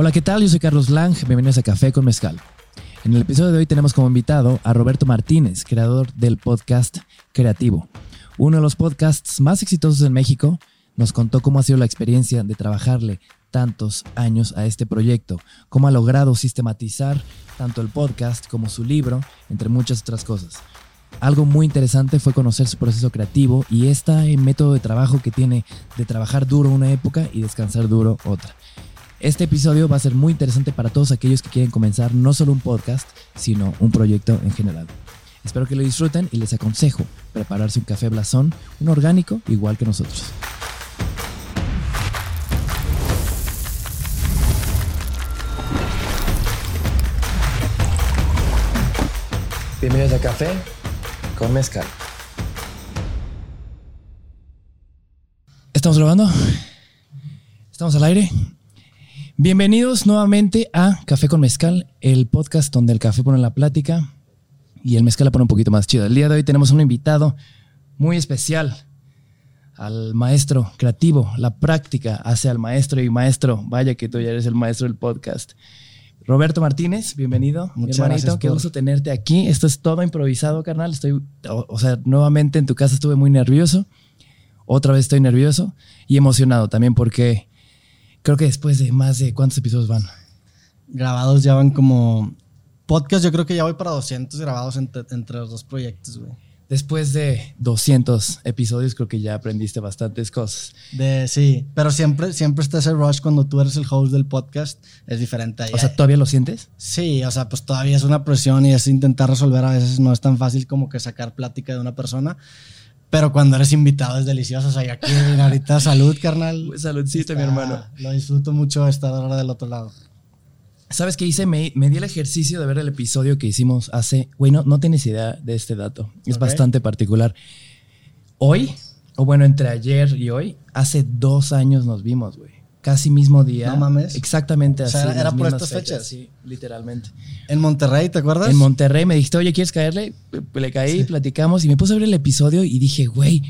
Hola, ¿qué tal? Yo soy Carlos Lang, bienvenidos a Café con Mezcal. En el episodio de hoy tenemos como invitado a Roberto Martínez, creador del podcast Creativo, uno de los podcasts más exitosos en México. Nos contó cómo ha sido la experiencia de trabajarle tantos años a este proyecto, cómo ha logrado sistematizar tanto el podcast como su libro, entre muchas otras cosas. Algo muy interesante fue conocer su proceso creativo y este método de trabajo que tiene de trabajar duro una época y descansar duro otra. Este episodio va a ser muy interesante para todos aquellos que quieren comenzar no solo un podcast, sino un proyecto en general. Espero que lo disfruten y les aconsejo prepararse un café blasón, un orgánico igual que nosotros. Bienvenidos a Café con Mezcal. ¿Estamos grabando? ¿Estamos al aire? Bienvenidos nuevamente a Café con Mezcal, el podcast donde el café pone la plática y el mezcal la pone un poquito más chido. El día de hoy tenemos un invitado muy especial, al maestro creativo, la práctica hace al maestro y maestro, vaya que tú ya eres el maestro del podcast. Roberto Martínez, bienvenido. Muchas hermanito, gracias qué gusto tenerte aquí. Esto es todo improvisado, carnal. Estoy, o, o sea, nuevamente en tu casa estuve muy nervioso. Otra vez estoy nervioso y emocionado también porque creo que después de más de cuántos episodios van. Grabados ya van como... Podcast yo creo que ya voy para 200 grabados entre, entre los dos proyectos, güey. Después de 200 episodios creo que ya aprendiste bastantes cosas. De, sí, pero siempre, siempre está ese rush cuando tú eres el host del podcast. Es diferente. ahí. O sea, ¿todavía lo sientes? sí, o sea, pues todavía es una presión y es intentar resolver. A veces no es tan fácil como que sacar plática de una persona. Pero cuando eres invitado es delicioso. O sea, y aquí ahorita salud, carnal. Pues, Saludcita, mi hermano. Lo disfruto mucho estar ahora del otro lado. ¿Sabes qué hice? Me, me di el ejercicio de ver el episodio que hicimos hace... Güey, no, no tienes idea de este dato. Es bastante particular. Hoy, o bueno, entre ayer y hoy, hace dos años nos vimos, güey. Casi mismo día. No mames. Exactamente O así. sea, era- las era por estas fechas. Sí, literalmente. En Monterrey, ¿te acuerdas? En Monterrey me dijiste, oye, ¿quieres caerle? Le caí, platicamos y me puse a ver el episodio y dije, güey,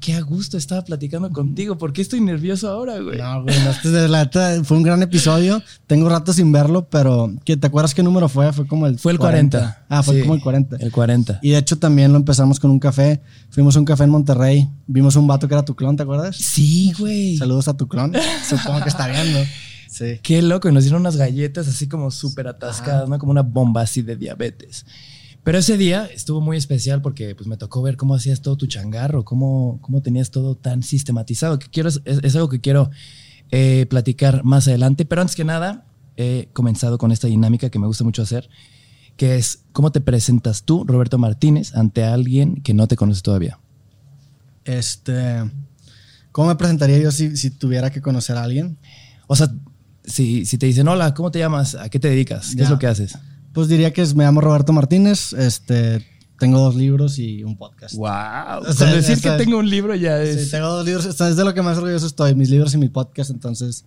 qué a gusto estaba platicando contigo. ¿Por qué estoy nervioso ahora, güey? No, güey, no, este la neta fue un gran episodio. Tengo rato sin verlo, pero ¿qué, ¿te acuerdas qué número fue? Fue como el Fue el 40. Ah, fue Sí, como el 40. El 40. Y de hecho también lo empezamos con un café. Fuimos a un café en Monterrey. Vimos un vato que era tu clon, ¿te acuerdas? Sí, güey. Saludos a tu clon. Supongo que está viendo. Sí. Qué loco, y nos dieron unas galletas así como súper atascadas, ¿no? Como una bomba así de diabetes. Pero ese día estuvo muy especial porque pues me tocó ver cómo hacías todo tu changarro, cómo, cómo tenías todo tan sistematizado. Que quiero, es, es algo que quiero eh, platicar más adelante. Pero antes que nada, he comenzado con esta dinámica que me gusta mucho hacer, que es cómo te presentas tú, Roberto Martínez, ante alguien que no te conoce todavía. Este. ¿Cómo me presentaría yo si, si tuviera que conocer a alguien? O sea, si, si te dicen, hola, ¿cómo te llamas? ¿A qué te dedicas? ¿Qué es lo que haces? Pues diría que es- me llamo Roberto Martínez. Este. Tengo dos libros y un podcast. Wow. O sea, Con decir que tengo un libro ya es. Sí, tengo dos libros. Es de lo que más orgulloso estoy. Mis libros y mi podcast. Entonces,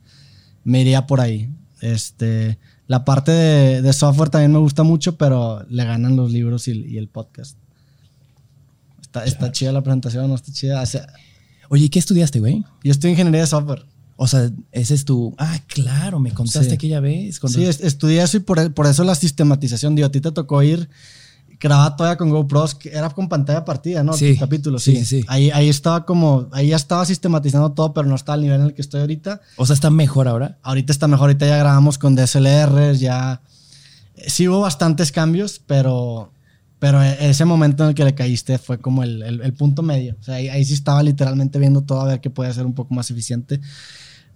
me iría por ahí. Este, la parte de, de software también me gusta mucho, pero le ganan los libros y, y el podcast. Está, está chida la presentación, no está chida. O sea, Oye, ¿qué estudiaste, güey? yo estoy en ingeniería de software. O sea, ese es tu. Ah, claro, me contaste Sí. aquella vez. Sí, es- estudié eso y por, por eso la sistematización. Digo, a ti te tocó ir. Grababa todavía con GoPros, que era con pantalla partida, ¿no? Sí. Tu capítulo, Sí, sí. sí. Ahí, ahí estaba como, ahí ya estaba sistematizando todo, pero no estaba al nivel en el que estoy ahorita. O sea, está mejor ahora. Ahorita está mejor, ahorita ya grabamos con DSLR, ya... eh, Sí hubo bastantes cambios, pero, pero e- ese momento en el que le caíste fue como el, el- el punto medio. O sea, ahí, ahí sí estaba literalmente viendo todo a ver qué puede ser un poco más eficiente.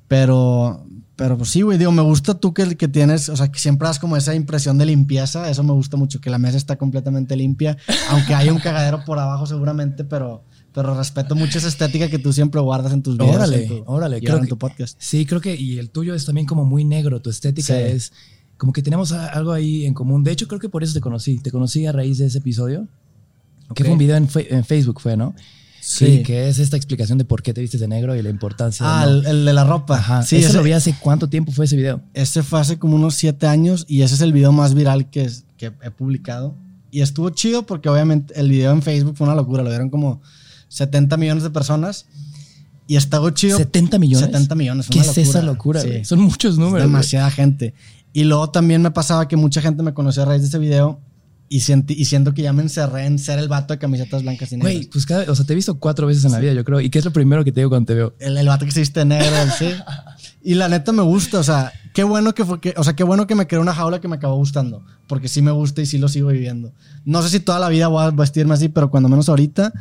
Pero, pero pues sí, güey, digo, me gusta tú que, que tienes, o sea, que siempre das como esa impresión de limpieza, eso me gusta mucho, que la mesa está completamente limpia, aunque hay un cagadero por abajo seguramente, pero, pero respeto mucho esa estética que tú siempre guardas en tus videos. Órale, en tu- órale, creo en que- tu podcast. Sí, creo que. Y el tuyo es también como muy negro. Tu estética Sí. es. Como que tenemos a- algo ahí en común. De hecho, creo que por eso te conocí. Te conocí a raíz de ese episodio. Que Ok. fue un video en, en Facebook, fue, ¿no? Sí. que es esta explicación de por qué te vistes de negro y la importancia Ah, de no- el, el de la ropa. Ajá. Sí, ese ese, lo vi hace cuánto tiempo fue ese video. ese fue hace como unos siete años y ese es el video más viral que, es- que he publicado. Y estuvo chido porque obviamente el video en Facebook fue una locura, lo vieron como 70 millones de personas. Y está algo chido. 70 millones. 70 millones. ¿Qué una es esa locura? Sí. Son muchos números. güey. Demasiada gente. Y luego también me pasaba que mucha gente me conoció a raíz de ese video y, sentí, y siento que ya me encerré en ser el vato de camisetas blancas y negras. Güey, pues cada, o sea, te he visto cuatro veces en la vida, yo creo. ¿Y qué es lo primero que te digo cuando te veo? El, el vato que se viste negro, sí. Y la neta me gusta, o sea, qué bueno que fue, que, o sea, qué bueno que me creó una jaula que me acabó gustando, porque sí me gusta y sí lo sigo viviendo. No sé si toda la vida voy a vestirme así, pero cuando menos ahorita,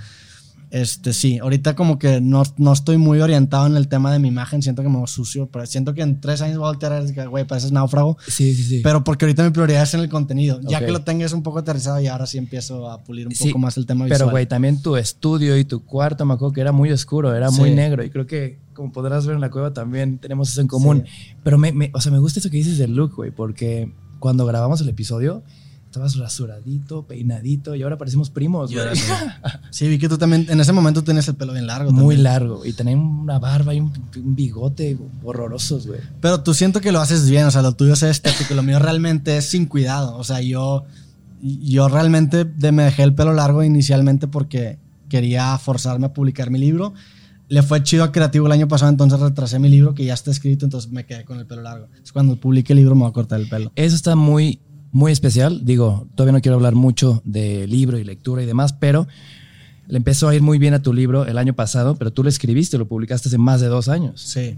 este sí, ahorita como que no, no estoy muy orientado en el tema de mi imagen, siento que me veo sucio, pero siento que en tres años voy a alterar, güey, pareces náufrago, Sí, sí, sí. pero porque ahorita mi prioridad es en el contenido. Ya que lo tengas un poco aterrizado y ahora sí empiezo a pulir un Sí, poco más el tema visual. Pero, güey, también tu estudio y tu cuarto, me acuerdo que era muy oscuro, era muy negro. Y creo que, como podrás ver en la cueva, también tenemos eso en común. Pero, me, me- o sea, me gusta eso que dices del look, güey, porque cuando grabamos el episodio, estabas rasuradito, peinadito, y ahora parecemos primos, güey. Sí, vi que tú también en ese momento tenías el pelo bien largo. Muy también. largo. Y tenés una barba y un, un bigote horrorosos, güey. Pero tú siento que lo haces bien, o sea, lo tuyo es estético, lo mío realmente es sin cuidado. O sea, yo, yo realmente de- me dejé el pelo largo inicialmente porque quería forzarme a publicar mi libro. Le fue chido a Creativo el año pasado, entonces retrasé mi libro que ya está escrito, entonces me quedé con el pelo largo. Entonces, cuando publique el libro me voy a cortar el pelo. Eso está muy, muy especial. Digo, todavía no quiero hablar mucho de libro y lectura y demás, pero le empezó a ir muy bien a tu libro el año pasado, pero tú lo escribiste, lo publicaste hace más de dos años. Sí.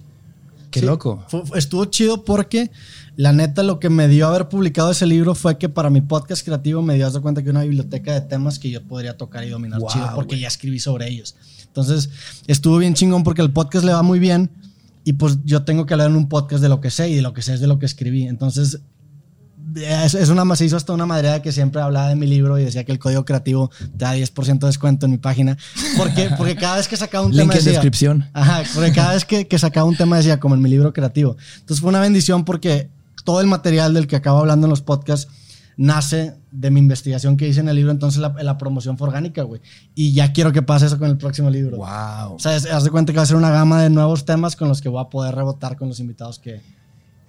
Qué Sí, loco. fue- estuvo chido porque la neta lo que me dio haber publicado ese libro fue que para mi podcast creativo me dio de cuenta que una biblioteca de temas que yo podría tocar y dominar Wow, chido porque güey. ya escribí sobre ellos. Entonces estuvo bien chingón porque el podcast le va muy bien y pues yo tengo que hablar en un podcast de lo que sé y de lo que sé es de lo que escribí. Entonces es, es una, se hizo hasta una madreada que siempre hablaba de mi libro y decía que el código creativo te da 10% de descuento en mi página. Porque, porque cada vez que sacaba un Link tema en decía, descripción. Ajá, porque cada vez que, que sacaba un tema decía, como en mi libro creativo. Entonces fue una bendición porque todo el material del que acabo hablando en los podcasts nace de mi investigación que hice en el libro, entonces la, la promoción fue orgánica, güey. Y ya quiero que pase eso con el próximo libro. Wow. O sea, es- haz de cuenta que va a ser una gama de nuevos temas con los que voy a poder rebotar con los invitados que,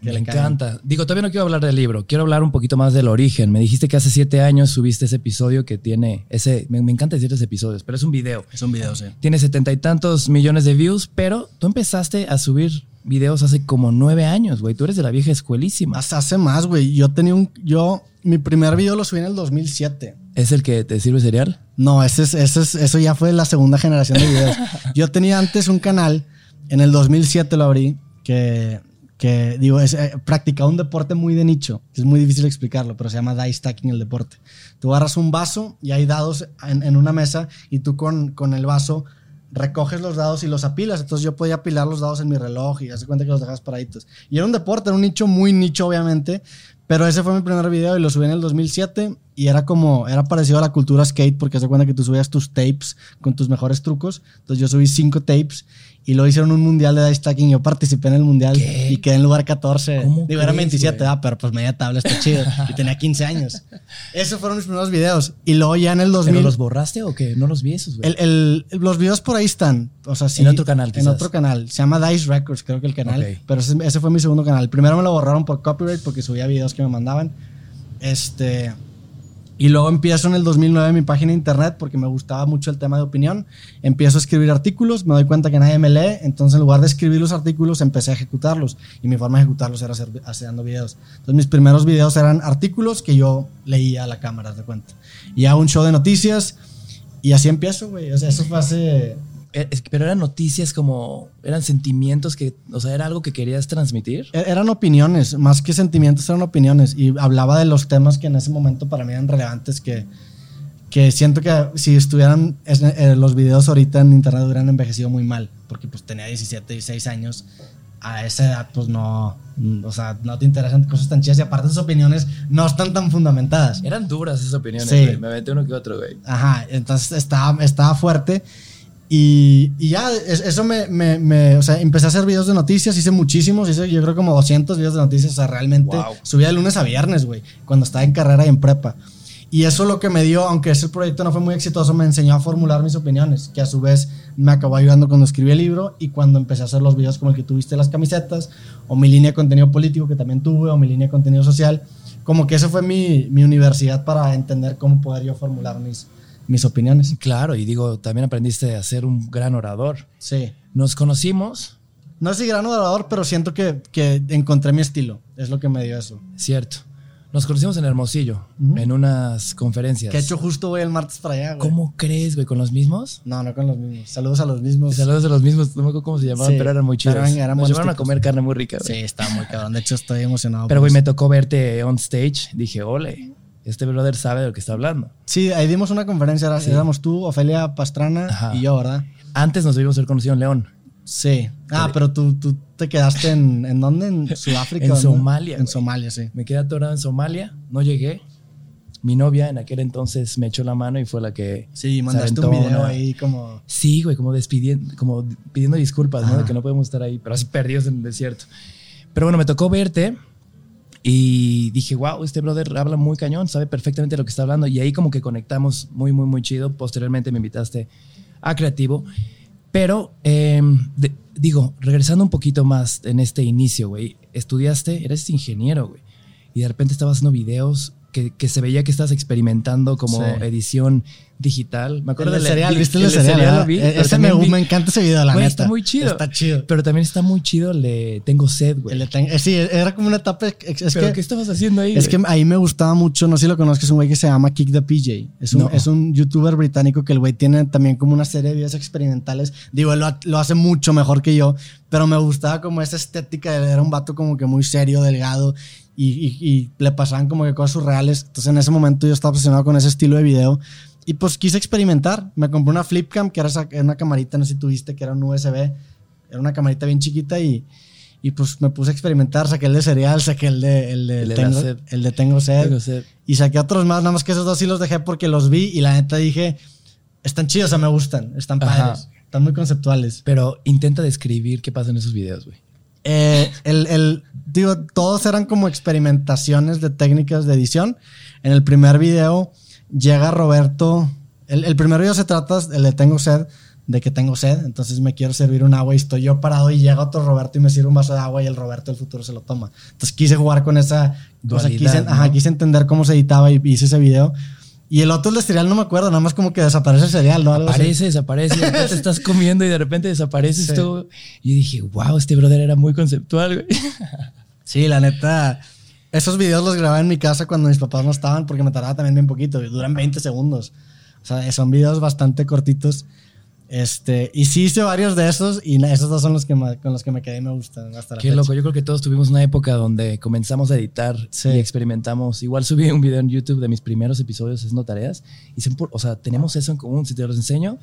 que Me encanta. Digo, todavía no quiero hablar del libro, quiero hablar un poquito más del origen. Me dijiste que hace siete años subiste ese episodio que tiene ese. Me, me encanta decir ese episodios, pero es un video. Es un video, sí. Tiene setenta y tantos millones de views, pero tú empezaste a subir videos hace como nueve años, güey. Tú eres de la vieja escuelísima. Hace, hace más, güey. Yo tenía un... Yo... Mi primer video lo subí en el 2007. ¿Es el que te sirve cereal? No, ese es, ese es- eso ya fue la segunda generación de videos. Yo tenía antes un canal, en el 2007 lo abrí, que, que digo, es, eh, practicaba un deporte muy de nicho. Es muy difícil explicarlo, pero se llama dice stacking el deporte. Tú agarras un vaso y hay dados en, en una mesa y tú con, con el vaso recoges los dados y los apilas. Entonces yo podía apilar los dados en mi reloj y hace cuenta que los dejas paraditos. Y era un deporte, era un nicho muy nicho, obviamente. Pero ese fue mi primer video y lo subí en el 2007 y era como, era parecido a la cultura skate porque hace cuenta que tú subías tus tapes con tus mejores trucos. Entonces yo subí cinco tapes y lo hicieron un mundial de dice stacking. Yo participé en el mundial ¿Qué? y quedé en lugar 14. ¿Cómo Digo, era crees, 27, güey? ah, pero pues media tabla está chido. Y tenía 15 años. Esos fueron mis primeros videos. Y luego ya en el 2000... ¿Pero los borraste o qué? No los vi esos, güey. El, el- los videos por ahí están. O sea, sí. En otro canal, En quizás. otro canal. Se llama Dice Records, creo que el canal. Ok. Pero ese, ese fue mi segundo canal. El primero me lo borraron por copyright porque subía videos que me mandaban. Este. Y luego empiezo en el 2009 mi página de internet porque me gustaba mucho el tema de opinión. Empiezo a escribir artículos, me doy cuenta que nadie me lee, entonces en lugar de escribir los artículos empecé a ejecutarlos y mi forma de ejecutarlos era hacer, haciendo videos. Entonces mis primeros videos eran artículos que yo leía a la cámara, de cuenta. Y hago un show de noticias y así empiezo, güey. O sea, eso fue hace... Eh, pero eran noticias como. Eran sentimientos que. O sea, era algo que querías transmitir. e- Eran opiniones, más que sentimientos, eran opiniones. Y hablaba de los temas que en ese momento para mí eran relevantes, que, que siento que si estuvieran es- eh, los videos ahorita en internet hubieran envejecido muy mal, porque pues tenía 17, 16 años. A esa edad, pues no, o sea, no te interesan cosas tan chidas y aparte sus opiniones no están tan fundamentadas. Eran duras esas opiniones, Sí. güey. Me metí uno que otro, güey. Ajá, entonces estaba, estaba fuerte. Y, y ya, es- eso me, me, me- O sea, empecé a hacer videos de noticias, hice muchísimos, hice yo creo como 200 videos de noticias. O sea, realmente Wow. subía de lunes a viernes, güey, cuando estaba en carrera y en prepa. Y eso lo que me dio, aunque ese proyecto no fue muy exitoso, me enseñó a formular mis opiniones, que a su vez me acabó ayudando cuando escribí el libro y cuando empecé a hacer los videos como el que tuviste las camisetas, o mi línea de contenido político que también tuve, o mi línea de contenido social. Como que esa fue mi, mi universidad para entender cómo poder yo formular mis, mis opiniones. Claro, y digo, también aprendiste a ser un gran orador. Sí. Nos conocimos, No soy gran orador, pero siento que, que encontré mi estilo. Es lo que me dio eso. cierto. Nos conocimos en Hermosillo, Ujú. en unas conferencias. Que de hecho justo voy el martes para allá, güey. ¿Cómo crees, güey? ¿Con los mismos? No, no con los mismos. Saludos a los mismos. Saludos a los mismos, no me acuerdo cómo se llamaban, Sí, pero eran muy chidos. eran- eran Nos llevaron a comer carne muy rica, Sí, güey. está muy cabrón. De hecho, estoy emocionado. Pero, güey, me tocó verte on stage. Dije, ole, este brother sabe de lo que está hablando. Sí, ahí dimos una conferencia. Sí. Éramos tú, Ofelia Pastrana Ajá. y yo, ¿verdad? Antes nos debimos haber conocido en León. Sí. Ah, pero tú, tú te quedaste en... ¿En dónde? ¿En Sudáfrica? En. Somalia, En. Somalia, sí. Me quedé atorado en Somalia, no llegué. Mi novia en aquel entonces me echó la mano y fue la que. Sí, mandaste un video una- ahí como... Sí, güey, como despidiendo, como pidiendo disculpas, ¿no? De que no podemos estar ahí, pero así perdidos en el desierto. Pero bueno, me tocó verte y dije, wow, este brother habla muy cañón, sabe perfectamente lo que está hablando. Y ahí como que conectamos muy, muy, muy chido. Posteriormente me invitaste a Creativo. Pero, de- digo, regresando un poquito más en este inicio, güey, estudiaste, eres ingeniero, güey. Y de repente estabas haciendo videos que, que se veía que estabas experimentando como Sí. edición digital. Me acuerdo El de cereal, vi- ¿viste el el cereal? cereal vi, Eh, Ese me, vi- me encanta ese video, la Güey, neta. está muy chido. Está chido. Pero también está muy chido el de Tengo sed, güey. El de ten- eh, sí, era como una etapa... Es ¿Pero que, qué estabas haciendo ahí? es güey? que ahí me gustaba mucho, no sé si lo conozcas, es un güey que se llama Kick the PJ. Es un, No. es un youtuber británico que el güey tiene también como una serie de videos experimentales. Digo, él lo, lo hace mucho mejor que yo, pero me gustaba como esa estética. de- Era un vato como que muy serio, delgado y, y- y le pasaban como que cosas surreales. Entonces en ese momento yo estaba obsesionado con ese estilo de video. Y pues quise experimentar. Me compré una Flipcam, que era esa- era una camarita, no sé si tuviste, que era un USB. Era una camarita bien chiquita y, y pues me puse a experimentar. Saqué el de cereal, saqué el de, el de, El de tengo, sed. el de tengo sed. Tengo sed. Y saqué otros más, nada más que esos dos sí los dejé porque los vi y la neta dije, están chidos, o sea, me gustan, están Ajá. padres, están muy conceptuales. Pero intenta describir qué pasa en esos videos, güey. Eh, el, el- digo, todos eran como experimentaciones de técnicas de edición. En el primer video llega Roberto, el, el primer video se trata, el de tengo sed, de que tengo sed, entonces me quiero servir un agua y estoy yo parado y llega otro Roberto y me sirve un vaso de agua y el Roberto del futuro se lo toma. Entonces quise jugar con esa, Dualidad, quise, ¿no? ajá, quise entender cómo se editaba y hice ese video. Y el otro el de cereal no me acuerdo, nada más como que desaparece el cereal, ¿no? Algo así. Aparece, desaparece, y de repente estás comiendo y de repente desapareces Sí. tú. Y dije, wow, este brother era muy conceptual, güey. Sí, la neta. Esos videos los grababa en mi casa cuando mis papás no estaban porque me tardaba también bien poquito. y Duran 20 segundos. O sea, son videos bastante cortitos. Este, y sí hice varios de esos y esos dos son los que ma- con los que me quedé y me gustan hasta la Qué fecha. loco, yo creo que todos tuvimos una época donde comenzamos a editar Sí. y experimentamos. Igual subí un video en YouTube de mis primeros episodios haciendo tareas. Y por- o sea, tenemos eso en común. Si te los enseño,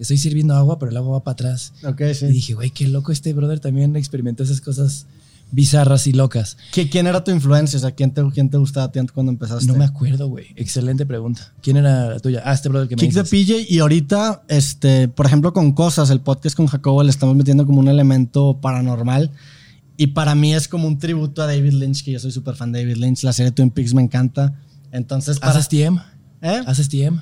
estoy sirviendo agua, pero el agua va para atrás. Ok, sí. Y dije, güey, qué loco este brother también experimentó esas cosas bizarras y locas. ¿Qui- ¿Quién era tu influencia? O sea, ¿quién te, quién te gustaba a ti cuando empezaste? No me acuerdo, güey. Excelente pregunta. ¿Quién era la tuya? Ah, este brother que me Kick the. PJ y ahorita, este, por ejemplo, con cosas, el podcast con Jacobo le estamos metiendo como un elemento paranormal. Y para mí es como un tributo a David Lynch, que yo soy súper fan de David Lynch. La serie Twin Peaks me encanta. Entonces, para, ¿Haces TM? ¿Eh? ¿Haces TM?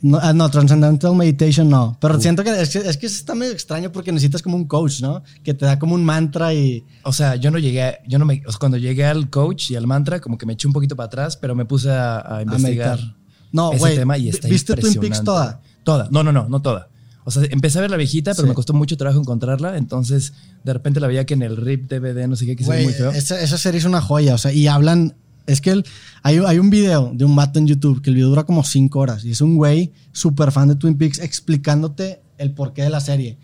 No, ah, no, Transcendental Meditation no. Pero siento que es, que es que está medio extraño porque necesitas como un coach, ¿no? Que te da como un mantra y... O sea, yo no llegué, a- yo no me, o sea, cuando llegué al coach y al mantra, como que me eché un poquito para atrás, pero me puse a, a a investigar meditar. No, ese güey. tema y está ¿Viste Twin. Peaks toda? Toda. No, no, no, no toda. O sea, empecé a ver la viejita, pero Sí. me costó mucho trabajo encontrarla, entonces de repente la veía que en el RIP DVD, no sé qué, que se ve muy feo. esa, esa serie es una joya, o sea, y hablan. Es que el- hay, hay un video de un vato en YouTube que el video dura como 5 horas y es un güey súper fan de Twin Peaks explicándote el porqué de la serie.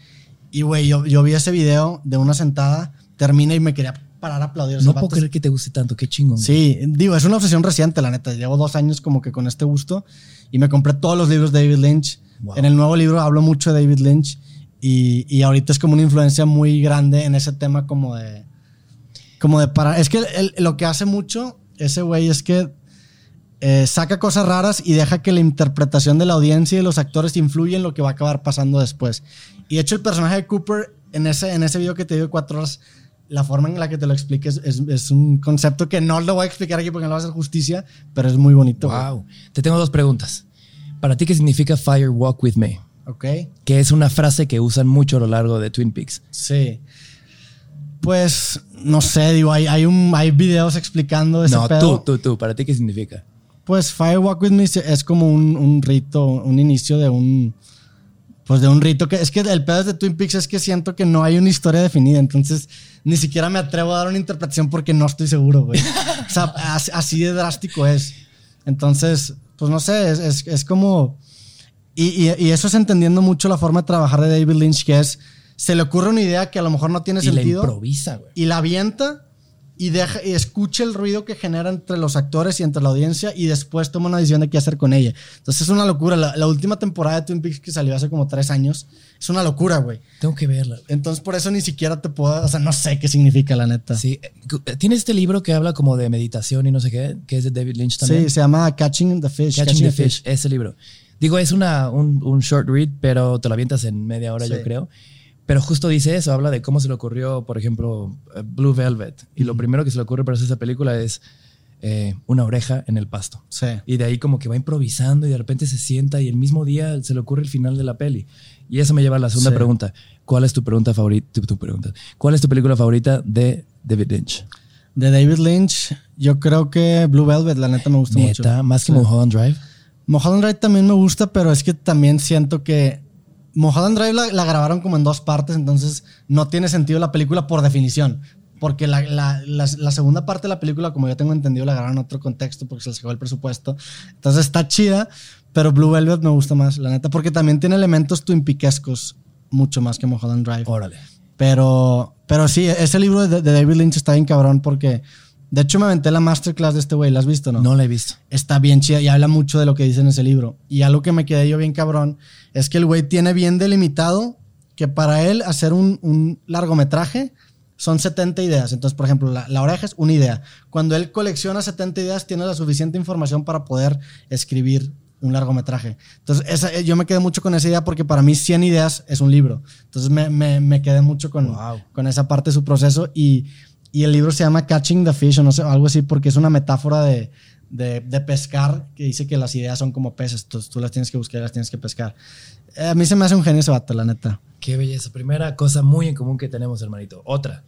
Y güey, yo, yo vi ese video de una sentada, termina y me quería parar a aplaudir. No puedo creer que te guste tanto, qué chingón. güey. Sí, digo, es una obsesión reciente, la neta. Llevo dos años como que con este gusto y me compré todos los libros de David Lynch. Wow. En el nuevo libro hablo mucho de David Lynch y, y ahorita es como una influencia muy grande en ese tema como de... Como de para... Es que el- lo que hace mucho ese güey es que eh, saca cosas raras y deja que la interpretación de la audiencia y los actores influye en lo que va a acabar pasando después. Y de hecho el personaje de Cooper en ese, en ese video que te digo de cuatro horas, la forma en la que te lo expliques es, es un concepto que no lo voy a explicar aquí porque no va a hacer justicia, pero es muy bonito. Wow. Te tengo dos preguntas. Para ti, ¿qué significa Fire Walk With Me? Ok. Que es una frase que usan mucho a lo largo de Twin Peaks. Sí. Pues, no sé, digo, hay, hay, un, hay videos explicando ese no, pedo. tú, tú, tú. ¿Para ti qué significa? Pues Fire Walk With Me es como un, un rito, un inicio de un... Pues de un rito que es que el pedo de Twin Peaks es que siento que no hay una historia definida, entonces ni siquiera me atrevo a dar una interpretación porque no estoy seguro, güey. o sea, así de drástico es. Entonces, pues no sé, es, es, es como... Y, y, eso es entendiendo mucho la forma de trabajar de David Lynch, que es, se le ocurre una idea que a lo mejor no tiene sentido. Y la improvisa, güey. Y la avienta y, deja, y escucha el ruido que genera entre los actores y entre la audiencia y después toma una decisión de qué hacer con ella. Entonces es una locura. La, última temporada de Twin Peaks que salió hace como tres años es una locura, güey. Tengo que verla. Entonces por eso ni siquiera te puedo, o sea, no sé qué significa la neta. Sí. ¿Tienes este libro que habla como de meditación y no sé qué? Que es de David Lynch también. Sí, se llama Catching the Fish. Catching, the, Fish. ese libro. Digo, es una, un, short read, pero te lo avientas en media hora, yo creo. Pero justo dice eso, habla de cómo se le ocurrió, por ejemplo, eh, Blue Velvet. Y lo primero que se le ocurre para hacer esa película es eh, una oreja en el pasto. Sí. Y de ahí como que va improvisando y de repente se sienta y el mismo día se le ocurre el final de la peli. Y eso me lleva a la segunda pregunta. ¿Cuál es tu pregunta favorita? Tu, pregunta. ¿Cuál es tu película favorita de David Lynch? De David Lynch, yo creo que Blue Velvet, la neta me gusta mucho. ¿Neta? ¿Más que Mulholland Drive? Mulholland Drive también me gusta, pero es que también siento que Mulholland Drive la, grabaron como en dos partes, entonces no tiene sentido la película por definición. Porque la, la, segunda parte de la película, como yo tengo entendido, la grabaron en otro contexto porque se les acabó el presupuesto. Entonces está chida, pero Blue Velvet me gusta más, la neta, porque también tiene elementos twin mucho más que Mulholland Drive. Órale. Pero, pero sí, ese libro de, de David Lynch está bien cabrón porque de hecho, me aventé la masterclass de este güey. ¿La has visto no? No la he visto. Está bien chida y habla mucho de lo que dice en ese libro. Y algo que me quedé yo bien cabrón es que el güey tiene bien delimitado que para él hacer un, largometraje son 70 ideas. Entonces, por ejemplo, la, oreja es una idea. Cuando él colecciona 70 ideas, tiene la suficiente información para poder escribir un largometraje. Entonces, yo me quedé mucho con esa idea porque para mí 100 ideas es un libro. Entonces, me, quedé mucho con, con esa parte de su proceso y y el libro se llama Catching the Fish o no sé, algo así, porque es una metáfora de, de, pescar que dice que las ideas son como peces, entonces tú las tienes que buscar y las tienes que pescar. Eh, a mí se me hace un genio ese vato, la neta. Qué belleza. Primera cosa muy en común que tenemos, hermanito. Otra.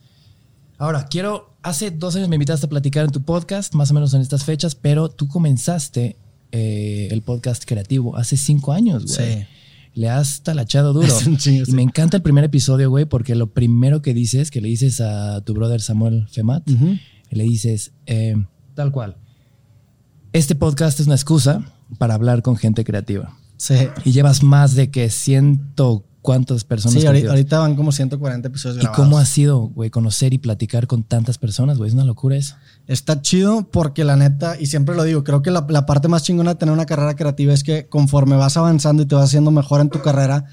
Ahora, quiero, hace dos años me invitaste a platicar en tu podcast, más o menos en estas fechas, pero tú comenzaste eh, el podcast creativo hace cinco años, güey. Sí le has talachado duro. y me encanta el primer episodio, güey, porque lo primero que dices, que le dices a tu brother Samuel Femat, le dices, eh, tal cual, este podcast es una excusa para hablar con gente creativa. Sí. Y llevas más de que ciento cuántas personas. Sí, ahorita, van como 140 episodios grabados. ¿Y cómo ha sido, güey, conocer y platicar con tantas personas, güey? Es una locura eso. Está chido porque la neta, y siempre lo digo, creo que la, la parte más chingona de tener una carrera creativa es que conforme vas avanzando y te vas haciendo mejor en tu carrera,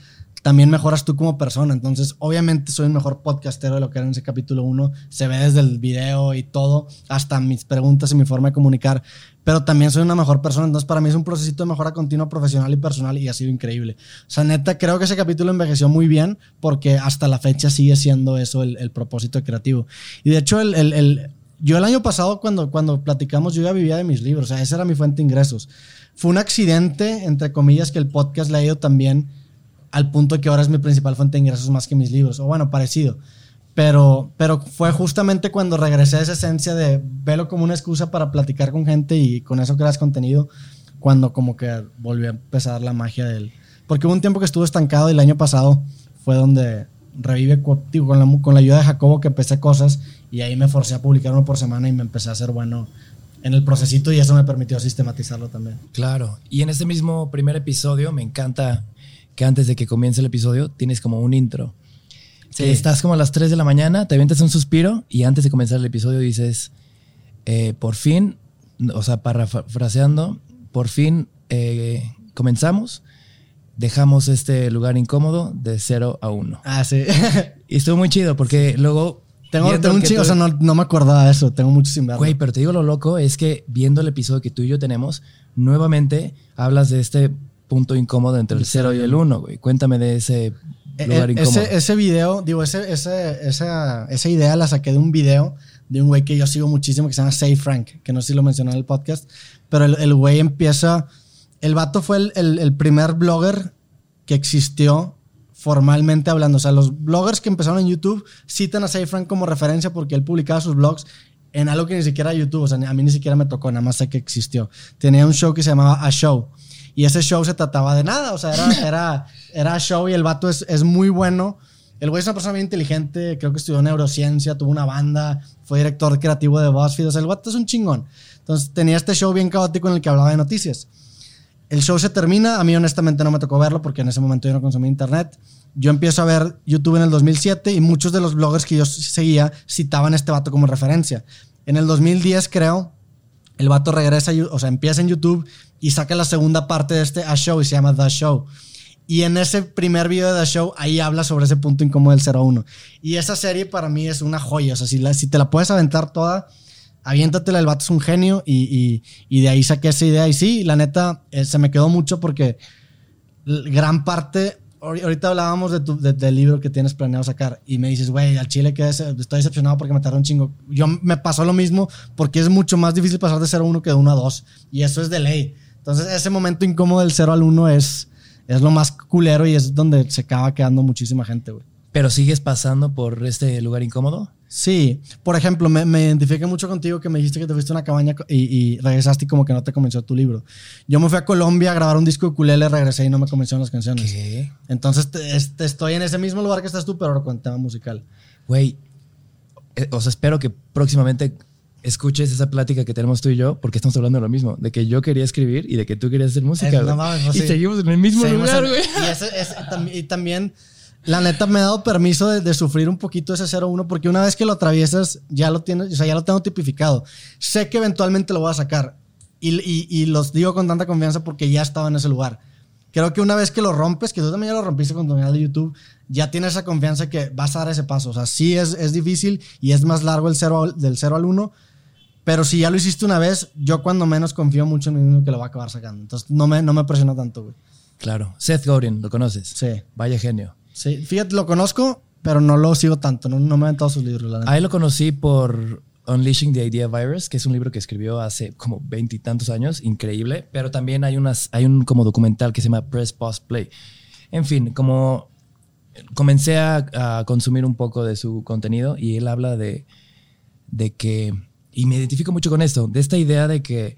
también mejoras tú como persona. Entonces, obviamente soy el mejor podcastero de lo que era en ese capítulo 1. Se ve desde el video y todo, hasta mis preguntas y mi forma de comunicar. Pero también soy una mejor persona. Entonces, para mí es un proceso de mejora continua profesional y personal y ha sido increíble. O sea, neta, creo que ese capítulo envejeció muy bien porque hasta la fecha sigue siendo eso el, propósito creativo. Y de hecho, el, yo el año pasado, cuando, cuando platicamos, yo ya vivía de mis libros. O sea, esa era mi fuente de ingresos. Fue un accidente, entre comillas, que el podcast le ha ido también al punto que ahora es mi principal fuente de ingresos más que mis libros, o bueno, parecido. Pero, pero fue justamente cuando regresé a esa esencia de verlo como una excusa para platicar con gente y con eso creas contenido, cuando como que volvió a empezar la magia del... Porque hubo un tiempo que estuvo estancado y el año pasado fue donde revive con, la, con la ayuda de Jacobo que empecé cosas y ahí me forcé a publicar uno por semana y me empecé a hacer bueno en el procesito y eso me permitió sistematizarlo también. Claro, y en este mismo primer episodio me encanta que antes de que comience el episodio tienes como un intro. Sí. Estás como a las 3 de la mañana, te avientas un suspiro y antes de comenzar el episodio dices, eh, por fin, o sea, parafraseando, por fin eh, comenzamos, dejamos este lugar incómodo de 0 a 1. Ah, sí. y estuvo muy chido porque luego... Tengo, un chico, o sea, no, no, me acordaba de eso, tengo mucho sin verlo. Güey, pero te digo lo loco, es que viendo el episodio que tú y yo tenemos, nuevamente hablas de este punto incómodo entre el 0 y el 1, güey. Cuéntame de ese e, lugar e, incómodo. Ese, ese video, digo, ese, ese, esa, esa idea la saqué de un video de un güey que yo sigo muchísimo que se llama Say Frank, que no sé si lo mencioné en el podcast, pero el, güey empieza, el vato fue el, el, primer blogger que existió formalmente hablando. O sea, los bloggers que empezaron en YouTube citan a Say Frank como referencia porque él publicaba sus blogs en algo que ni siquiera era YouTube, o sea, a mí ni siquiera me tocó, nada más sé que existió. Tenía un show que se llamaba A Show. Y ese show se trataba de nada, o sea, era, era, era show y el vato es, es muy bueno. El güey es una persona bien inteligente, creo que estudió neurociencia, tuvo una banda, fue director creativo de BuzzFeed, o sea, el vato es un chingón. Entonces tenía este show bien caótico en el que hablaba de noticias. El show se termina, a mí honestamente no me tocó verlo porque en ese momento yo no consumía internet. Yo empiezo a ver YouTube en el 2007 y muchos de los bloggers que yo seguía citaban este vato como referencia. En el 2010 creo, el vato regresa, o sea, empieza en YouTube y saca la segunda parte de este A Show y se llama The Show. Y en ese primer video de The Show, ahí habla sobre ese punto incómodo del 01. Y esa serie para mí es una joya. O sea, si, si te la puedes aventar toda, aviéntatela, el vato es un genio. Y, y, de ahí saqué esa idea. Y sí, la neta, eh, se me quedó mucho porque gran parte. Ahorita hablábamos de tu, del libro que tienes planeado sacar y me dices, güey, al chile que estoy decepcionado porque me tardó un chingo. Yo me pasó lo mismo porque es mucho más difícil pasar de 0 a 1 que de 1 a 2. Y eso es de ley. Entonces, ese momento incómodo del 0 al 1 es, es lo más culero y es donde se acaba quedando muchísima gente, güey. ¿Pero sigues pasando por este lugar incómodo? Sí. Por ejemplo, me, me identifiqué mucho contigo que me dijiste que te fuiste a una cabaña y, regresaste y como que no te convenció tu libro. Yo me fui a Colombia a grabar un disco de ukulele, regresé y no me convencieron las canciones. ¿Qué? Entonces estoy en ese mismo lugar que estás tú, pero con tema musical. Güey, eh, o sea, espero que próximamente escuches esa plática que tenemos tú y yo, porque estamos hablando de lo mismo, de que yo quería escribir y de que tú querías hacer música. y seguimos en el mismo lugar, güey. Y, también, la neta, me ha dado permiso de, sufrir un poquito ese 0-1, porque una vez que lo atraviesas, ya lo tienes, o sea, ya lo tengo tipificado. Sé que eventualmente lo voy a sacar. Y, y los digo con tanta confianza porque ya estaba en ese lugar. Creo que una vez que lo rompes, que tú también ya lo rompiste con tu canal de YouTube, ya tienes esa confianza que vas a dar ese paso. O sea, sí es, es difícil y es más largo el cero, del 0 al 1, pero si ya lo hiciste una vez, yo cuando menos confío mucho en mí mismo que lo va a acabar sacando. Entonces no me, no me presiona tanto, güey. Claro. Seth Godin, ¿lo conoces? Sí. Vaya genio. Sí, fíjate, lo conozco, pero no lo sigo tanto. No, no me han todos sus libros, la Ahí lo conocí por Unleashing the Idea Virus, que es un libro que escribió hace como veintitantos años, increíble. Pero también hay, unas, hay un como documental que se llama Press, Post, Play. En fin, como comencé a, a consumir un poco de su contenido y él habla de, de que y me identifico mucho con esto, de esta idea de que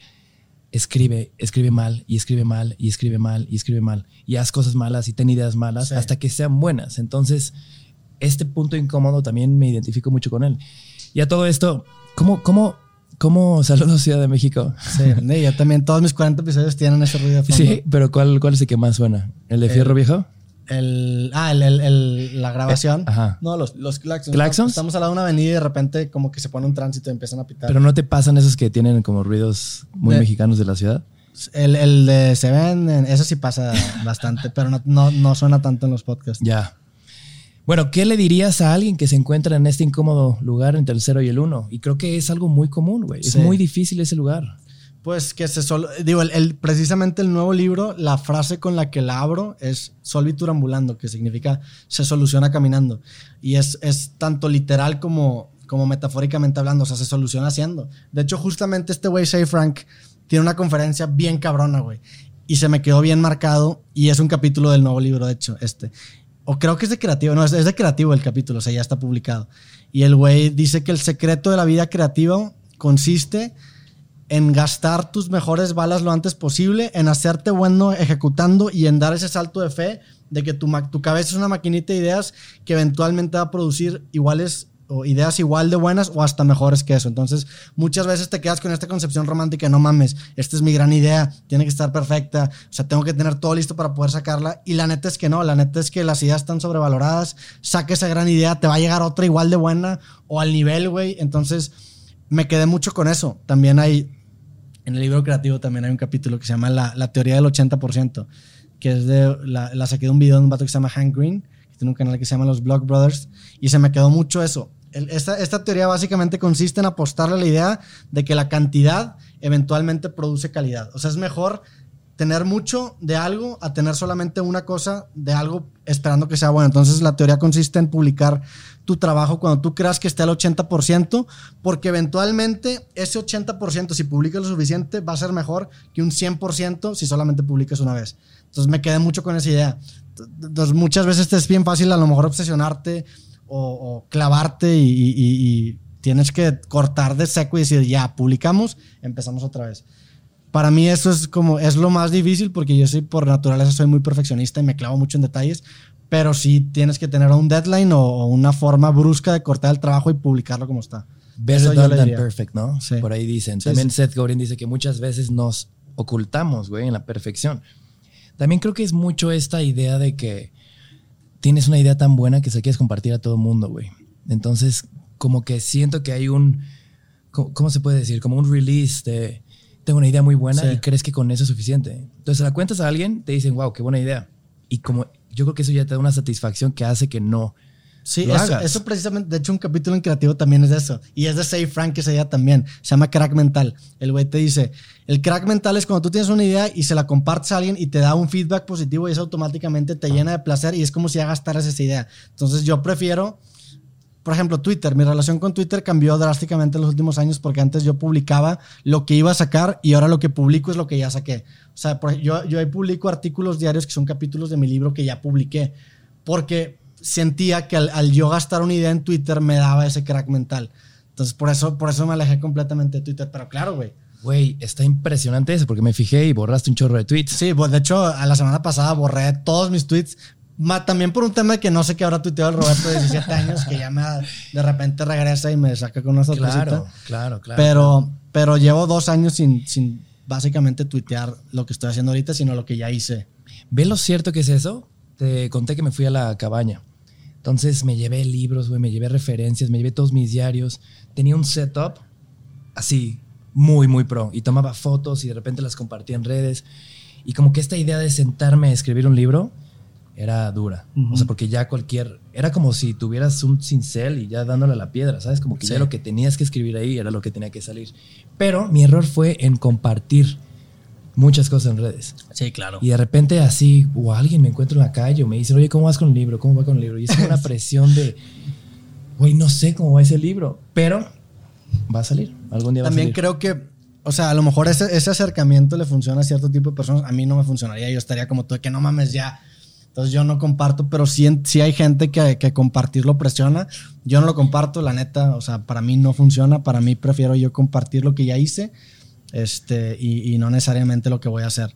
escribe, escribe mal y escribe mal y escribe mal y escribe mal y haz cosas malas y ten ideas malas hasta que sean buenas. Entonces, este punto incómodo también me identifico mucho con él. Y a todo esto, ¿cómo, cómo, cómo saludo Ciudad de México? Sí, yo también, todos mis 40 episodios tienen ese ruido de fondo. Sí, pero ¿cuál, cuál es el que más suena? ¿El de Fierro Viejo? El, ah, el, el, la grabación. Eh, ajá. No, los, los claxons. ¿Claxons? Estamos al lado de una avenida y de repente como que se pone un tránsito y empiezan a pitar. Pero no te pasan esos que tienen como ruidos muy mexicanos de la ciudad. El, el de Seven, eso sí pasa bastante, pero no, no, no, suena tanto en los podcasts. Ya. Bueno, ¿qué le dirías a alguien que se encuentra en este incómodo lugar entre el 0 y el 1? Y creo que es algo muy común, güey. Es muy difícil ese lugar. Pues que se solo, digo, el, precisamente el nuevo libro, la frase con la que la abro es solvitur ambulando, que significa se soluciona caminando. Y es, es tanto literal como, como metafóricamente hablando, o sea, se soluciona haciendo. De hecho, justamente este güey, Shay Frank, tiene una conferencia bien cabrona, güey. Y se me quedó bien marcado y es un capítulo del nuevo libro, de hecho, este. O creo que es de creativo, no, es, es de creativo el capítulo, o sea, ya está publicado. Y el güey dice que el secreto de la vida creativa consiste en gastar tus mejores balas lo antes posible, en hacerte bueno ejecutando y en dar ese salto de fe de que tu, tu cabeza es una maquinita de ideas que eventualmente va a producir iguales o ideas igual de buenas o hasta mejores que eso. Entonces, muchas veces te quedas con esta concepción romántica, no mames, esta es mi gran idea, tiene que estar perfecta, o sea, tengo que tener todo listo para poder sacarla. Y la neta es que no, la neta es que las ideas están sobrevaloradas, saque esa gran idea, te va a llegar otra igual de buena o al nivel, güey. Entonces, me quedé mucho con eso. También hay, en el libro creativo también hay un capítulo que se llama La, la teoría del 80%, que es de, la, la, saqué de un video de un vato que se llama Hank Green, que tiene un canal que se llama Los Block Brothers, y se me quedó mucho eso. esta, esta teoría básicamente consiste en apostarle a la idea de que la cantidad eventualmente produce calidad. O sea, es mejor tener mucho de algo a tener solamente una cosa de algo esperando que sea bueno. Entonces la teoría consiste en publicar tu trabajo cuando tú creas que esté al 80%, porque eventualmente ese 80%, si publicas lo suficiente, va a ser mejor que un 100% si solamente publicas una vez. Entonces me quedé mucho con esa idea. Entonces muchas veces te es bien fácil a lo mejor obsesionarte o, clavarte y tienes que cortar de seco y decir, ya, publicamos, empezamos otra vez. Para mí eso es como, es lo más difícil porque yo soy por naturaleza soy muy perfeccionista y me clavo mucho en detalles, pero sí tienes que tener un deadline o, una forma brusca de cortar el trabajo y publicarlo como está. Better done than perfect, ¿no? Sí. Por ahí dicen. También Seth Godin dice que muchas veces nos ocultamos, güey, en la perfección. También creo que es mucho esta idea de que tienes una idea tan buena que se quieres compartir a todo mundo, güey. Entonces, como que siento que hay un, ¿cómo se puede decir? Como un release de, tengo una idea muy buena y crees que con eso es suficiente. Entonces, la cuentas a alguien, te dicen, wow, qué buena idea. Y como yo creo que eso ya te da una satisfacción que hace que no. Sí, eso, eso, precisamente, de hecho un capítulo en creativo también es eso. Y es de Say Frank, que se también. Se llama crack mental. El güey te dice, el crack mental es cuando tú tienes una idea y se la compartes a alguien y te da un feedback positivo y eso automáticamente te llena de placer y es como si ya gastaras esa idea. Entonces yo prefiero por ejemplo, Twitter, mi relación con Twitter cambió drásticamente en los últimos años porque antes yo publicaba lo que iba a sacar y ahora lo que publico es lo que ya saqué. O sea, yo, yo ahí publico artículos diarios que son capítulos de mi libro que ya publiqué porque sentía que al, yo gastar una idea en Twitter me daba ese crack mental. Entonces, por eso, por eso me alejé completamente de Twitter. Pero claro, güey. Güey, está impresionante eso porque me fijé y borraste un chorro de tweets. Sí, pues de hecho, a la semana pasada borré todos mis tweets también por un tema de que no sé qué habrá tuiteado el Roberto de 17 años, que ya me de repente regresa y me saca con una sorpresita. Claro, claro, claro. Pero, pero llevo dos años sin, sin básicamente tuitear lo que estoy haciendo ahorita, sino lo que ya hice. ¿Ves lo cierto que es eso? Te conté que me fui a la cabaña. Entonces me llevé libros, güey, me llevé referencias, me llevé todos mis diarios. Tenía un setup así, muy, muy pro. Y tomaba fotos y de repente las compartía en redes. Y como que esta idea de sentarme a escribir un libro era dura. O sea, porque ya cualquier. Era como si tuvieras un cincel y ya dándole la piedra, ¿sabes? Como que ya lo que tenías que escribir ahí era lo que tenía que salir. Pero mi error fue en compartir muchas cosas en redes. Sí, claro. Y de repente así, o alguien me encuentra en la calle o me dice, oye, ¿cómo vas con el libro? ¿Cómo va con el libro? Y es una presión de, güey, no sé cómo va ese libro, pero va a salir. Algún día va a salir. También creo que o sea, a lo mejor ese, ese, acercamiento le funciona a cierto tipo de personas. A mí no me funcionaría. Yo estaría como tú, que no mames ya. Entonces yo no comparto, pero sí, hay gente que, que compartirlo presiona. Yo no lo comparto, la neta, o sea, para mí no funciona. Para mí prefiero yo compartir lo que ya hice este, y, no necesariamente lo que voy a hacer.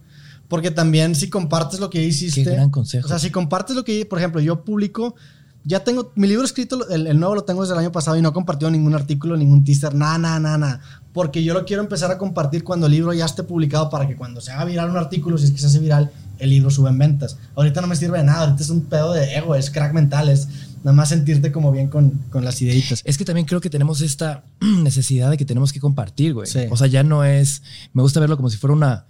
Porque también si compartes lo que hiciste... Qué gran consejo. O sea, si compartes lo que, por ejemplo, yo publico, ya tengo, mi libro escrito, el, nuevo lo tengo desde el año pasado y no he compartido ningún artículo, ningún teaser, nada, nada, nada, nada. Porque yo lo quiero empezar a compartir cuando el libro ya esté publicado para que cuando se haga viral un artículo, si es que se hace viral, el libro sube en ventas. Ahorita no me sirve de nada, ahorita es un pedo de ego, es crack mental, es nada más sentirte como bien con, con las ideitas. Es que también creo que tenemos esta necesidad de que tenemos que compartir, güey. O sea, ya no es, me gusta verlo como si fuera una,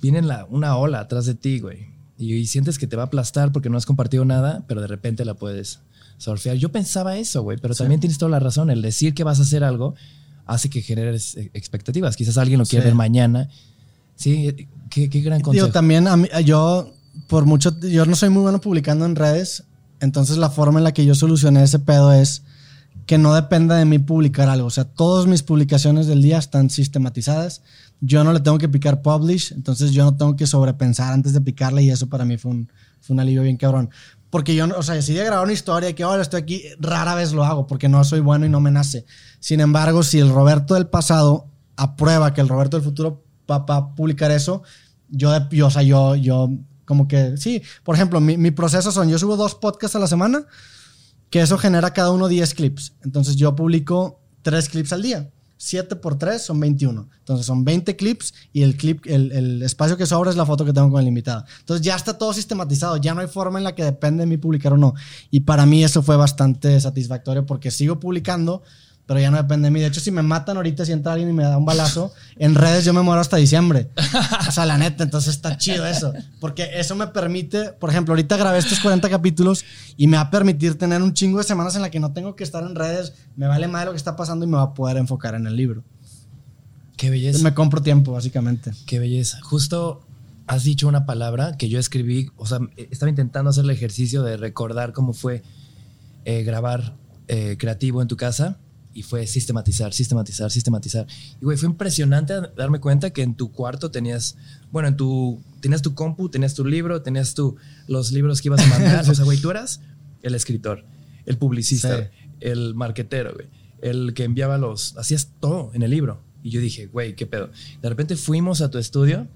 viene la, una ola atrás de ti, güey. Y, sientes que te va a aplastar porque no has compartido nada, pero de repente la puedes surfear. Yo pensaba eso, güey, pero también tienes toda la razón. El decir que vas a hacer algo hace que generes expectativas. Quizás alguien lo quiere ver mañana. Sí, Qué, gran consejo. Yo también, yo por mucho, yo no soy muy bueno publicando en redes, entonces la forma en la que yo solucioné ese pedo es que no dependa de mí publicar algo. O sea, todas mis publicaciones del día están sistematizadas. Yo no le tengo que picar publish, entonces yo no tengo que sobrepensar antes de picarle y eso para mí fue un, fue un alivio bien cabrón. Porque yo, o sea, decidí grabar una historia y que ahora estoy aquí, rara vez lo hago porque no soy bueno y no me nace. Sin embargo, si el Roberto del pasado aprueba que el Roberto del futuro va a publicar eso, yo, yo, o sea, yo, yo, como que, sí, por ejemplo, mi, mi proceso son, yo subo dos podcasts a la semana, que eso genera cada uno 10 clips. Entonces yo publico tres clips al día. 7 por 3 son 21. Entonces son 20 clips y el clip, el, el, espacio que sobra es la foto que tengo con el invitado. Entonces ya está todo sistematizado, ya no hay forma en la que depende de mí publicar o no. Y para mí eso fue bastante satisfactorio porque sigo publicando, pero ya no depende de mí. De hecho, si me matan ahorita, si entra alguien y me da un balazo, en redes yo me muero hasta diciembre. O sea, la neta, entonces está chido eso. Porque eso me permite, por ejemplo, ahorita grabé estos 40 capítulos y me va a permitir tener un chingo de semanas en la que no tengo que estar en redes, me vale más lo que está pasando y me va a poder enfocar en el libro. Qué belleza. me compro tiempo, básicamente. Qué belleza. Justo has dicho una palabra que yo escribí, o sea, estaba intentando hacer el ejercicio de recordar cómo fue eh, grabar eh, creativo en tu casa y fue sistematizar, sistematizar, sistematizar. Y güey, fue impresionante darme cuenta que en tu cuarto tenías, bueno, en tu, tenías tu compu, tenías tu libro, tenías tu, los libros que ibas a mandar. o sea, güey, tú eras el escritor, el publicista, el marquetero, güey. el que enviaba los, hacías todo en el libro. Y yo dije, güey, ¿qué pedo? De repente fuimos a tu estudio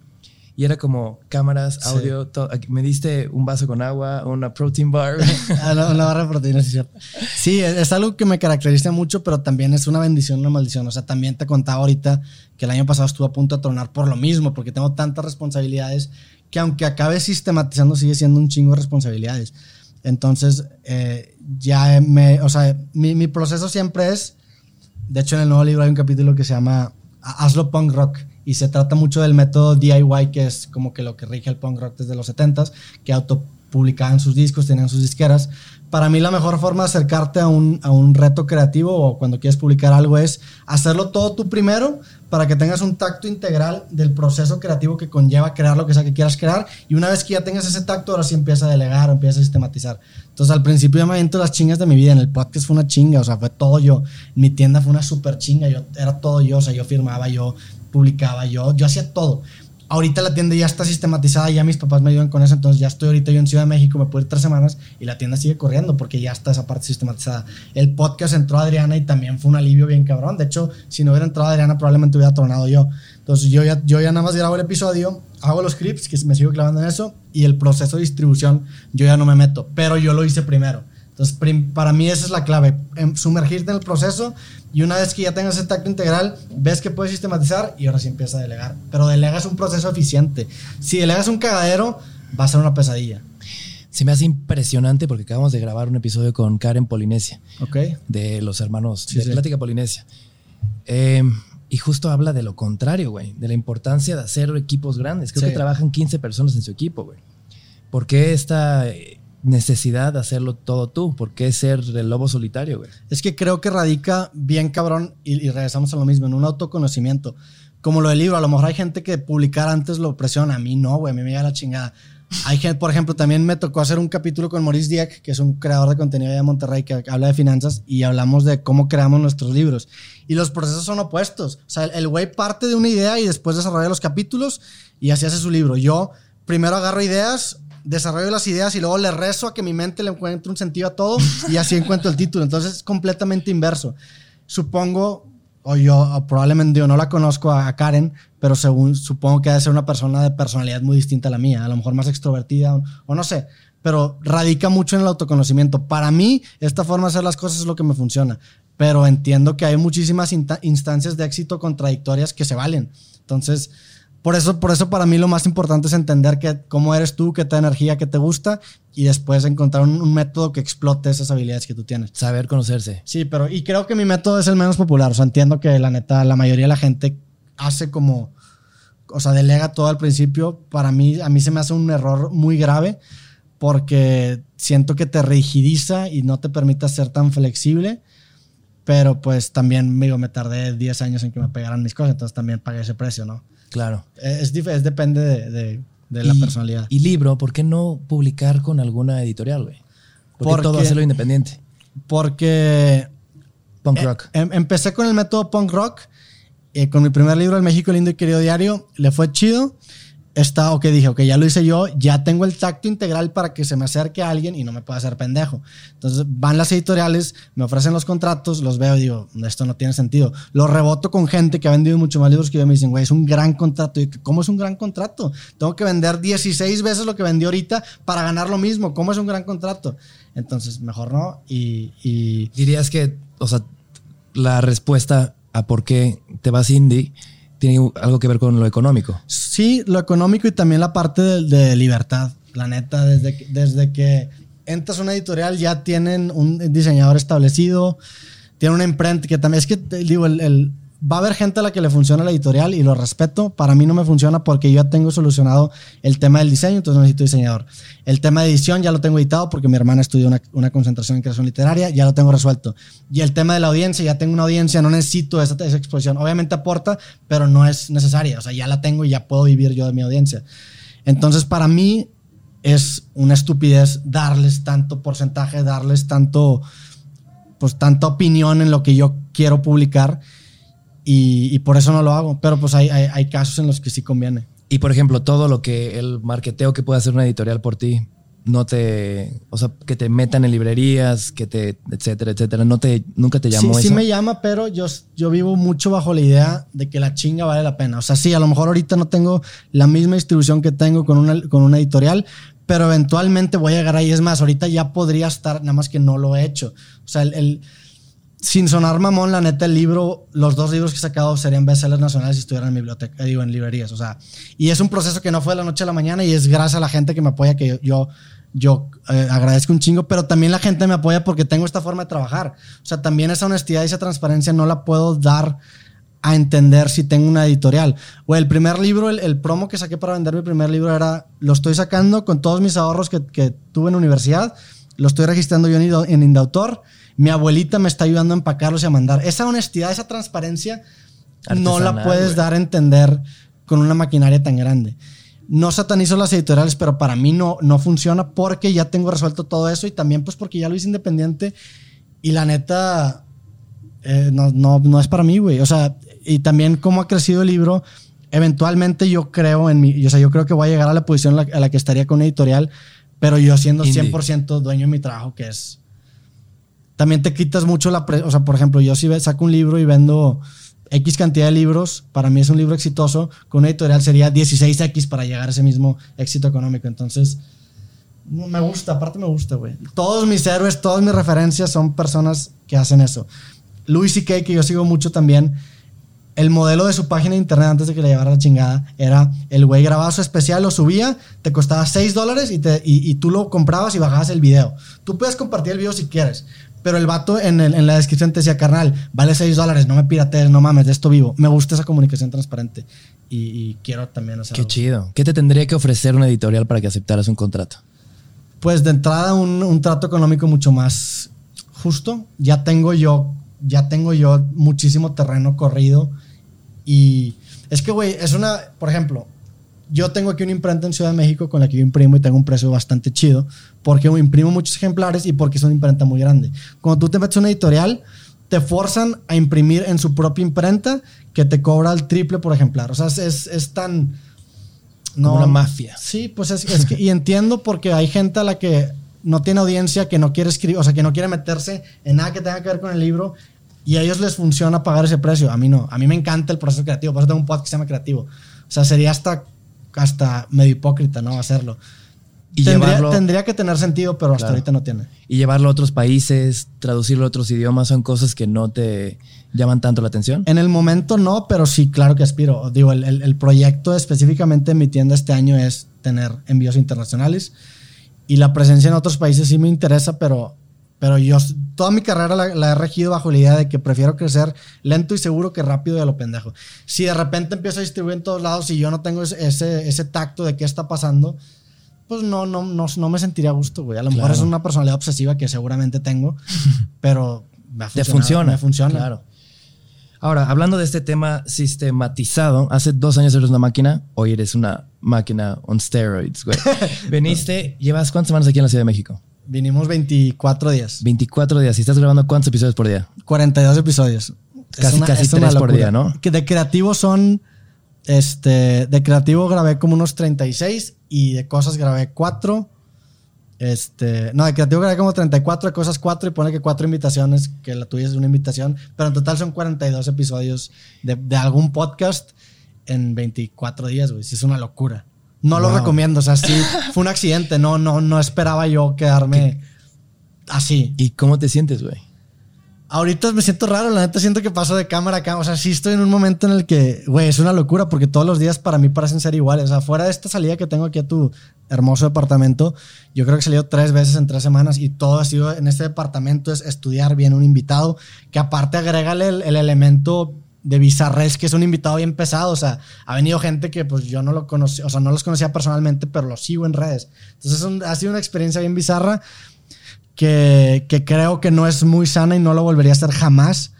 y era como cámaras, audio, todo. Me diste un vaso con agua, una protein bar. Ah, una, barra de proteínas, sí, cierto. Sí, es, algo que me caracteriza mucho, pero también es una bendición, una maldición. O sea, también te contaba ahorita que el año pasado estuve a punto de tronar por lo mismo, porque tengo tantas responsabilidades que aunque acabe sistematizando, sigue siendo un chingo de responsabilidades. Entonces, eh, ya me, o sea, mi, mi proceso siempre es, de hecho en el nuevo libro hay un capítulo que se llama Hazlo Punk Rock y se trata mucho del método DIY, que es como que lo que rige el punk rock desde los 70s, que autopublicaban sus discos, tenían sus disqueras. Para mí la mejor forma de acercarte a un, a un reto creativo o cuando quieres publicar algo es hacerlo todo tú primero para que tengas un tacto integral del proceso creativo que conlleva crear lo que sea que quieras crear. Y una vez que ya tengas ese tacto, ahora sí empieza a delegar, empieza a sistematizar. Entonces, al principio ya me aviento las chingas de mi vida. En el podcast fue una chinga, o sea, fue todo yo. Mi tienda fue una super chinga, yo, era todo yo, o sea, yo firmaba, yo publicaba, yo, yo hacía todo. Ahorita la tienda ya está sistematizada, ya mis papás me ayudan con eso, entonces ya estoy ahorita yo en Ciudad de México, me puedo ir tres semanas y la tienda sigue corriendo porque ya está esa parte sistematizada. El podcast entró Adriana y también fue un alivio bien cabrón. De hecho, si no hubiera entrado Adriana, probablemente hubiera tronado yo. Entonces yo ya, yo ya nada más grabo el episodio, hago los clips, que me sigo clavando en eso, y el proceso de distribución yo ya no me meto, pero yo lo hice primero. Entonces, para mí esa es la clave, sumergirte en el proceso y una vez que ya tengas ese tacto integral, ves que puedes sistematizar y ahora sí empieza a delegar. Pero delegas un proceso eficiente. Si delegas un cagadero, va a ser una pesadilla. Se me hace impresionante porque acabamos de grabar un episodio con Karen Polinesia. Ok. De los hermanos de Plática Polinesia. Em, y justo habla de lo contrario, güey. De la importancia de hacer equipos grandes. Creo que trabajan 15 personas en su equipo, güey. ¿Por qué esta necesidad de hacerlo todo tú? ¿Por qué ser el lobo solitario, güey? Es que creo que radica bien cabrón, y, regresamos a lo mismo, en un autoconocimiento. Como lo del libro, a lo mejor hay gente que publicar antes lo presiona, a mí no, güey, a mí me da la chingada. Hay gente, por ejemplo, también me tocó hacer un capítulo con Maurice Dieck, que es un creador de contenido de Monterrey que habla de finanzas y hablamos de cómo creamos nuestros libros. Y los procesos son opuestos. O sea, el güey parte de una idea y después desarrolla los capítulos y así hace su libro. Yo primero agarro ideas, desarrollo las ideas y luego le rezo a que mi mente le encuentre un sentido a todo y así encuentro el título. Entonces es completamente inverso. Supongo, o yo probablemente yo no la conozco a, Karen, pero según supongo que debe ser una persona de personalidad muy distinta a la mía, a lo mejor más extrovertida o, no sé, pero radica mucho en el autoconocimiento. Para mí, esta forma de hacer las cosas es lo que me funciona, pero entiendo que hay muchísimas instancias de éxito contradictorias que se valen. Entonces, por eso, por eso para mí lo más importante es entender que, cómo eres tú, qué te da energía, qué te gusta y después encontrar un, método que explote esas habilidades que tú tienes. Saber conocerse. Sí, pero y creo que mi método es el menos popular. O sea, entiendo que la neta, la mayoría de la gente hace como, o sea, delega todo al principio. Para mí, a mí se me hace un error muy grave porque siento que te rigidiza y no te permite ser tan flexible. Pero pues también, digo, me tardé 10 años en que me pegaran mis cosas, entonces también pagué ese precio, ¿no? Claro. Es, es depende de, la personalidad. Y libro, ¿por qué no publicar con alguna editorial, güey? ¿Por qué todo hacerlo independiente? Porque... Punk rock. Em, empecé con el método punk rock. Eh, con mi primer libro, El México Lindo y Querido Diario, le fue chido está, ok, dije, ok, ya lo hice yo, ya tengo el tacto integral para que se me acerque a alguien y no me pueda hacer pendejo. Entonces van las editoriales, me ofrecen los contratos, los veo y digo, esto no tiene sentido. Lo reboto con gente que ha vendido mucho más libros que yo me dicen, güey, es un gran contrato. Y ¿cómo es un gran contrato? Tengo que vender 16 veces lo que vendí ahorita para ganar lo mismo. ¿Cómo es un gran contrato? Entonces, mejor no. Y, y... dirías que, o sea, la respuesta a por qué te vas indie tiene algo que ver con lo económico. Sí, lo económico y también la parte de, libertad. La neta, desde que, desde que entras a una editorial ya tienen un diseñador establecido, tienen una imprenta que también es que, digo, el va a haber gente a la que le funciona la editorial y lo respeto. Para mí no me funciona porque yo ya tengo solucionado el tema del diseño, entonces no necesito diseñador. El tema de edición ya lo tengo editado porque mi hermana estudió una, concentración en creación literaria, ya lo tengo resuelto. Y el tema de la audiencia, ya tengo una audiencia, no necesito esa, esa exposición. Obviamente aporta, pero no es necesaria. O sea, ya la tengo y ya puedo vivir yo de mi audiencia. Entonces, para mí es una estupidez darles tanto porcentaje, darles tanto, pues tanta opinión en lo que yo quiero publicar y, por eso no lo hago. Pero pues hay, hay, hay, casos en los que sí conviene. Y por ejemplo, todo lo que el marketeo que puede hacer una editorial por ti, no te, o sea, que te metan en librerías, que te, etcétera, etcétera. No te, nunca te llamó sí, eso. Sí me llama, pero yo, yo vivo mucho bajo la idea de que la chinga vale la pena. O sea, sí, a lo mejor ahorita no tengo la misma distribución que tengo con una, con una editorial, pero eventualmente voy a llegar ahí. Es más, ahorita ya podría estar, nada más que no lo he hecho. O sea, el, sin sonar mamón, la neta, el libro, los dos libros que he sacado serían bestsellers nacionales si estuvieran en biblioteca, digo, en librerías. O sea, y es un proceso que no fue de la noche a la mañana y es gracias a la gente que me apoya que yo yo eh, agradezco un chingo, pero también la gente me apoya porque tengo esta forma de trabajar. O sea, también esa honestidad y esa transparencia no la puedo dar a entender si tengo una editorial. O el primer libro, el, promo que saqué para vender mi primer libro era, lo estoy sacando con todos mis ahorros que, tuve en universidad, lo estoy registrando yo en, en Indautor, mi abuelita me está ayudando a empacarlos y a mandar. Esa honestidad, esa transparencia, no la puedes dar a entender con una maquinaria tan grande no satanizo las editoriales, pero para mí no, no funciona porque ya tengo resuelto todo eso y también pues porque ya lo hice independiente y la neta eh, no, no, es para mí, güey. O sea, y también cómo ha crecido el libro, eventualmente yo creo en mí, o sea, yo creo que voy a llegar a la posición a la que estaría con una editorial, pero yo siendo 100% dueño de mi trabajo, que es... También te quitas mucho la... o sea, por ejemplo, yo si saco un libro y vendo X cantidad de libros, para mí es un libro exitoso, con una editorial sería 16X para llegar a ese mismo éxito económico. Entonces, me gusta, aparte me gusta, güey. Todos mis héroes, todas mis referencias son personas que hacen eso. Louis C.K., que yo sigo mucho también, el modelo de su página de internet antes de que le llevara la chingada era el güey grababa su especial, lo subía, te costaba 6 dólares y, y, tú lo comprabas y bajabas el video. Tú puedes compartir el video si quieres, pero el vato en, en la descripción te decía, carnal, vale 6 dólares, no me piratees, no mames, de esto vivo. Me gusta esa comunicación transparente y, quiero también hacerlo. Qué chido. ¿Qué te tendría que ofrecer una editorial para que aceptaras un contrato? Pues de entrada un, un trato económico mucho más justo. Ya tengo yo, ya tengo yo muchísimo terreno corrido y es que, güey, es una, por ejemplo, yo tengo aquí una imprenta en Ciudad de México con la que yo imprimo y tengo un precio bastante chido porque imprimo muchos ejemplares y porque es una imprenta muy grande. Cuando tú te metes una editorial, te forzan a imprimir en su propia imprenta que te cobra el triple por ejemplar. O sea, es, es tan... No, Como una mafia. Sí, pues es, es que, y entiendo porque hay gente a la que no tiene audiencia, que no quiere escribir, o sea, que no quiere meterse en nada que tenga que ver con el libro y a ellos les funciona pagar ese precio. A mí no. A mí me encanta el proceso creativo. Por eso tengo un podcast que se llama Creativo. O sea, sería hasta hasta medio hipócrita, ¿no? Hacerlo. Y tendría, tendría que tener sentido, pero hasta ahorita no tiene. Y llevarlo a otros países, traducirlo a otros idiomas, son cosas que no te llaman tanto la atención. En el momento no, pero sí, claro que aspiro. Digo, el, el proyecto específicamente en mi tienda este año es tener envíos internacionales y la presencia en otros países sí me interesa, pero pero yo toda mi carrera la, he regido bajo la idea de que prefiero crecer lento y seguro que rápido y a lo pendejo. Si de repente empiezo a distribuir en todos lados y yo no tengo ese, ese, tacto de qué está pasando, pues no, no, no, no me sentiría a gusto, güey. A lo mejor es una personalidad obsesiva que seguramente tengo, pero me Te funciona. Me funciona. Claro. Ahora, hablando de este tema sistematizado, hace dos años eres una máquina, hoy eres una máquina on steroids, güey. Veniste, ¿llevas cuántas semanas aquí en la Ciudad de México? Vinimos 24 días. 24 días. ¿Y estás grabando cuántos episodios por día? 42 episodios. Casi, casi tres por día, ¿no? Que de creativo son. Este. De creativo grabé como unos 36 y de cosas grabé 4. Este. No, de creativo grabé como 34, de cosas 4 y pone que 4 invitaciones, que la tuya es una invitación. Pero en total son 42 episodios de, de algún podcast en 24 días, güey. Es una locura. No lo recomiendo, o sea, sí, fue un accidente, no, no, no esperaba yo quedarme así. ¿Y cómo te sientes, güey? Ahorita me siento raro, la neta siento que paso de cámara a cámara. O sea, sí estoy en un momento en el que, güey, es una locura porque todos los días para mí parecen ser iguales. O sea, fuera de esta salida que tengo aquí a tu hermoso departamento, yo creo que he salido tres veces en tres semanas y todo ha sido en este departamento es estudiar bien un invitado que aparte agrégale el, el elemento de Bizarres, que es un invitado bien pesado. O sea, ha venido gente que pues yo no lo conocí, o sea, no los conocía personalmente, pero los sigo en redes. Entonces ha sido una experiencia bien bizarra que, que, creo que no es muy sana y no lo volvería a hacer jamás,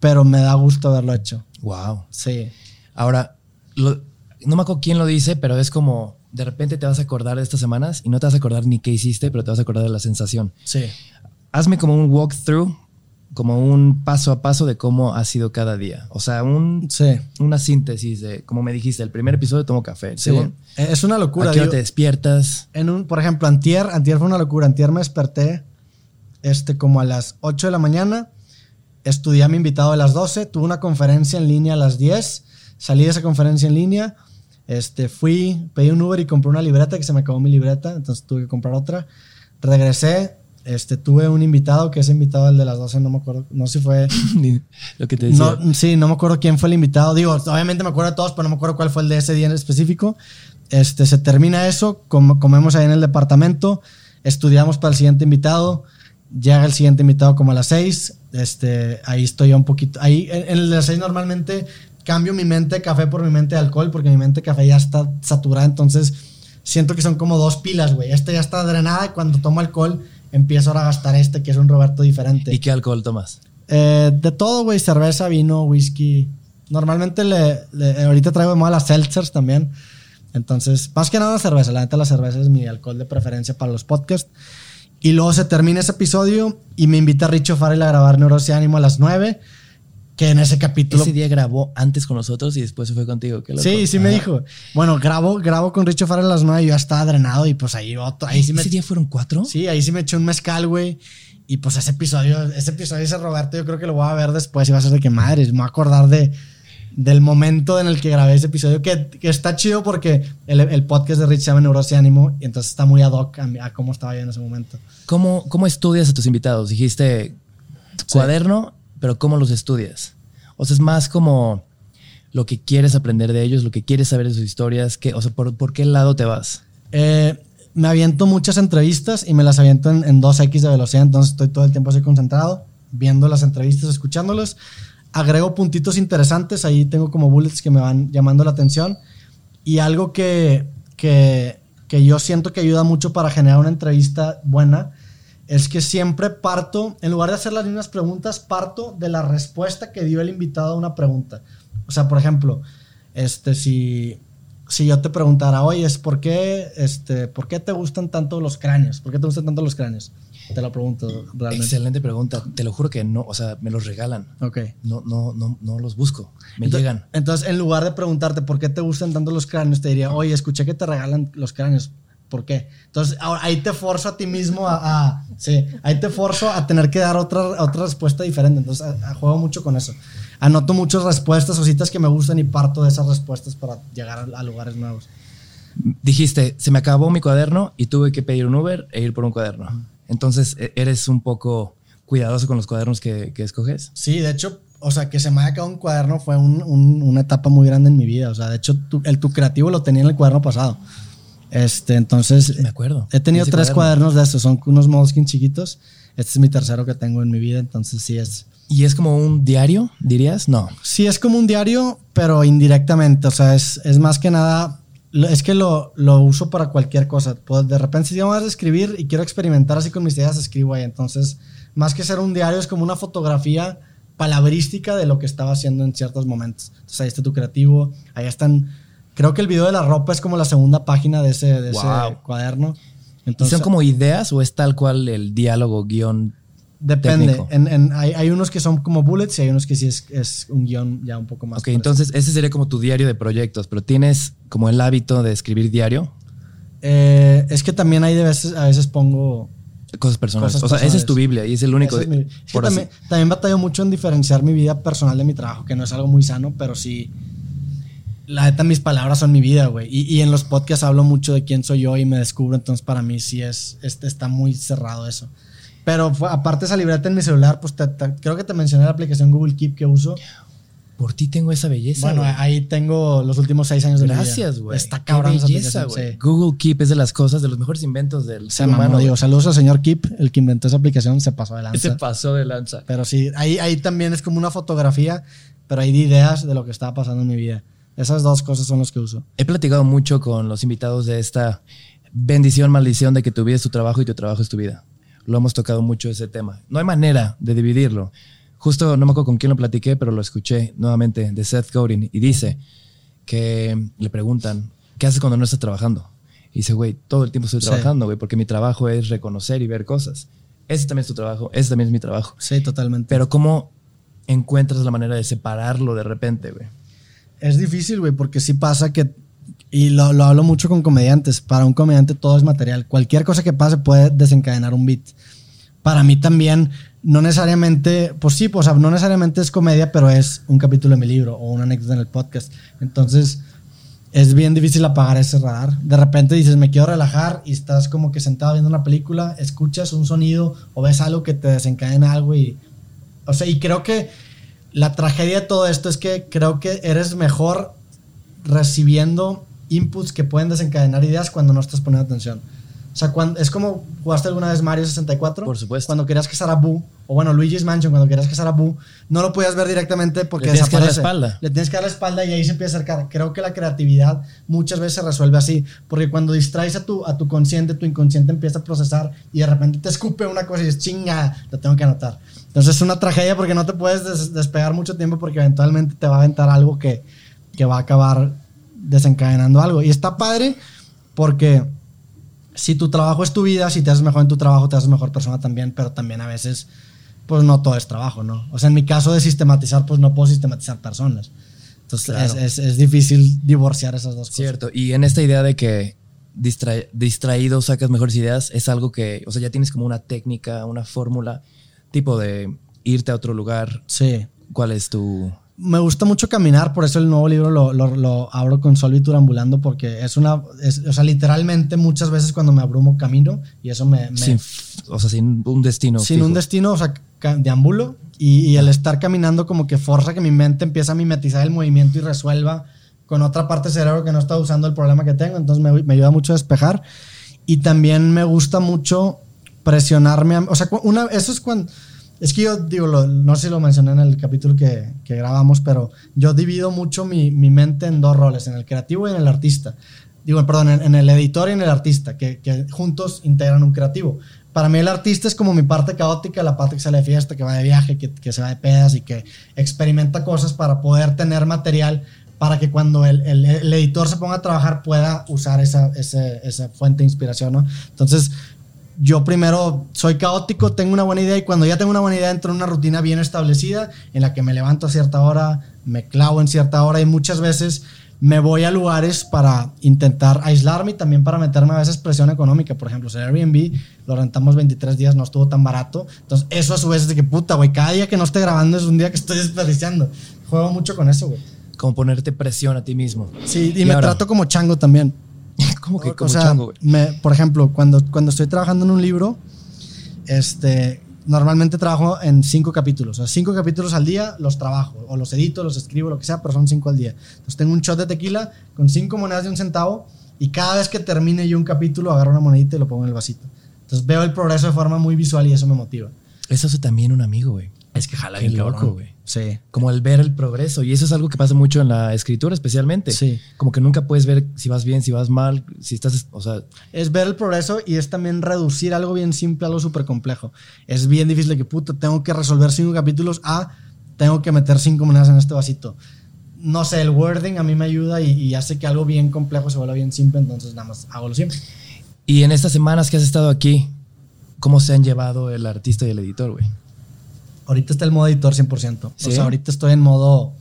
pero me da gusto haberlo hecho. Wow. Sí. Ahora, no me acuerdo quién lo dice, pero es como de repente te vas a acordar de estas semanas y no te vas a acordar ni qué hiciste, pero te vas a acordar de la sensación. Sí. Hazme como un walkthrough como un paso a paso de cómo ha sido cada día. O sea, un, Sí. una síntesis de, como me dijiste, el primer episodio tomo café. Sí. segundo, Es una locura. ¿a qué hora te despiertas? en un, por ejemplo, antier, antier fue una locura. Antier me desperté este, como a las 8 de la mañana. Estudié a mi invitado a las 12. Tuve una conferencia en línea a las 10. Salí de esa conferencia en línea. Este, fui, pedí un Uber y compré una libreta que se me acabó mi libreta. Entonces tuve que comprar otra. Regresé. Este, tuve un invitado que ese invitado, el de las 12, no me acuerdo. No sé si fue. Lo que te decía. No, sí, no me acuerdo quién fue el invitado. Digo, obviamente me acuerdo de todos, pero no me acuerdo cuál fue el de ese día en específico. Este, se termina eso, com- comemos ahí en el departamento, estudiamos para el siguiente invitado, llega el siguiente invitado como a las seis, este, ahí estoy ya un poquito, ahí en, en las seis normalmente cambio mi mente de café por mi mente de alcohol, porque mi mente de café ya está saturada, entonces siento que son como dos pilas, güey. Esta ya está drenada y cuando tomo alcohol empiezo ahora a gastar este, que es un Roberto diferente. ¿Y qué alcohol tomas? Eh, de todo, güey, cerveza, vino, whisky. Normalmente le, le- ahorita traigo de moda las seltzers también. Entonces, más que nada cerveza. La neta, la cerveza es mi alcohol de preferencia para los podcasts. Y luego se termina ese episodio y me invita Richo Farrell a grabar Neurosis Ánimo a las 9. Que en ese capítulo. Ese día grabó antes con nosotros y después se fue contigo. Qué. Sí, sí me dijo. Bueno, grabo, grabo con Richo Farrell a las 9 y yo ya estaba drenado y pues ahí otro. Ahí sí me, ¿Ese día fueron cuatro? Sí, ahí sí me eché un mezcal, güey. Y pues ese episodio, ese episodio dice Roberto, yo creo que lo voy a ver después y va a ser de que madre, me voy a acordar de, del momento en el que grabé ese episodio, que, que está chido porque el, el podcast de Rich se llama Neurosis y Ánimo y entonces está muy ad hoc a, a cómo estaba yo en ese momento. ¿Cómo, ¿Cómo estudias a tus invitados? Dijiste cuaderno, pero ¿cómo los estudias? O sea, es más como lo que quieres aprender de ellos, lo que quieres saber de sus historias. ¿qué, o sea, ¿por, por qué lado te vas? Eh, me aviento muchas entrevistas y me las aviento en, en 2x de velocidad, entonces estoy todo el tiempo así concentrado, viendo las entrevistas, escuchándolas. Agrego puntitos interesantes, ahí tengo como bullets que me van llamando la atención. Y algo que, que, que yo siento que ayuda mucho para generar una entrevista buena es que siempre parto, en lugar de hacer las mismas preguntas, parto de la respuesta que dio el invitado a una pregunta. O sea, por ejemplo, este, si, si yo te preguntara, oye, es ¿por qué, este, ¿por qué te gustan tanto los cráneos? ¿Por qué te gustan tanto los cráneos? Te lo pregunto realmente. Excelente pregunta. Te lo juro que no, o sea, me los regalan. Ok. No, no, no, no los busco. Me Ento- llegan. Entonces, en lugar de preguntarte por qué te gustan tanto los cráneos, te diría, oye, escuché que te regalan los cráneos. ¿Por qué? Entonces, ahora, ahí te forzo a ti mismo a, a- Sí, ahí te forzo a tener que dar otra, otra respuesta diferente. Entonces, a- a- juego mucho con eso. Anoto muchas respuestas o citas que me gustan y parto de esas respuestas para llegar a, a lugares nuevos. Dijiste, se me acabó mi cuaderno y tuve que pedir un Uber e ir por un cuaderno. Entonces, e- eres un poco cuidadoso con los cuadernos que, que escoges. Sí, de hecho, o sea, que se me haya quedado un cuaderno fue un- un- una etapa muy grande en mi vida. O sea, de hecho, tu- el tu creativo lo tenía en el cuaderno pasado. Este, entonces, Me acuerdo. he tenido tres cuaderno. cuadernos de estos, son unos Moleskine chiquitos. Este es mi tercero que tengo en mi vida, entonces sí es. ¿Y es como un diario, dirías? No. Sí, es como un diario, pero indirectamente. O sea, es, es más que nada. Es que lo, lo uso para cualquier cosa. Pues de repente, si yo me vas a escribir y quiero experimentar así con mis ideas, escribo ahí. Entonces, más que ser un diario, es como una fotografía palabrística de lo que estaba haciendo en ciertos momentos. Entonces, ahí está tu creativo. Ahí están. Creo que el video de la ropa es como la segunda página de ese, de ese Wow. cuaderno. ¿Y Entonces, son como ideas o es tal cual el diálogo, guion? depende. En- en- hay, hay unos que son como bullets y hay unos que sí es, es un guion ya un poco más. Ok, por eso. entonces ese sería como tu diario de proyectos, pero tienes como el hábito de escribir diario, Eh, es que también hay de veces, a veces pongo. cosas personales. Cosas o sea, esa es personales. tu Biblia y es el único. Ese es mi- es que también, también batallo mucho en diferenciar mi vida personal de mi trabajo, que no es algo muy sano, pero sí. La neta, mis palabras son mi vida, güey. Y, y en los podcasts hablo mucho de quién soy yo y me descubro, entonces para mí sí es. Este, está muy cerrado eso. Pero fue- aparte esa libreta en mi celular, pues te- te- creo que te mencioné la aplicación Google Keep que uso. Por ti tengo esa belleza. bueno, güey. ahí tengo los últimos seis años de. Gracias, güey. Está Qué cabrón esa belleza, güey. sí. Google Keep es de las cosas, de los mejores inventos del Se ser humano. digo, saludos al señor Keep, el que inventó esa aplicación, se pasó adelante. Se pasó de lanza. Pero sí, ahí, ahí también es como una fotografía, pero hay de ideas de lo que estaba pasando en mi vida. Esas dos cosas son las que uso. He platicado mucho con los invitados de esta bendición, maldición de que tu vida es tu trabajo y tu trabajo es tu vida. Lo hemos tocado mucho ese tema. No hay manera de dividirlo. Justo no me acuerdo con quién lo platiqué, pero lo escuché nuevamente de Seth Godin y dice que le preguntan, ¿qué haces cuando no estás trabajando? Y dice, güey, todo el tiempo estoy trabajando, güey, porque mi trabajo es reconocer y ver cosas. ese también es tu trabajo, ese también es mi trabajo. Sí, totalmente. Pero ¿cómo encuentras la manera de separarlo de repente, güey? Es difícil, güey, porque sí pasa que, y lo, lo hablo mucho con comediantes, para un comediante todo es material. Cualquier cosa que pase puede desencadenar un beat. Para mí también, no necesariamente, pues sí, pues, o no necesariamente es comedia, pero es un capítulo de mi libro o una anécdota en el podcast. Entonces, es bien difícil apagar ese radar. De repente dices, me quiero relajar y estás como que sentado viendo una película, escuchas un sonido o ves algo que te desencadena algo y, o sea, y creo que la tragedia de todo esto es que creo que eres mejor recibiendo inputs que pueden desencadenar ideas cuando no estás poniendo atención. O sea, cuando, es como jugaste alguna vez Mario 64. Por supuesto. Cuando querías que a Boo, o bueno, Luigi's Mansion, cuando querías que a Boo, no lo podías ver directamente porque Le tienes que dar la desaparece. espalda. Le tienes que dar la espalda y ahí se empieza a acercar. Creo que la creatividad muchas veces se resuelve así, porque cuando distraes a tu, a tu consciente, tu inconsciente empieza a procesar y de repente te escupe una cosa y dices, chinga, la tengo que anotar. Entonces es una tragedia porque no te puedes des- despegar mucho tiempo porque eventualmente te va a aventar algo que, que va a acabar desencadenando algo. Y está padre porque si tu trabajo es tu vida, si te haces mejor en tu trabajo, te haces mejor persona también, pero también a veces, pues no todo es trabajo, ¿no? O sea, en mi caso de sistematizar, pues no puedo sistematizar personas. Entonces Claro. es, es- es difícil divorciar esas dos cosas. Cierto. Y en esta idea de que distra- distraído sacas mejores ideas, es algo que, o sea, ya tienes como una técnica, una fórmula, tipo de irte a otro lugar. Sí. ¿Cuál es tu...? Me gusta mucho caminar, por eso el nuevo libro lo, lo- lo abro con Solvitur ambulando, porque es una, es- o sea, literalmente muchas veces cuando me abrumo camino y eso me, me- Sin, o sea, sin un destino sin fijo. un destino, o sea, deambulo y, y el estar caminando como que forza que mi mente empiece a mimetizar el movimiento y resuelva con otra parte del cerebro que no está usando el problema que tengo, entonces me, me ayuda mucho a despejar y también me gusta mucho presionarme, a- o sea, una, eso es cuando, es que yo digo, lo- no sé si lo mencioné en el capítulo que, grabamos, pero yo divido mucho mi, mi mente en dos roles, en el creativo y en el artista. Digo, perdón, en, el editor y en el artista, que, juntos integran un creativo. Para mí el artista es como mi parte caótica, la parte que sale de fiesta, que va de viaje, que, se va de pedas y que experimenta cosas para poder tener material para que cuando el, editor se ponga a trabajar pueda usar esa, esa fuente de inspiración, ¿no? Entonces, yo primero soy caótico, tengo una buena idea y cuando ya tengo una buena idea entro en una rutina bien establecida en la que me levanto a cierta hora, me clavo en cierta hora y muchas veces me voy a lugares para intentar aislarme y también para meterme a veces presión económica. Por ejemplo, el Airbnb lo rentamos 23 días, no estuvo tan barato. Entonces, eso a su vez es de que puta, güey, cada día que no esté grabando es un día que estoy desperdiciando. Juego mucho con eso, güey. Como ponerte presión a ti mismo. Sí, y, Y me ahora- trato como chango también. ¿Cómo que como o sea, chango, me- por ejemplo, cuando, cuando estoy trabajando en un libro, este, normalmente trabajo en cinco capítulos. O sea, cinco capítulos al día los trabajo, o los edito, los escribo, lo que sea, pero son cinco al día. Entonces tengo un shot de tequila con cinco monedas de un centavo y cada vez que termine yo un capítulo agarro una monedita y lo pongo en el vasito. Entonces veo el progreso de forma muy visual y eso me motiva. Eso hace también un amigo, güey. Es que jala Qué bien loco, cabrón. güey. Sí. Como el ver el progreso. Y eso es algo que pasa mucho en la escritura, especialmente. Sí. Como que nunca puedes ver si vas bien, si vas mal, si estás. O sea, es ver el progreso y es también reducir algo bien simple a algo súper complejo. Es bien difícil de que, puta, tengo que resolver cinco capítulos a tengo que meter cinco monedas en este vasito. No sé, el wording a mí me ayuda y, y hace que algo bien complejo se vuelva bien simple, entonces nada más hago lo simple. y en estas semanas que has estado aquí, ¿cómo se han llevado el artista y el editor, güey? Ahorita está el modo editor 100%. O ¿Sí? sea, ahorita estoy en modo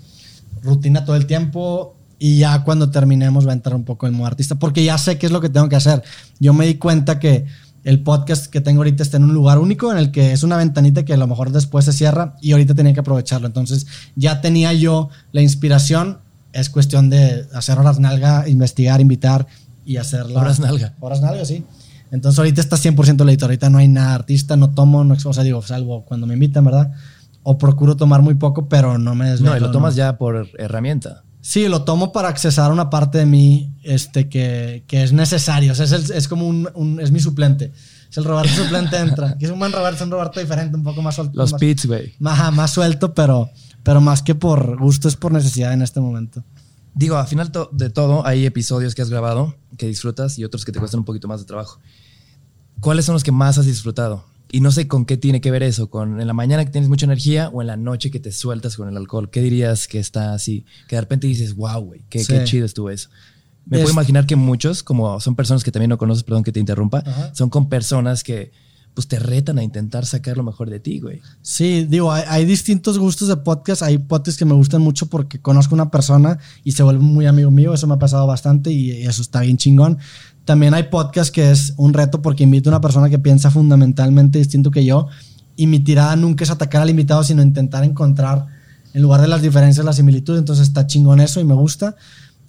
rutina todo el tiempo y ya cuando terminemos va a entrar un poco el modo artista porque ya sé qué es lo que tengo que hacer. Yo me di cuenta que el podcast que tengo ahorita está en un lugar único en el que es una ventanita que a lo mejor después se cierra y ahorita tenía que aprovecharlo. Entonces ya tenía yo la inspiración. Es cuestión de hacer horas nalga, investigar, invitar y hacerla. Horas nalga. Horas nalga, sí. Entonces ahorita está 100% el editor, ahorita no hay nada artista, no tomo, no, o sea, digo, salvo cuando me invitan, ¿verdad? O procuro tomar muy poco, pero no me desvelo. No, y lo tomas ya por herramienta. Sí, lo tomo para accesar a una parte de mí este, que, que es necesario, o sea, es, el- es como un, un- es mi suplente. Es el Roberto suplente entra. Que es un buen Roberto, es un Roberto diferente, un poco más suelto. Los más, pits, güey. Ajá, más suelto, pero, pero más que por gusto, es por necesidad en este momento. Digo, al final to- de todo, hay episodios que has grabado que disfrutas y otros que te cuestan un poquito más de trabajo. ¿Cuáles son los que más has disfrutado? Y no sé con qué tiene que ver eso, con en la mañana que tienes mucha energía o en la noche que te sueltas con el alcohol. ¿Qué dirías que está así? Que de repente dices, wow, güey, qué, Sí. qué chido estuvo eso. Me Es- puedo imaginar que muchos, como son personas que también no conoces, perdón que te interrumpa, Ajá. son con personas que pues te retan a intentar sacar lo mejor de ti, güey. Sí, digo, hay, distintos gustos de podcast. Hay podcasts que me gustan mucho porque conozco una persona y se vuelve muy amigo mío. Eso me ha pasado bastante y eso está bien chingón. También hay podcast que es un reto porque invito a una persona que piensa fundamentalmente distinto que yo y mi tirada nunca es atacar al invitado, sino intentar encontrar en lugar de las diferencias las similitudes. Entonces está chingón eso y me gusta.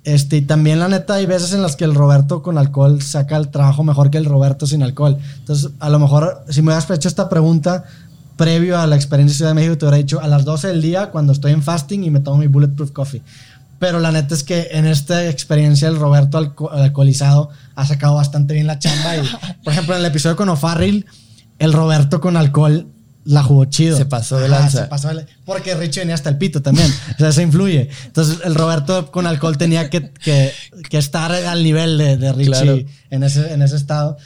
Este, y también la neta hay veces en las que el Roberto con alcohol saca el trabajo mejor que el Roberto sin alcohol. Entonces, a lo mejor si me hubieras hecho esta pregunta previo a la experiencia de Ciudad de México, te hubiera dicho a las 12 del día cuando estoy en fasting y me tomo mi Bulletproof Coffee. Pero la neta es que en esta experiencia el Roberto alcoholizado ha sacado bastante bien la chamba. Y, por ejemplo, en el episodio con O'Farrill, el Roberto con alcohol la jugó chido. Se pasó de lanza. se pasó de, porque Richie venía hasta el pito también. o sea, eso influye. Entonces, el Roberto con alcohol tenía que, que, que estar al nivel de, de Richie en, ese, en ese estado.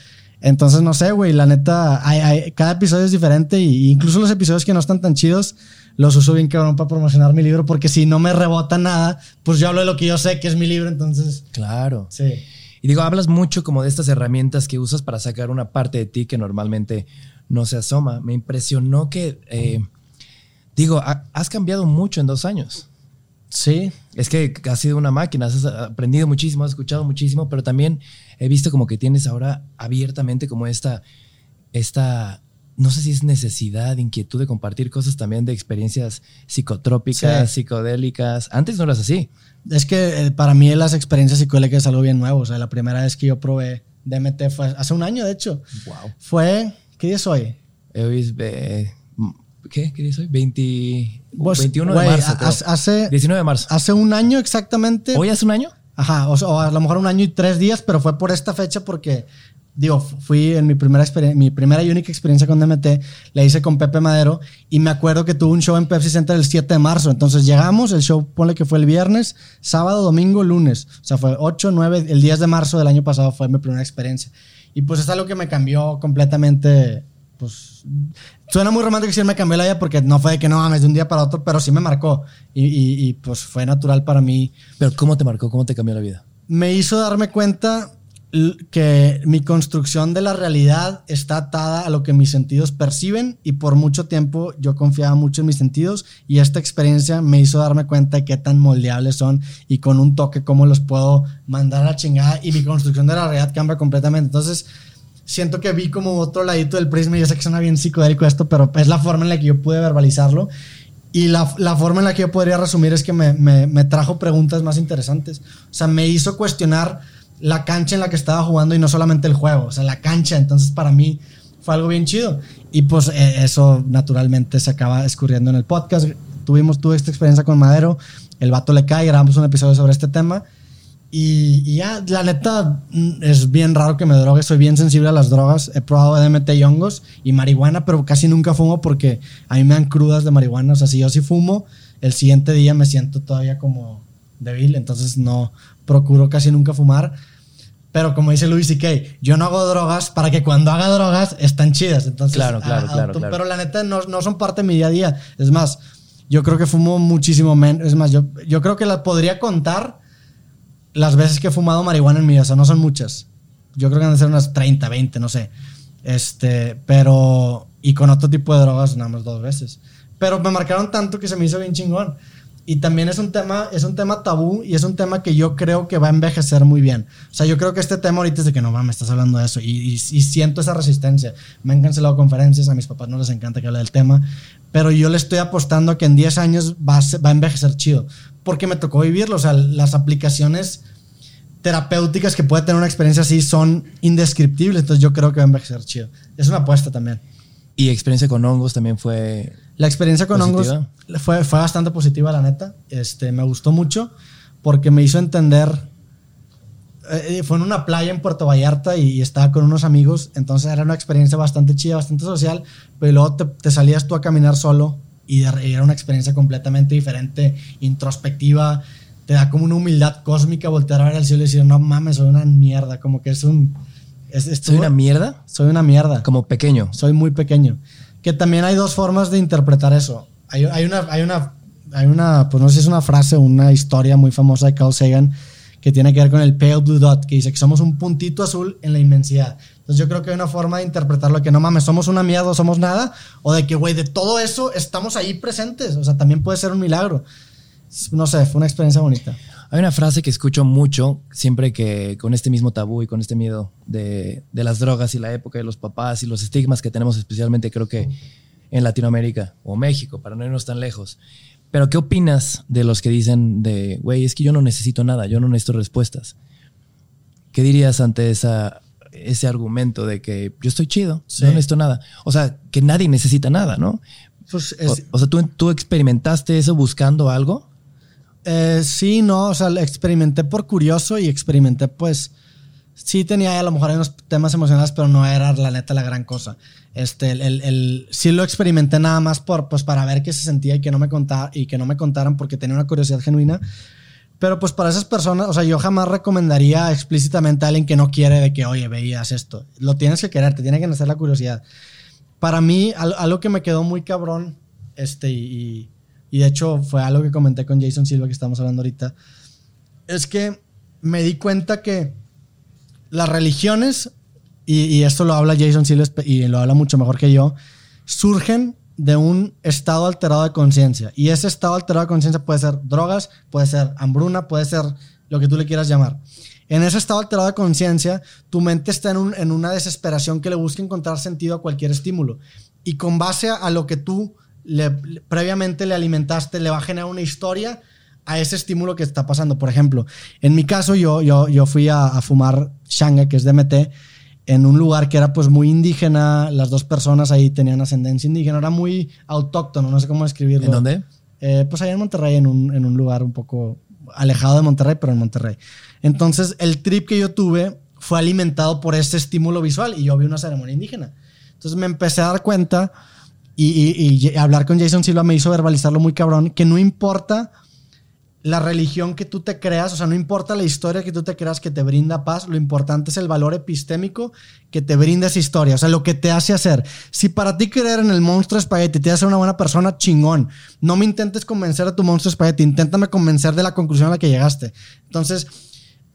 Entonces, no sé, güey, la neta, hay, hay, cada episodio es diferente y incluso los episodios que no están tan chidos los uso bien cabrón para promocionar mi libro porque si no me rebota nada, pues yo hablo de lo que yo sé que es mi libro, entonces... Claro. Sí. Y digo, hablas mucho como de estas herramientas que usas para sacar una parte de ti que normalmente no se asoma. Me impresionó que, eh, digo, has cambiado mucho en dos años. Sí. Es que has sido una máquina, has aprendido muchísimo, has escuchado muchísimo, pero también he visto como que tienes ahora abiertamente como esta, esta, no sé si es necesidad, inquietud de compartir cosas también de experiencias psicotrópicas, psicodélicas. Antes no eras así. Es que eh, para mí las experiencias psicodélicas es algo bien nuevo. O sea, la primera vez que yo probé DMT fue hace un año, de hecho. Wow. Fue ¿Qué día es hoy? Hoy es. Eh, ¿Qué? ¿Qué día es hoy? 20, 21 de marzo. Hace, 19 de marzo. Hace un año exactamente. ¿Hoy hace un año? Ajá, o, a lo mejor un año y tres días, pero fue por esta fecha porque, digo, fui en mi primera, mi primera y única experiencia con DMT, la hice con Pepe Madero y me acuerdo que tuvo un show en Pepsi Center el 7 de marzo. Entonces llegamos, el show, ponle que fue el viernes, sábado, domingo, lunes. O sea, fue 8, 9, el 10 de marzo del año pasado fue mi primera experiencia. Y pues es algo que me cambió completamente. Pues suena muy romántico decir me cambió la vida porque no fue de que no mames de un día para otro, pero sí me marcó. Y, pues fue natural para mí. ¿Pero cómo te marcó? ¿Cómo te cambió la vida? Me hizo darme cuenta que mi construcción de la realidad está atada a lo que mis sentidos perciben y por mucho tiempo yo confiaba mucho en mis sentidos y esta experiencia me hizo darme cuenta de qué tan moldeables son y con un toque cómo los puedo mandar a la chingada y mi construcción de la realidad cambia completamente. Entonces siento que vi como otro ladito del prisma y yo sé que suena bien psicodélico esto, pero es la forma en la que yo pude verbalizarlo. Y la, la, forma en la que yo podría resumir es que me, me, me trajo preguntas más interesantes. O sea, me hizo cuestionar la cancha en la que estaba jugando y no solamente el juego, o sea, la cancha. Entonces, para mí fue algo bien chido. Y pues eh, eso naturalmente se acaba escurriendo en el podcast. Tuvimos, tuve esta experiencia con Madero, el vato le cae, grabamos un episodio sobre este tema. Y, ya, la neta, mm, es bien raro que me drogue. Soy bien sensible a las drogas. He probado DMT y hongos y marihuana, pero casi nunca fumo porque a mí me dan crudas de marihuana. O sea, si yo sí fumo, el siguiente día me siento todavía como débil. Entonces no, procuro casi nunca fumar. Pero como dice Luis C.K., yo no hago drogas para que cuando haga drogas están chidas. Entonces, claro, claro, claro, Pero la neta no, no, son parte de mi día a día. Es más, yo creo que fumo muchísimo menos. Es más, yo, yo creo que la podría contar las veces que he fumado marihuana en mi vida. O sea, no son muchas. Yo creo que han de ser unas 30, 20, no sé. Este, pero. Y con otro tipo de drogas, nada más dos veces. Pero me marcaron tanto que se me hizo bien chingón. Y también es un tema, es un tema tabú y es un tema que yo creo que va a envejecer muy bien. O sea, yo creo que este tema ahorita es de que no mames, estás hablando de eso y, y, siento esa resistencia. Me han cancelado conferencias, a mis papás no les encanta que hable del tema, pero yo le estoy apostando a que en 10 años va a, va a envejecer chido, porque me tocó vivirlo. O sea, las aplicaciones terapéuticas que puede tener una experiencia así son indescriptibles, entonces yo creo que va a envejecer chido. Es una apuesta también. ¿Y experiencia con hongos también fue la experiencia con hongos fue, fue bastante positiva, la neta. Este, me gustó mucho porque me hizo entender. Eh, fue en una playa en Puerto Vallarta y, estaba con unos amigos, entonces era una experiencia bastante chida, bastante social, pero luego te, salías tú a caminar solo y, era una experiencia completamente diferente, introspectiva, te da como una humildad cósmica voltear a ver al cielo y decir, no mames, soy una mierda, como que es un... ¿Soy una mierda? Soy una mierda. Como pequeño. Soy muy pequeño. Que también hay dos formas de interpretar eso. Hay, hay, una, hay, una, hay una, pues no sé si es una frase o una historia muy famosa de Carl Sagan, que tiene que ver con el Pale Blue Dot, que dice que somos un puntito azul en la inmensidad. Entonces yo creo que hay una forma de interpretarlo que no mames, somos una mierda, somos nada, o de que, güey, de todo eso estamos ahí presentes. O sea, también puede ser un milagro. No sé, fue una experiencia bonita. Hay una frase que escucho mucho, siempre que con este mismo tabú y con este miedo de, de las drogas y la época de los papás y los estigmas que tenemos especialmente creo que en Latinoamérica o México, para no irnos tan lejos. Pero ¿qué opinas de los que dicen de, güey, es que yo no necesito nada, yo no necesito respuestas? ¿Qué dirías ante esa, ese argumento de que yo estoy chido, no necesito nada? O sea, que nadie necesita nada, ¿no? Pues o, sea, ¿tú, ¿tú experimentaste eso buscando algo? Eh, sí, no, o sea, experimenté por curioso y experimenté pues sí tenía a lo mejor unos temas emocionales, pero no era la neta la gran cosa. Este, el, el, sí lo experimenté nada más por, pues, para ver qué se sentía y que no me contara, y que no me contaran porque tenía una curiosidad genuina. Pero pues para esas personas, o sea, yo jamás recomendaría explícitamente a alguien que no quiere de que, oye, veías esto. Lo tienes que querer, te tiene que nacer la curiosidad. Para mí, algo que me quedó muy cabrón, este, y, y de hecho fue algo que comenté con Jason Silva que estamos hablando ahorita, es que me di cuenta que las religiones, y, esto lo habla Jason Siles y lo habla mucho mejor que yo, surgen de un estado alterado de conciencia. Y ese estado alterado de conciencia puede ser drogas, puede ser hambruna, puede ser lo que tú le quieras llamar. En ese estado alterado de conciencia, tu mente está en, en, una desesperación que le busca encontrar sentido a cualquier estímulo. Y con base a, lo que tú le, previamente le alimentaste, le va a generar una historia a ese estímulo que está pasando. Por ejemplo, en mi caso yo, yo, yo fui a, fumar Shanga, que es DMT, en un lugar que era pues muy indígena, las dos personas ahí tenían ascendencia indígena, era muy autóctono, no sé cómo describirlo. ¿En dónde? Eh, pues allá en Monterrey, en un, en un lugar un poco alejado de Monterrey, pero en Monterrey. Entonces el trip que yo tuve fue alimentado por este estímulo visual y yo vi una ceremonia indígena. Entonces me empecé a dar cuenta y, hablar con Jason Silva me hizo verbalizarlo muy cabrón, que no importa la religión que tú te creas, o sea, no importa la historia que tú te creas que te brinda paz, lo importante es el valor epistémico que te brinda esa historia, o sea, lo que te hace hacer. Si para ti creer en el monstruo espagueti te hace una buena persona, chingón. No me intentes convencer a tu monstruo espagueti, inténtame convencer de la conclusión a la que llegaste. Entonces,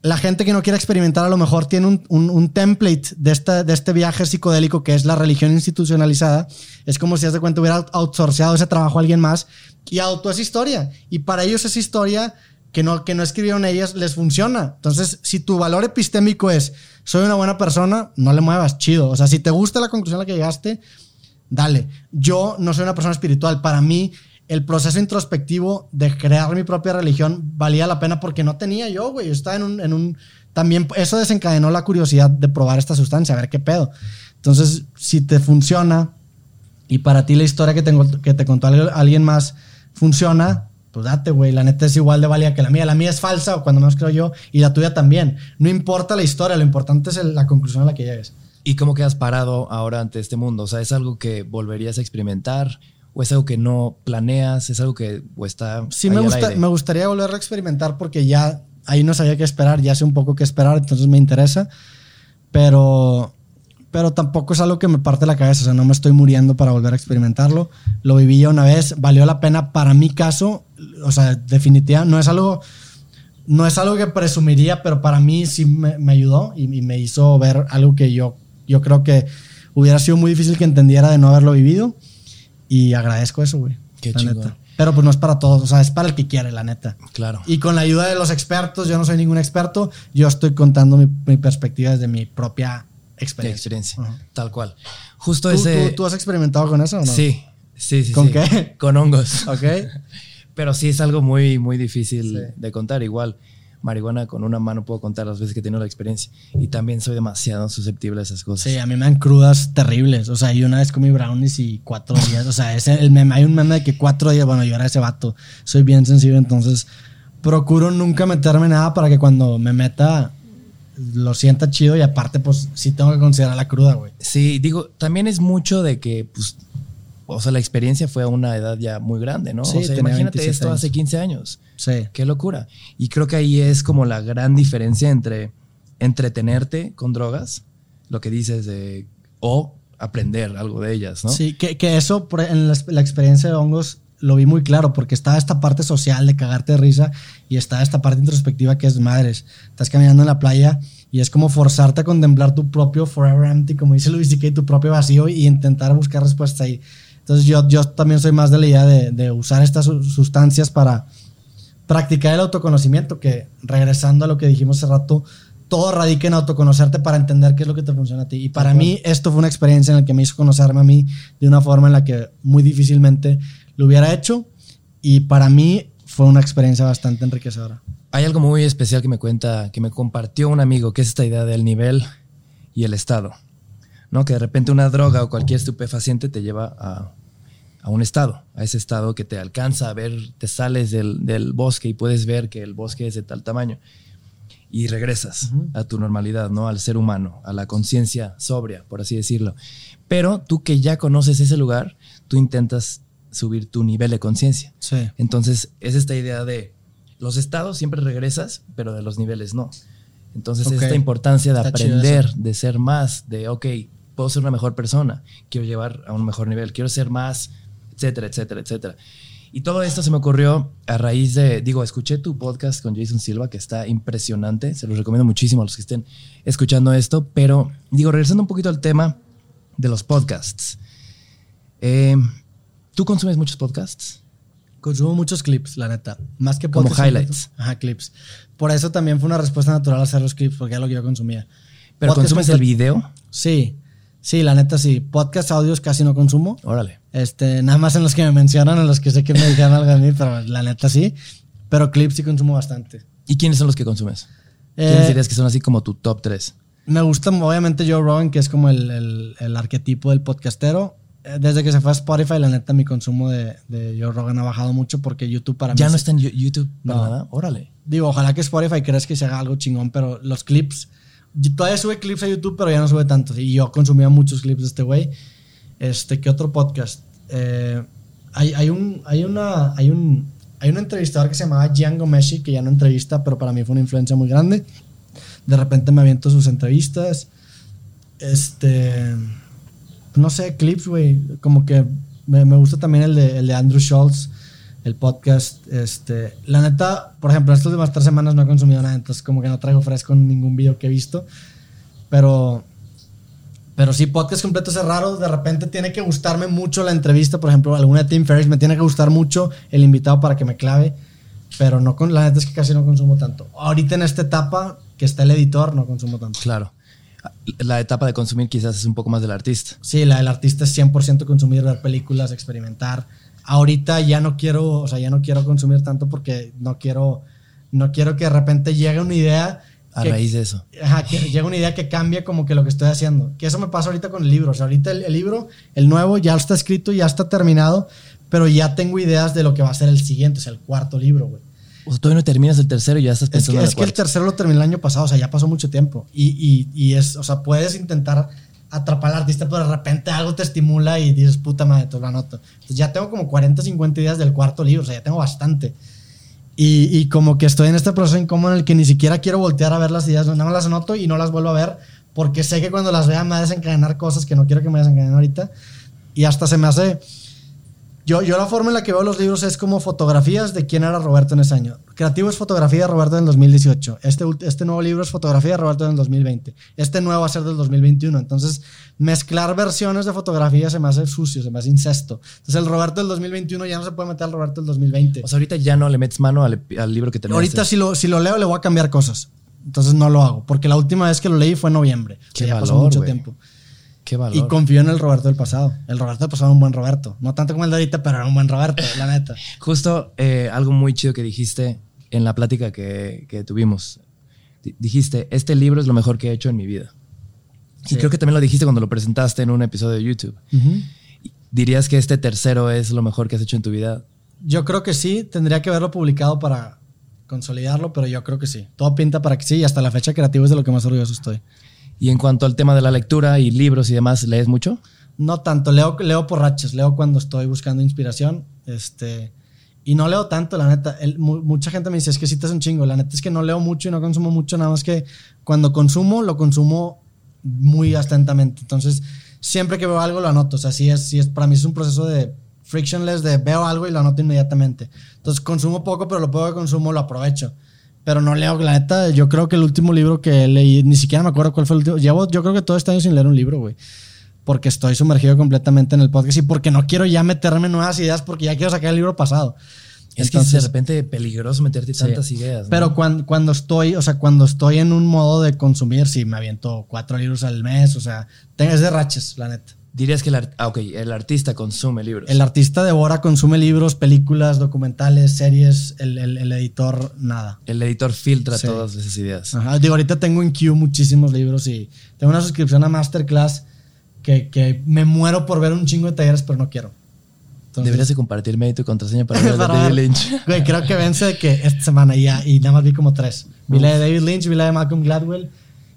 la gente que no quiere experimentar a lo mejor tiene un, un, template de este, de este viaje psicodélico que es la religión institucionalizada. Es como si, hace cuenta, hubiera outsourceado ese trabajo a alguien más y auto esa historia. Y para ellos esa historia que no, que no escribieron ellas les funciona. Entonces, si tu valor epistémico es soy una buena persona, no le muevas, chido. O sea, si te gusta la conclusión a la que llegaste, dale. Yo no soy una persona espiritual. Para mí, el proceso introspectivo de crear mi propia religión valía la pena porque no tenía yo, güey. Yo estaba en un, en un... También eso desencadenó la curiosidad de probar esta sustancia, a ver qué pedo. Entonces, si te funciona y para ti la historia que te, que te contó alguien más funciona, pues date, güey. La neta es igual de válida que la mía. La mía es falsa, o cuando menos creo yo, y la tuya también. No importa la historia, lo importante es la conclusión a la que llegues. ¿Y cómo quedas parado ahora ante este mundo? O sea, ¿es algo que volverías a experimentar? ¿O es algo que no planeas? ¿Es algo que o está.? Sí, me, gusta, me gustaría volver a experimentar porque ya ahí no sabía qué esperar, ya sé un poco qué esperar, entonces me interesa. Pero, pero tampoco es algo que me parte la cabeza, o sea, no me estoy muriendo para volver a experimentarlo. Lo viví ya una vez, valió la pena para mi caso, o sea, definitivamente no es algo. No es algo que presumiría, pero para mí sí me, me ayudó y, y, me hizo ver algo que yo, yo creo que hubiera sido muy difícil que entendiera de no haberlo vivido. Y agradezco eso, güey. Qué chido. Pero pues no es para todos, o sea, es para el que quiere, la neta. Claro. Y con la ayuda de los expertos, yo no soy ningún experto, yo estoy contando mi, perspectiva desde mi propia experiencia. experiencia, tal cual. Justo ese... ¿tú, has experimentado con eso o no? Sí, sí, sí. ¿Con qué? Con hongos. Ok. Pero sí es algo muy, muy difícil de contar. Igual, marihuana con una mano puedo contar las veces que he tenido la experiencia. Y también soy demasiado susceptible a esas cosas. Sí, a mí me dan crudas terribles. O sea, yo una vez comí brownies y cuatro días. O sea, ese, el meme, hay un meme de que cuatro días, bueno, yo era ese vato. Soy bien sensible, entonces procuro nunca meterme nada para que cuando me meta lo sienta chido y aparte, pues sí tengo que considerar la cruda, güey. Sí, digo, también es mucho de que, pues, o sea, la experiencia fue a una edad ya muy grande, ¿no? Sí, o sea, imagínate esto hace 15 años. Sí. Qué locura. Y creo que ahí es como la gran diferencia entre entretenerte con drogas, lo que dices de, o aprender algo de ellas, ¿no? Sí, que, que eso en la, experiencia de hongos lo vi muy claro, porque estaba esta parte social de cagarte de risa y estaba esta parte introspectiva que es madres. Estás caminando en la playa y es como forzarte a contemplar tu propio forever empty, como dice Luis C.K., tu propio vacío y intentar buscar respuestas ahí. Entonces yo, yo también soy más de la idea de, de usar estas sustancias para practicar el autoconocimiento, que regresando a lo que dijimos hace rato, todo radica en autoconocerte para entender qué es lo que te funciona a ti. Y para mí esto fue una experiencia en la que me hizo conocerme a mí de una forma en la que muy difícilmente lo hubiera hecho. Y para mí fue una experiencia bastante enriquecedora. Hay algo muy especial que me cuenta, que me compartió un amigo, que es esta idea del nivel y el estado. ¿No? Que de repente una droga o cualquier estupefaciente te lleva a, un estado, a ese estado que te alcanza a ver, te sales del, bosque y puedes ver que el bosque es de tal tamaño y regresas a tu normalidad, ¿no? Al ser humano, a la conciencia sobria, por así decirlo. Pero tú que ya conoces ese lugar, tú intentas subir tu nivel de conciencia. Sí. Entonces, es esta idea de los estados siempre regresas, pero de los niveles no. Entonces, es esta importancia de aprender, de ser más, de, ok, puedo ser una mejor persona, quiero llevar a un mejor nivel, quiero ser más, etcétera, etcétera, etcétera. Y todo esto se me ocurrió a raíz de, digo, escuché tu podcast con Jason Silva, que está impresionante, se los recomiendo muchísimo a los que estén escuchando esto, pero digo, regresando un poquito al tema de los podcasts. Eh, ¿Tú consumes muchos podcasts? Consumo muchos clips, la neta. Más que podcasts. Como highlights. Ajá, clips. Por eso también fue una respuesta natural hacer los clips, porque era lo que yo consumía. ¿Pero consumes el video? Sí. Sí, la neta sí. Podcast audios casi no consumo. Órale. Este, nada más en los que me mencionan, en los que sé que me dijeron algo a mí, pero la neta sí. Pero clips sí consumo bastante. ¿Y quiénes son los que consumes? ¿Quiénes eh, dirías que son así como tu top 3? Me gusta obviamente Joe Rogan, que es como el, el, arquetipo del podcastero. Eh, desde que se fue a Spotify, la neta, mi consumo de, de Joe Rogan ha bajado mucho porque YouTube para mí. ¿Ya no está en YouTube para nada? Órale. Digo, ojalá que Spotify creas que se haga algo chingón, pero los clips todavía sube clips a YouTube, pero ya no sube tanto. Y yo consumía muchos clips de este güey. Este, ¿qué otro podcast? Eh, hay, hay, un, hay, una, hay, un, hay un entrevistador que se llamaba Django Messi, que ya no entrevista, pero para mí fue una influencia muy grande. De repente me aviento sus entrevistas. Este. No sé, clips, güey. Como que me, me, gusta también el de, el de Andrew Schultz el podcast. Este, la neta, por ejemplo, estas últimas tres semanas no he consumido nada, entonces como que no traigo fresco ningún video que he visto. Pero, pero sí, podcast completo es raro. De repente tiene que gustarme mucho la entrevista, por ejemplo, alguna de Tim Ferriss, me tiene que gustar mucho el invitado para que me clave. Pero no con, la neta es que casi no consumo tanto. Ahorita en esta etapa que está el editor, no consumo tanto. Claro. La etapa de consumir quizás es un poco más del artista. Sí, la del artista es 100% consumir, ver películas, experimentar ahorita ya no quiero, o sea, ya no quiero consumir tanto porque no quiero, no quiero que de repente llegue una idea. A raíz de eso. Ajá, que llegue una idea que cambie como que lo que estoy haciendo. Que eso me pasa ahorita con el libro. O sea, ahorita el, libro, el nuevo, ya está escrito, ya está terminado, pero ya tengo ideas de lo que va a ser el siguiente, o sea, el cuarto libro, güey. O sea, todavía no terminas el tercero y ya estás pensando Es que, es que el tercero lo terminé el año pasado, o sea, ya pasó mucho tiempo. Y, y, y es, o sea, puedes intentar atrapar al artista, pero de repente algo te estimula y dices, puta madre, te lo anoto. Entonces ya tengo como 40, 50 ideas del cuarto libro, o sea, ya tengo bastante. Y, y, como que estoy en este proceso incómodo en el que ni siquiera quiero voltear a ver las ideas, nada más las anoto y no las vuelvo a ver, porque sé que cuando las vea me va a desencadenar cosas que no quiero que me desencadenen ahorita. Y hasta se me hace yo, yo la forma en la que veo los libros es como fotografías de quién era Roberto en ese año. Creativo es fotografía de Roberto en el 2018. Este, este nuevo libro es fotografía de Roberto en el 2020. Este nuevo va a ser del 2021. Entonces, mezclar versiones de fotografía se me hace sucio, se me hace incesto. Entonces, el Roberto del 2021 ya no se puede meter al Roberto del 2020. O sea, ahorita ya no le metes mano al, libro que tenemos. Ahorita si lo, si lo leo le voy a cambiar cosas. Entonces no lo hago, porque la última vez que lo leí fue en noviembre. Qué ya pasó mucho tiempo. Y confío en el Roberto del pasado. El Roberto del pasado era un buen Roberto. No tanto como el de ahorita, pero era un buen Roberto, la neta. Justo eh, algo muy chido que dijiste en la plática que, que tuvimos. dijiste, este libro es lo mejor que he hecho en mi vida. Y creo que también lo dijiste cuando lo presentaste en un episodio de YouTube. ¿Dirías que este tercero es lo mejor que has hecho en tu vida? Yo creo que sí. Tendría que haberlo publicado para consolidarlo, pero yo creo que sí. Todo pinta para que sí. Y hasta la fecha creativa es de lo que más orgulloso estoy. Y en cuanto al tema de la lectura y libros y demás, ¿lees mucho? No tanto, leo, leo por rachas, leo cuando estoy buscando inspiración. Este, y no leo tanto, la neta. mucha gente me dice, es que es un chingo. La neta es que no leo mucho y no consumo mucho, nada más que cuando consumo, lo consumo muy atentamente. Entonces, siempre que veo algo lo anoto. O sea, sí es, sí es, para mí es un proceso de frictionless de veo algo y lo anoto inmediatamente. Entonces consumo poco, pero lo poco que consumo lo aprovecho. Pero no leo, la neta, yo creo que el último libro que leí, ni siquiera me acuerdo cuál fue el último. Llevo, yo creo que todo este año sin leer un libro, güey. Porque estoy sumergido completamente en el podcast y porque no quiero ya meterme nuevas ideas porque ya quiero sacar el libro pasado. Es que es de repente peligroso meterte tantas ideas. Pero cuando, cuando estoy, o sea, cuando estoy en un modo de consumir, sí, me aviento cuatro libros al mes, o sea, es de raches, la neta. Dirías que el, ah, okay, el artista consume libros. El artista devora, consume libros, películas, documentales, series, el, el, editor nada. El editor filtra todas esas ideas. Ajá. Digo, ahorita tengo en queue muchísimos libros y tengo una suscripción a Masterclass que, que me muero por ver un chingo de talleres, pero no quiero. Deberías de compartirme tu contraseña para ver la de David Lynch. Güey, creo que vence que esta semana ya y nada más vi como tres. Vi la de David Lynch, vi la de Malcolm Gladwell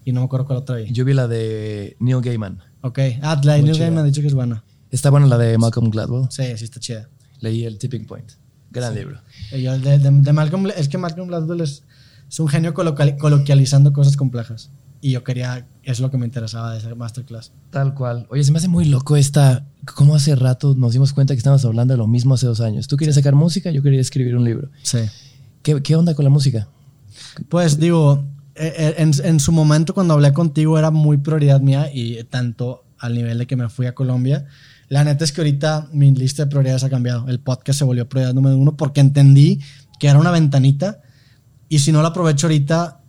y no me acuerdo cuál otra vi. Yo vi la de Neil Gaiman. Ok. Ah, la de Neil Gaiman ha dicho que es buena. Está buena la de Malcolm Gladwell. Sí, sí está chida. Leí el Tipping Point. Gran libro. Yo, de, de, Malcolm, es que Malcolm Gladwell es, es un genio coloquializando cosas complejas. Y yo quería, es lo que me interesaba de ese masterclass. Tal cual. Oye, se me hace muy loco esta, cómo hace rato nos dimos cuenta que estábamos hablando de lo mismo hace dos años. Tú querías sacar música, yo quería escribir un libro. Sí. ¿Qué, qué onda con la música? Pues digo, eh, eh, en, en, su momento cuando hablé contigo era muy prioridad mía y tanto al nivel de que me fui a Colombia. La neta es que ahorita mi lista de prioridades ha cambiado. El podcast se volvió prioridad número uno porque entendí que era una ventanita y si no la aprovecho ahorita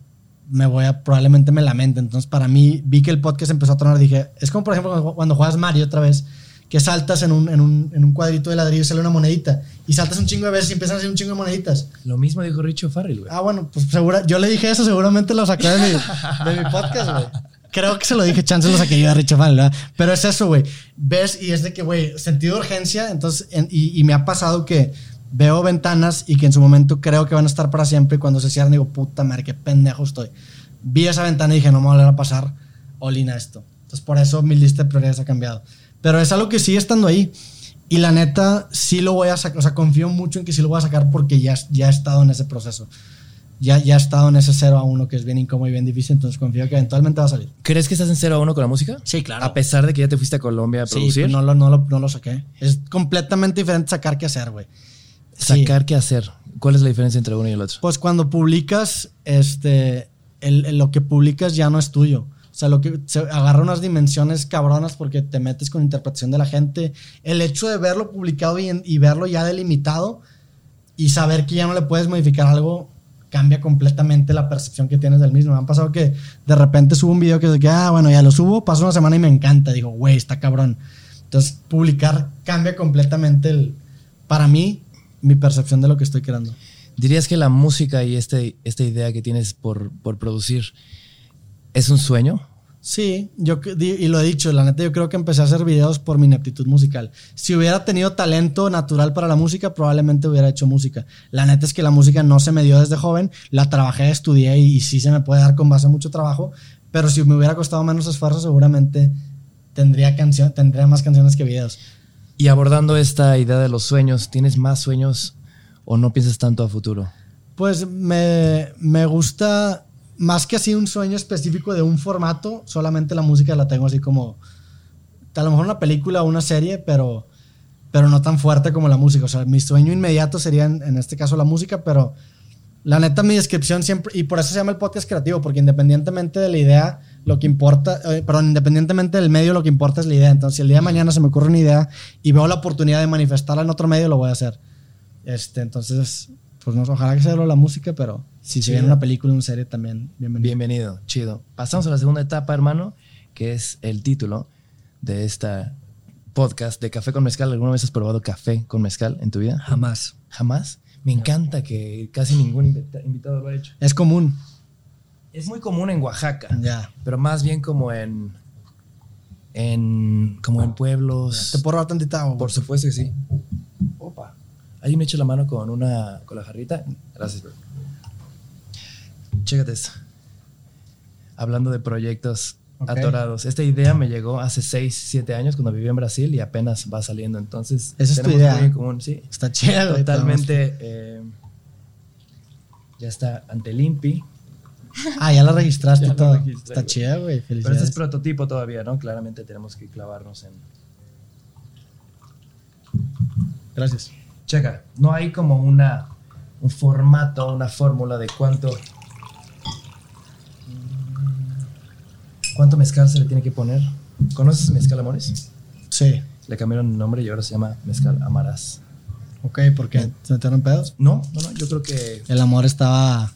me voy a, probablemente me lamente. Entonces, para mí, vi que el podcast empezó a tronar. Dije, es como, por ejemplo, cuando juegas Mario otra vez, que saltas en un, en un, en un cuadrito de ladrillo y sale una monedita. Y saltas un chingo de veces y empiezan a hacer un chingo de moneditas. Lo mismo dijo Richo Farrell, güey. Ah, bueno, pues segura, yo le dije eso, seguramente lo saqué de mi, de mi podcast, güey. Creo que se lo dije, chance lo saqué yo a Richo Farrell, ¿verdad? Pero es eso, güey. Ves y es de que, güey, sentido de urgencia. Entonces, y, y me ha pasado que veo ventanas y que en su momento creo que van a estar para siempre. Y cuando se cierran, digo, puta madre, qué pendejo estoy vi esa ventana y dije, no me va a volver a pasar Olina esto. Entonces, por eso mi lista de prioridades ha cambiado. Pero es algo que sigue estando ahí. Y la neta, sí lo voy a sacar. O sea, confío mucho en que sí lo voy a sacar porque ya, ya he estado en ese proceso. Ya, ya he estado en ese 0 a 1 que es bien incómodo y bien difícil. Entonces, confío que eventualmente va a salir. ¿Crees que estás en 0 a 1 con la música? Sí, claro. A pesar de que ya te fuiste a Colombia a producir. Sí, no lo, no, lo, no lo saqué. Es completamente diferente sacar que hacer, güey. Sacar que hacer. ¿Cuál es la diferencia entre uno y el otro? Pues cuando publicas, este el, lo que publicas ya no es tuyo. O sea, lo que se agarra unas dimensiones cabronas porque te metes con interpretación de la gente. El hecho de verlo publicado y, verlo ya delimitado y saber que ya no le puedes modificar algo cambia completamente la percepción que tienes del mismo. Me han pasado que de repente subo un video que es que, ah, bueno, ya lo subo, paso una semana y me encanta. Digo, güey, está cabrón. Entonces, publicar cambia completamente el, para mí, mi percepción de lo que estoy creando. ¿Dirías que la música y este, esta idea que tienes por, por producir es un sueño? Sí, yo y lo he dicho, la neta yo creo que empecé a hacer videos por mi ineptitud musical. Si hubiera tenido talento natural para la música, probablemente hubiera hecho música. La neta es que la música no se me dio desde joven, la trabajé, estudié y, sí se me puede dar con base a mucho trabajo, pero si me hubiera costado menos esfuerzo, seguramente tendría, canción, tendría más canciones que videos. Y abordando esta idea de los sueños, ¿tienes más sueños o no piensas tanto a futuro? Pues me, me gusta más que así un sueño específico de un formato, solamente la música la tengo así como, a lo mejor una película o una serie, pero, pero no tan fuerte como la música. O sea, mi sueño inmediato sería en, este caso la música, pero la neta mi descripción siempre, y por eso se llama el podcast creativo, porque independientemente de la idea, lo que importa, eh, perdón, independientemente del medio, lo que importa es la idea. Entonces, si el día de mañana se me ocurre una idea y veo la oportunidad de manifestarla en otro medio, lo voy a hacer. Este, entonces, pues no, ojalá que sea la música, pero si se viene una película, una serie también, bienvenido. Bienvenido, chido. Pasamos a la segunda etapa, hermano, que es el título de esta podcast de Café con Mezcal. ¿Alguna vez has probado café con mezcal en tu vida? Jamás. ¿Jamás? Me encanta que casi ningún invitado lo ha hecho. Es común. Es muy común en Oaxaca. Ya. Pero más bien como en. En. como en pueblos. ¿Te puedo robar tantita Por supuesto que sí. Opa. ¿Alguien me echa la mano con una con la jarrita? Gracias, bro. Chécate esto. Hablando de proyectos atorados. Esta idea me llegó hace 6, 7 años cuando viví en Brasil y apenas va saliendo. Entonces, esa es tu idea. Muy común, sí. Está chido. Totalmente. Eh, ya está ante Limpi. Ah, ya la registraste y todo. está chida, güey. Pero este es prototipo todavía, ¿no? Claramente tenemos que clavarnos en Gracias. Checa, no hay como una un formato, una fórmula de cuánto cuánto mezcal se le tiene que poner. ¿Conoces mezcal amores? Sí. Le cambiaron el nombre y ahora se llama mezcal amarás. Ok, ¿por qué? ¿Se metieron pedos? No, no, no, yo creo que El amor estaba.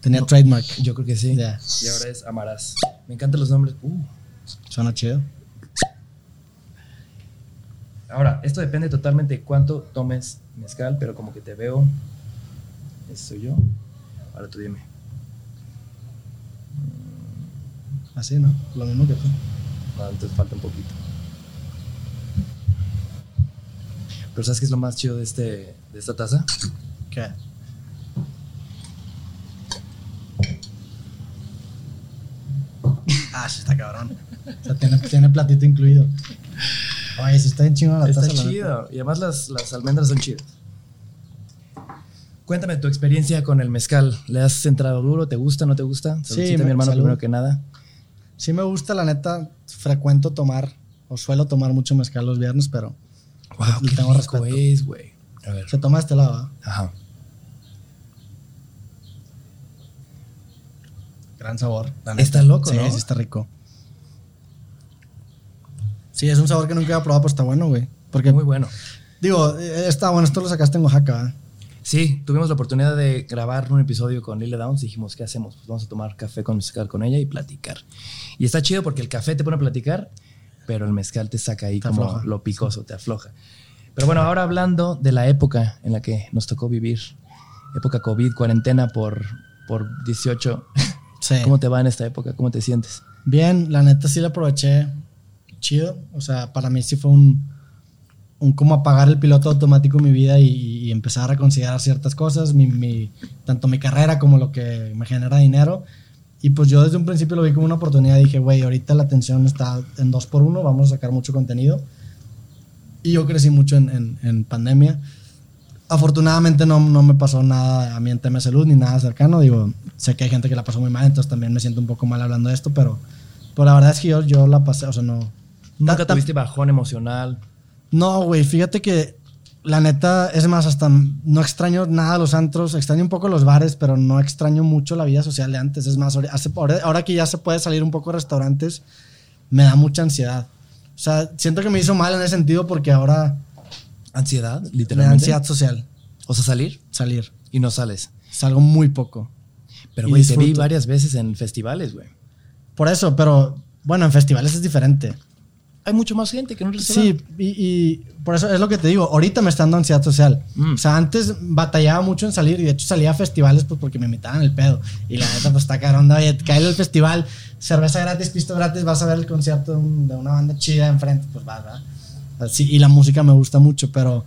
Tenía trademark. yo creo que sí. Ya. Y ahora es amarás. Me encantan los nombres. Uh. Suena chido. Ahora, esto depende totalmente de cuánto tomes mezcal, pero como que te veo. Ese soy yo. Ahora tú dime. Así, ¿no? Lo mismo que tú. No, entonces falta un poquito. Pero ¿sabes qué es lo más chido de, este, de esta taza? ¿Qué? Ah, sí está cabrón. O sea, tiene, tiene platito incluido. Oye, sí está bien chingón la Está taza. neta. chido. Y además las, las almendras son chidas. Cuéntame tu experiencia con el mezcal. ¿Le has entrado duro? ¿Te gusta? ¿No te gusta? Saludcita, me- mi hermano, salud. primero que nada. Sí me gusta, la neta, frecuento tomar, o suelo tomar mucho mezcal los viernes, pero Wow, qué tengo rico respeto. es, güey. A ver. se toma de este lado, ¿ah? Ajá. Gran sabor. Está loco, sí, ¿no? Sí, está rico. Sí, es un sabor que nunca había probado, pero está bueno, güey. Porque, Muy bueno. digo, eh, está bueno, esto lo sacaste en Oaxaca, ¿verdad? Sí, tuvimos la oportunidad de grabar un episodio con Lila Downs y dijimos, ¿qué hacemos? Pues vamos a tomar café con mezcal con ella y platicar. Y está chido porque el café te pone a platicar, pero el mezcal te saca ahí Te como afloja. lo picoso, te afloja. Pero bueno, ahora hablando de la época en la que nos tocó vivir, época COVID, cuarentena por, por 18, Sí. ¿cómo te va en esta época? ¿Cómo te sientes? Bien, la neta sí la aproveché chido. O sea, para mí sí fue un, un como apagar el piloto automático en mi vida y, y empezar a reconsiderar ciertas cosas, mi, mi- tanto mi carrera como lo que me genera dinero. Y pues yo desde un principio lo vi como una oportunidad. Dije, güey, ahorita la atención está en dos por uno, vamos a sacar mucho contenido. Y yo crecí mucho en, en- en pandemia. Afortunadamente no, no me pasó nada a mí en tema de salud ni nada cercano. Digo, sé que hay gente que la pasó muy mal, entonces también me siento un poco mal hablando de esto, pero, pero la verdad es que yo, yo la pasé, o sea, no. ¿Nunca tuviste bajón emocional? No, güey, fíjate que la neta, es más, hasta no extraño nada los antros, extraño un poco los bares, pero no extraño mucho la vida social de antes. Es más, ahora, hace- ahora- ahora que ya se puede salir un poco a restaurantes, me da mucha ansiedad. O sea, siento que me hizo mal en ese sentido porque ahora ¿Ansiedad? me da Literalmente. ansiedad social O sea, salir salir. y no sales. Salgo muy poco. Pero, güey, te vi varias veces en festivales, güey. Por eso, pero bueno, en festivales es diferente. Hay mucho más gente que en un restaurante. Sí, y, y por eso es lo que te digo. Ahorita me está dando ansiedad social. Mm. O sea, antes batallaba mucho en salir y de hecho salía a festivales pues porque me invitaban el pedo. Y la neta, pues está cabrón. Oye, cae al festival, cerveza gratis, pisto gratis, vas a ver el concierto de, un- de una banda chida enfrente, pues vas, ¿verdad? Así, y la música me gusta mucho, pero.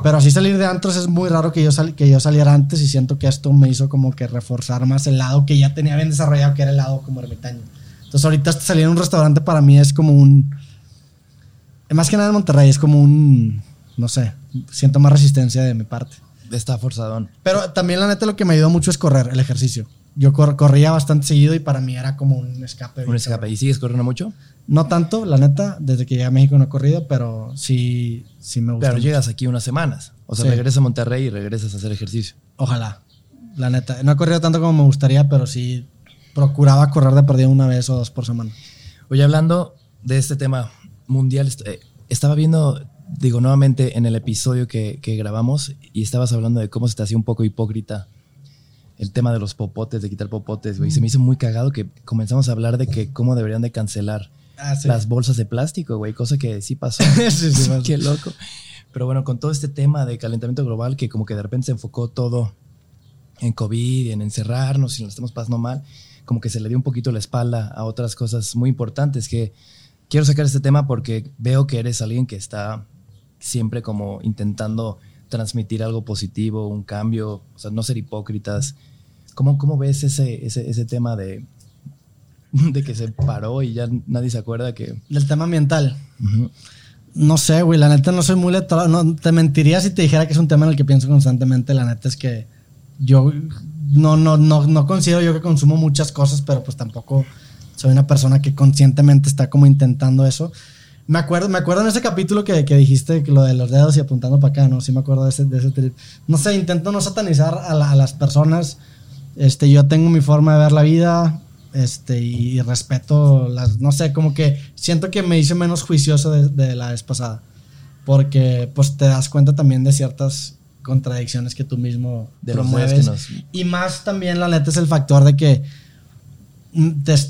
Pero así salir de antros es muy raro que yo, sal- que yo saliera antes y siento que esto me hizo como que reforzar más el lado que ya tenía bien desarrollado, que era el lado como ermitaño. Entonces ahorita salir a un restaurante para mí es como un... Más que nada en Monterrey es como un... No sé, siento más resistencia de mi parte. Está forzadón. Pero también la neta lo que me ayudó mucho es correr, el ejercicio. Yo cor- corría bastante seguido y para mí era como un escape. Un escape. ¿Y sigues corriendo mucho? No tanto, la neta, desde que llegué a México no he corrido, pero sí, sí me gusta. Pero mucho. llegas aquí unas semanas. O sea, Sí. regresas a Monterrey y regresas a hacer ejercicio. Ojalá, la neta. No he corrido tanto como me gustaría, pero sí procuraba correr de perdida una vez o dos por semana. Oye, hablando de este tema mundial, eh, estaba viendo, digo, nuevamente en el episodio que, que grabamos y estabas hablando de cómo se te hacía un poco hipócrita el tema de los popotes, de quitar popotes, güey. Se me hizo muy cagado que comenzamos a hablar de que cómo deberían de cancelar Ah, sí. las bolsas de plástico, güey, cosa que sí pasó. Sí, sí. Qué loco. Pero bueno, con todo este tema de calentamiento global, que como que de repente se enfocó todo en COVID en encerrarnos y nos estamos pasando mal, como que se le dio un poquito la espalda a otras cosas muy importantes que quiero sacar este tema porque veo que eres alguien que está siempre como intentando transmitir algo positivo, un cambio, o sea, no ser hipócritas. ¿Cómo, cómo ves ese, ese, ese tema de, de que se paró y ya nadie se acuerda que... Del tema ambiental. Ujú. No sé, güey, la neta no soy muy letrado. No, te mentiría si te dijera que es un tema en el que pienso constantemente. La neta es que yo no, no, no, no considero yo que consumo muchas cosas, pero pues tampoco soy una persona que conscientemente está como intentando eso. Me acuerdo, me acuerdo en ese capítulo que, que dijiste que lo de los dedos y apuntando para acá, ¿no? Sí me acuerdo de ese, de ese trip. No sé, intento no satanizar a, la- a las personas. Este, yo tengo mi forma de ver la vida. Este, y, respeto las, no sé, como que siento que me hice menos juicioso de, de la vez pasada. Porque, pues, te das cuenta también de ciertas contradicciones que tú mismo De los promueves. que nos- Y más también, la neta, es el factor de que,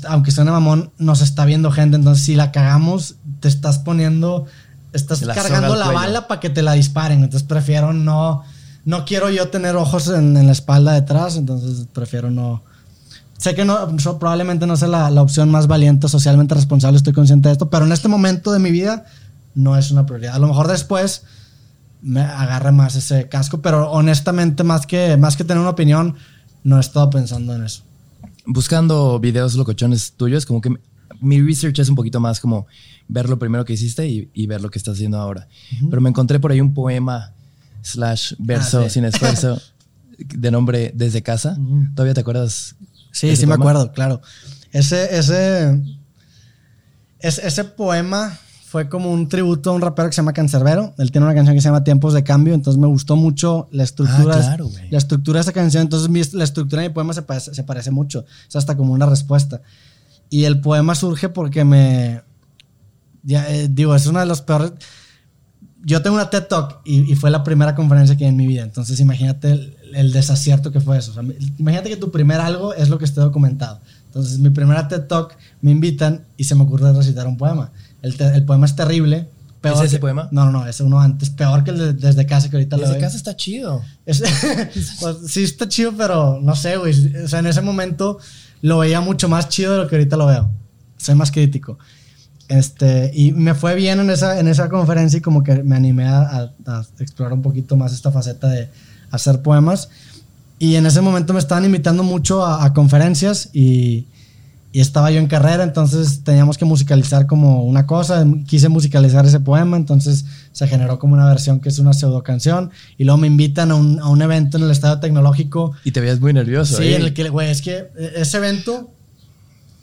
aunque suene mamón, nos está viendo gente. Entonces, si la cagamos, te estás poniendo, estás La cargando la bala para que te la disparen. Entonces, prefiero no, no quiero yo tener ojos en, en la espalda detrás. Entonces, prefiero no. Sé que no, so- probablemente no sea la, la opción más valiente, socialmente responsable, estoy consciente de esto, pero en este momento de mi vida no es una prioridad. A lo mejor después me agarre más ese casco, pero honestamente, más que, más que tener una opinión, no he estado pensando en eso. Buscando videos locochones tuyos, como que mi research es un poquito más como ver lo primero que hiciste y, y ver lo que estás haciendo ahora. Pero me encontré por ahí un poema slash verso Ah, sí. sin esfuerzo de nombre Desde casa. ¿Todavía te acuerdas? Sí, sí me acuerdo, claro. Ese, ese, ese, ese poema fue como un tributo a un rapero que se llama Cancerbero. Él tiene una canción que se llama Tiempos de Cambio, entonces me gustó mucho la estructura. Ah, claro. La estructura de esa canción, entonces mi- la estructura de mi poema se parece, se parece mucho. Es hasta como una respuesta. Y el poema surge porque me... Ya, eh, digo, es una de los peores... Yo tengo una TED Talk y, y fue la primera conferencia que hay en mi vida. Entonces imagínate el, el desacierto que fue eso. O sea, imagínate que tu primer algo es lo que esté documentado. Entonces mi primera TED Talk me invitan y se me ocurre recitar un poema. El, te- el poema es terrible. ¿Es ese que- poema? No, no, no, es uno antes. Peor que el de desde casa que ahorita lo Desde casa está chido. Es- pues, sí, está chido, pero no sé, güey. O sea, en ese momento lo veía mucho más chido de lo que ahorita lo veo. Soy más crítico. Este, y me fue bien en esa, en esa conferencia y como que me animé a, a- a explorar un poquito más esta faceta de hacer poemas. Y en ese momento me estaban invitando mucho a, a conferencias y, y estaba yo en carrera, entonces teníamos que musicalizar como una cosa. Quise musicalizar ese poema, entonces se generó como una versión que es una pseudo canción. Y luego me invitan a un, a un evento en el Estadio Tecnológico Y te veías muy nervioso. Sí, ¿eh? en el que, güey, es que eh, ese evento,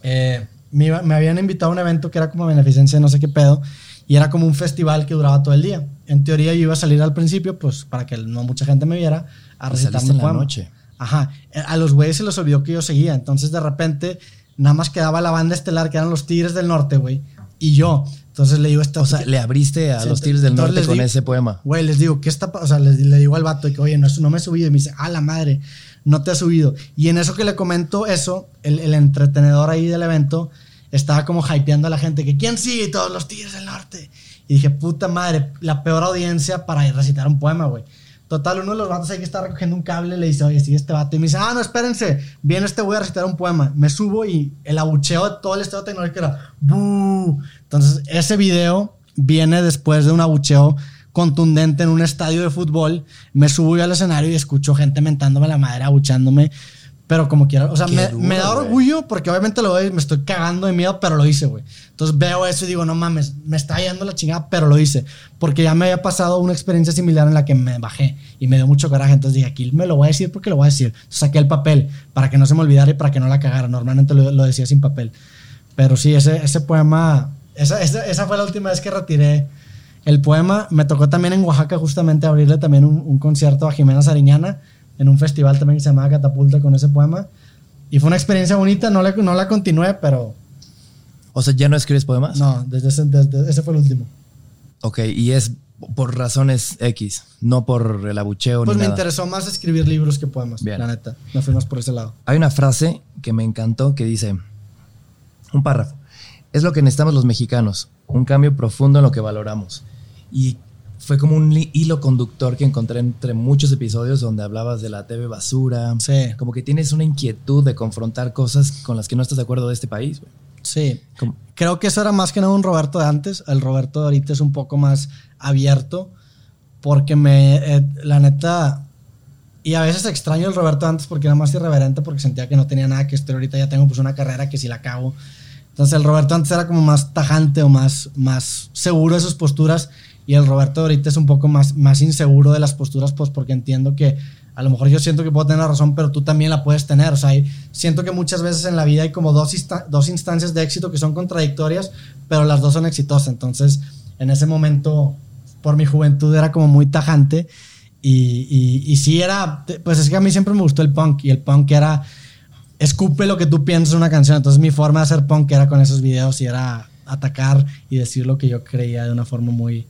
eh, me, iba- me habían invitado a un evento que era como beneficencia, no sé qué pedo, y era como un festival que duraba todo el día. En teoría yo iba a salir al principio, pues para que no mucha gente me viera, a Y recitar mi en la poema. noche. Ajá, Eh, a los güeyes se les olvidó que yo seguía, entonces de repente nada más quedaba la banda estelar, que eran los Tigres del Norte, güey, y yo. Entonces le digo esto, O sea, le abriste a Sí, los Tigres del Norte con digo- ese poema. Güey, les digo, ¿qué está pa-?" O sea, les- le digo al vato que, oye, no, eso no me he subido. Y me dice, ah, la madre, no te has subido. Y en eso que le comento eso, el, el entretenedor ahí del evento estaba como hypeando a la gente, que ¿quién sigue? Todos los Tigres del Norte. Y dije, puta madre, la peor audiencia para recitar un poema, güey. Total, uno de los vatos ahí que está recogiendo un cable le dice, oye, sigue este vato. Y me dice, ah, no, espérense, viene este, voy a recitar un poema. Me subo y el abucheo de todo el estado tecnológico era, ¡bu! Entonces, ese video viene después de un abucheo contundente en un estadio de fútbol. Me subo yo al escenario y escucho gente mentándome la madre, abuchándome. Pero como quiera, o sea, me, duro, me da orgullo porque obviamente lo me estoy cagando de miedo, pero lo hice, güey. Entonces veo eso y digo, no mames, me está yendo la chingada, pero lo hice. Porque ya me había pasado una experiencia similar en la que me bajé y me dio mucho coraje. Entonces dije, aquí me lo voy a decir porque lo voy a decir. Entonces saqué el papel para que no se me olvidara y para que no la cagara. Normalmente lo, lo decía sin papel. Pero sí, ese, ese poema, esa, esa, esa fue la última vez que retiré el poema. Me tocó también en Oaxaca justamente abrirle también un, un concierto a Jimena Sariñana en un festival también que se llamaba Catapulta con ese poema. Y fue una experiencia bonita, no, le, no la continué, pero O sea, ¿ya no escribes poemas? no, desde ese, desde- ese fue el último. Ok, y es por razones X, no por el abucheo Pues ni me nada. interesó más escribir libros que poemas, Bien. la neta. Me fui más por ese lado. Hay una frase que me encantó que dice, un párrafo, es lo que necesitamos los mexicanos, un cambio profundo en lo que valoramos. Y fue como un hilo conductor que encontré entre muchos episodios donde hablabas de la TV basura, Sí. como que tienes una inquietud de confrontar cosas con las que no estás de acuerdo de este país. güey. Sí. Como- Creo que eso era más que nada un Roberto de antes. El Roberto de ahorita es un poco más abierto. Porque me, eh, la neta, y a veces extraño el Roberto antes porque era más irreverente porque sentía que no tenía nada que estudiar. Ahorita ya tengo pues una carrera que si la cago. Entonces el Roberto antes era como más tajante o más, más seguro de sus posturas. Y el Roberto ahorita es un poco más, más inseguro de las posturas pues porque entiendo que a lo mejor yo siento que puedo tener la razón, pero tú también la puedes tener. O sea, siento que muchas veces en la vida hay como dos, dos instancias de éxito que son contradictorias, pero las dos son exitosas. Entonces, en ese momento, por mi juventud, era como muy tajante. Y, y, y sí era, pues es que a mí siempre me gustó el punk y el punk era, escupe lo que tú piensas en una canción. Entonces mi forma de hacer punk era con esos videos y era atacar y decir lo que yo creía de una forma muy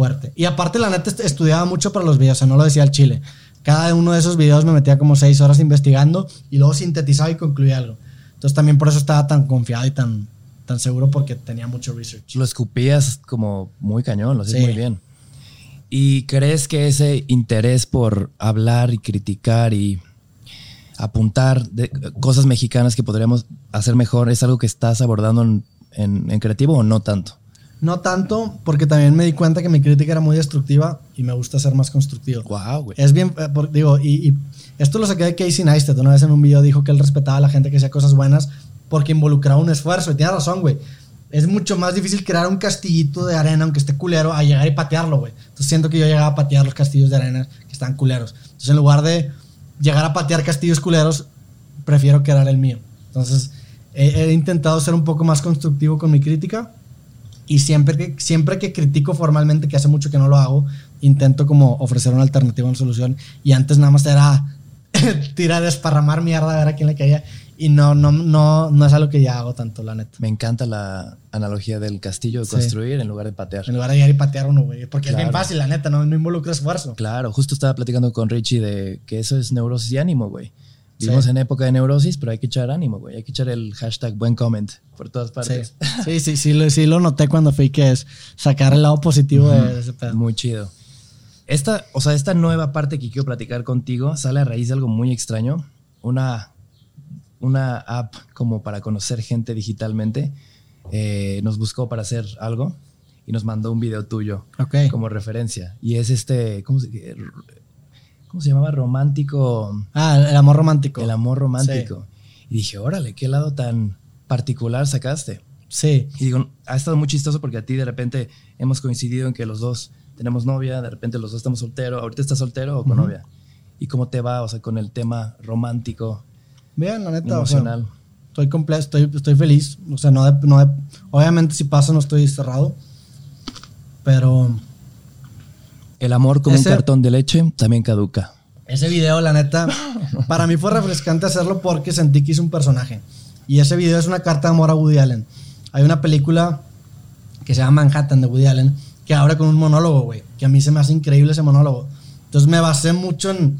fuerte. Y aparte la neta estudiaba mucho para los videos, o sea, no lo decía al chile. Cada uno de esos videos me metía como seis horas investigando y luego sintetizaba y concluía algo. Entonces también por eso estaba tan confiado y tan, tan seguro porque tenía mucho research. Lo escupías como muy cañón, lo hacías muy bien. ¿Y crees que ese interés por hablar y criticar y apuntar de cosas mexicanas que podríamos hacer mejor es algo que estás abordando en, en creativo o no tanto? No tanto, porque también me di cuenta que mi crítica era muy destructiva y me gusta ser más constructivo. Wow, güey. Es bien, eh, digo, y, esto lo saqué de Casey Neistat. Una vez en un video dijo que él respetaba a la gente que hacía cosas buenas porque involucraba un esfuerzo. Y tiene razón, güey. Es mucho más difícil crear un castillito de arena, aunque esté culero, a llegar y patearlo, güey. Entonces siento que yo llegaba a patear los castillos de arena que están culeros. Entonces en lugar de llegar a patear castillos culeros, prefiero crear el mío. Entonces he intentado ser un poco más constructivo con mi crítica y siempre que, siempre que critico formalmente, que hace mucho que no lo hago, intento como ofrecer una alternativa, una solución. Y antes nada más era tirar, desparramar mierda, a ver a quién le caía. Y no, no, no, no es algo que ya hago tanto, la neta. Me encanta la analogía del castillo de construir en lugar de patear. En lugar de llegar y patear uno, güey. Porque es bien fácil, la neta, no, no involucra esfuerzo. Claro, justo estaba platicando con Richie de que eso es neurosis y ánimo, güey. Vivimos en época de neurosis, pero hay que echar ánimo, güey. Hay que echar el hashtag buen comment por todas partes. Sí, sí, sí, sí, lo, noté cuando fui que es sacar el lado positivo de ese pedo. Muy chido. Esta, o sea, esta nueva parte que quiero platicar contigo sale a raíz de algo muy extraño. Una, una app como para conocer gente digitalmente eh, nos buscó para hacer algo y nos mandó un video tuyo como referencia. Y es este, ¿cómo se ¿cómo se llamaba? Romántico. Ah, el amor romántico. El amor romántico. Y dije, órale, qué lado tan particular sacaste. Sí. Y digo, ha estado muy chistoso porque a ti de repente hemos coincidido en que los dos tenemos novia, de repente los dos estamos solteros. ¿Ahorita estás soltero o con novia? ¿Y cómo te va, o sea, con el tema romántico? Bien, la neta. Emocional. estoy completo, estoy, estoy feliz. O sea, no, no obviamente si pasa no estoy cerrado. Pero el amor como un cartón de leche también caduca. Ese video, la neta, para mí fue refrescante hacerlo porque sentí que hice un personaje. Y ese video es una carta de amor a Woody Allen. Hay una película que se llama Manhattan de Woody Allen que abre con un monólogo, güey. Que a mí se me hace increíble ese monólogo. Entonces me basé mucho en,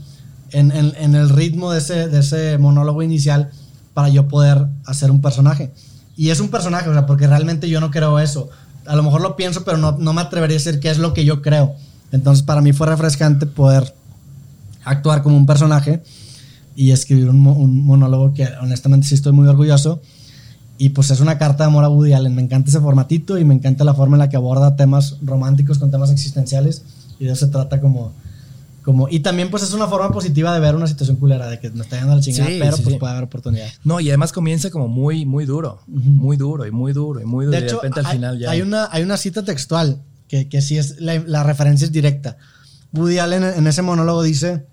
en, en, el ritmo de ese, de ese monólogo inicial para yo poder hacer un personaje. Y es un personaje, o sea, porque realmente yo no creo eso. A lo mejor lo pienso, pero no, no me atrevería a decir qué es lo que yo creo. Entonces para mí fue refrescante poder actuar como un personaje y escribir un, monólogo que honestamente sí estoy muy orgulloso. Y pues es una carta de amor a Woody Allen. Me encanta ese formatito y me encanta la forma en la que aborda temas románticos con temas existenciales. Y de eso se trata como... como y también pues es una forma positiva de ver una situación culera, de que me está yendo la chingada, pero pues puede haber oportunidad. No, y además comienza como muy, muy duro. Muy duro y muy duro y muy duro. De hecho, repente al final ya... Hay una, hay una cita textual que, que sí es, la, referencia es directa. Woody Allen en ese monólogo dice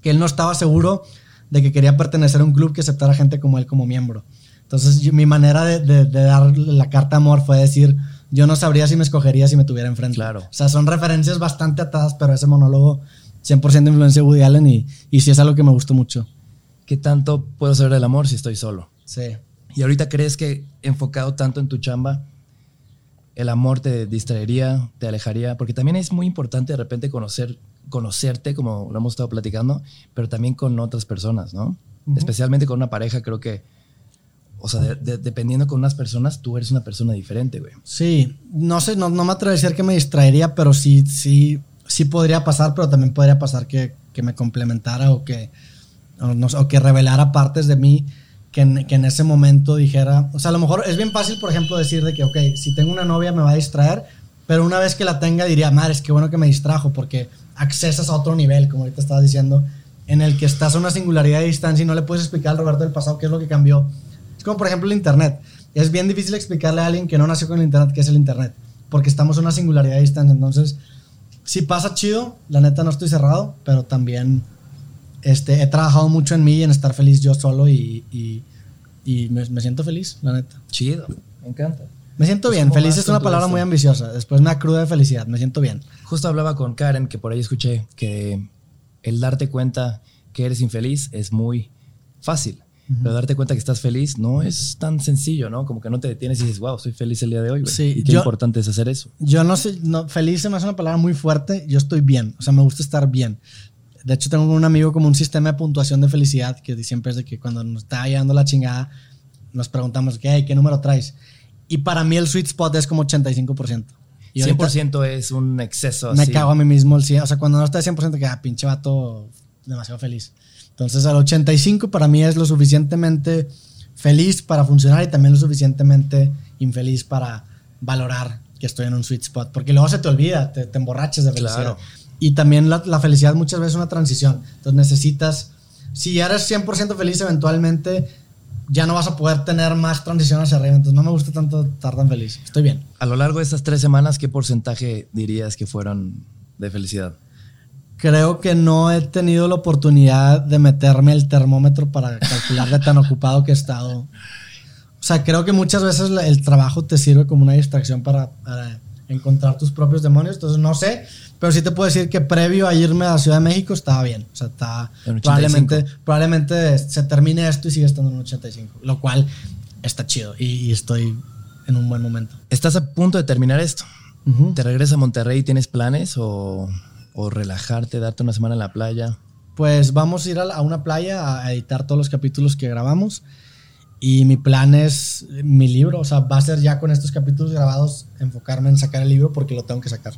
que él no estaba seguro de que quería pertenecer a un club que aceptara gente como él como miembro. Entonces mi manera de, de, dar la carta amor fue decir, yo no sabría si me escogería si me tuviera enfrente. Claro. O sea, son referencias bastante atadas, pero ese monólogo 100% influencia de Woody Allen y, y sí es algo que me gustó mucho. ¿Qué tanto puedo saber del amor si estoy solo? Sí. ¿Y ahorita crees que enfocado tanto en tu chamba, el amor te distraería, te alejaría, porque también es muy importante de repente conocer, conocerte, como lo hemos estado platicando, pero también con otras personas, ¿no? Especialmente con una pareja, creo que, o sea, dependiendo con unas personas, tú eres una persona diferente, güey. Sí, no sé, no, me atrevo a decir que me distraería, pero sí, sí, sí podría pasar, pero también podría pasar que, me complementara o que, o que revelara partes de mí que en, ese momento dijera, o sea, a lo mejor es bien fácil, por ejemplo, decir de que, ok, si tengo una novia me va a distraer, pero una vez que la tenga diría, madre, es que bueno que me distrajo, porque accesas a otro nivel, como ahorita estabas diciendo, en el que estás a una singularidad de distancia y no le puedes explicar al Roberto del pasado qué es lo que cambió. Es como, por ejemplo, el Internet. Es bien difícil explicarle a alguien que no nació con el Internet qué es el Internet, porque estamos a una singularidad de distancia. Entonces, si pasa chido, la neta no estoy cerrado, pero también este, he trabajado mucho en mí y en estar feliz yo solo y, y, y me, me siento feliz, la neta. Chido, me encanta. Me siento Pues, bien, ¿cómo feliz es una palabra muy ambiciosa. Después me da cruda de felicidad, me siento bien. Justo hablaba con Karen, que por ahí escuché que el darte cuenta que eres infeliz es muy fácil. Pero darte cuenta que estás feliz no es tan sencillo, ¿no? Como que no te detienes y dices, wow, soy feliz el día de hoy, güey. Sí, y qué yo- importante es hacer eso. Yo no sé, no, feliz se me hace una palabra muy fuerte. Yo estoy bien, o sea, me gusta estar bien. De hecho, tengo un amigo como un sistema de puntuación de felicidad que siempre es de que cuando nos está llevando la chingada, nos preguntamos, ¿qué, ¿qué número traes? Y para mí el sweet spot es como 85%. Y ahorita 100% es un exceso me así. cago a mí mismo el 100. O sea, cuando no está 100%, que ah, pinche vato demasiado feliz. Entonces, al 85 para mí es lo suficientemente feliz para funcionar y también lo suficientemente infeliz para valorar que estoy en un sweet spot. Porque luego se te olvida, te, te emborrachas de felicidad. Claro. Y también la, la felicidad muchas veces es una transición. Entonces necesitas, si ya eres 100% feliz, eventualmente ya no vas a poder tener más transición hacia arriba. Entonces no me gusta tanto estar tan feliz. Estoy bien. A lo largo de estas tres semanas, ¿qué porcentaje dirías que fueron de felicidad? Creo que no he tenido la oportunidad de meterme el termómetro para calcular de tan ocupado que he estado. O sea, creo que muchas veces el trabajo te sirve como una distracción para, para encontrar tus propios demonios. Entonces, no sé, pero sí te puedo decir que previo a irme a Ciudad de México estaba bien. O sea, está En 85. probablemente, probablemente se termine esto y sigue estando en un 85, lo cual está chido y, y estoy en un buen momento. Estás a punto de terminar esto. Ujú. ¿Te regresas a Monterrey y tienes planes o, o relajarte, darte una semana en la playa? Pues vamos a ir a, la- a una playa a editar todos los capítulos que grabamos. Y mi plan es mi libro. O sea, va a ser ya con estos capítulos grabados enfocarme en sacar el libro porque lo tengo que sacar.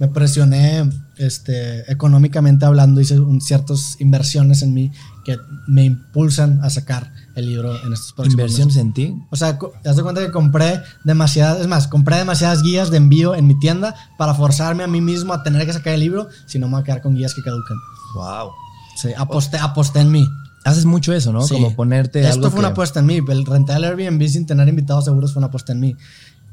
Me presioné este, económicamente hablando, hice un- ciertas inversiones en mí que me impulsan a sacar el libro en estos próximos ¿Inversiones en ti? O sea, te das cuenta que compré demasiadas, es más, compré demasiadas guías de envío en mi tienda para forzarme a mí mismo a tener que sacar el libro, si no me voy a quedar con guías que caducan. Wow. Sí, aposté, aposté en mí. Haces mucho eso, ¿no? Sí. Como ponerte Esto algo fue una apuesta en mí. El rentar el Airbnb sin tener invitados seguros fue una apuesta en mí.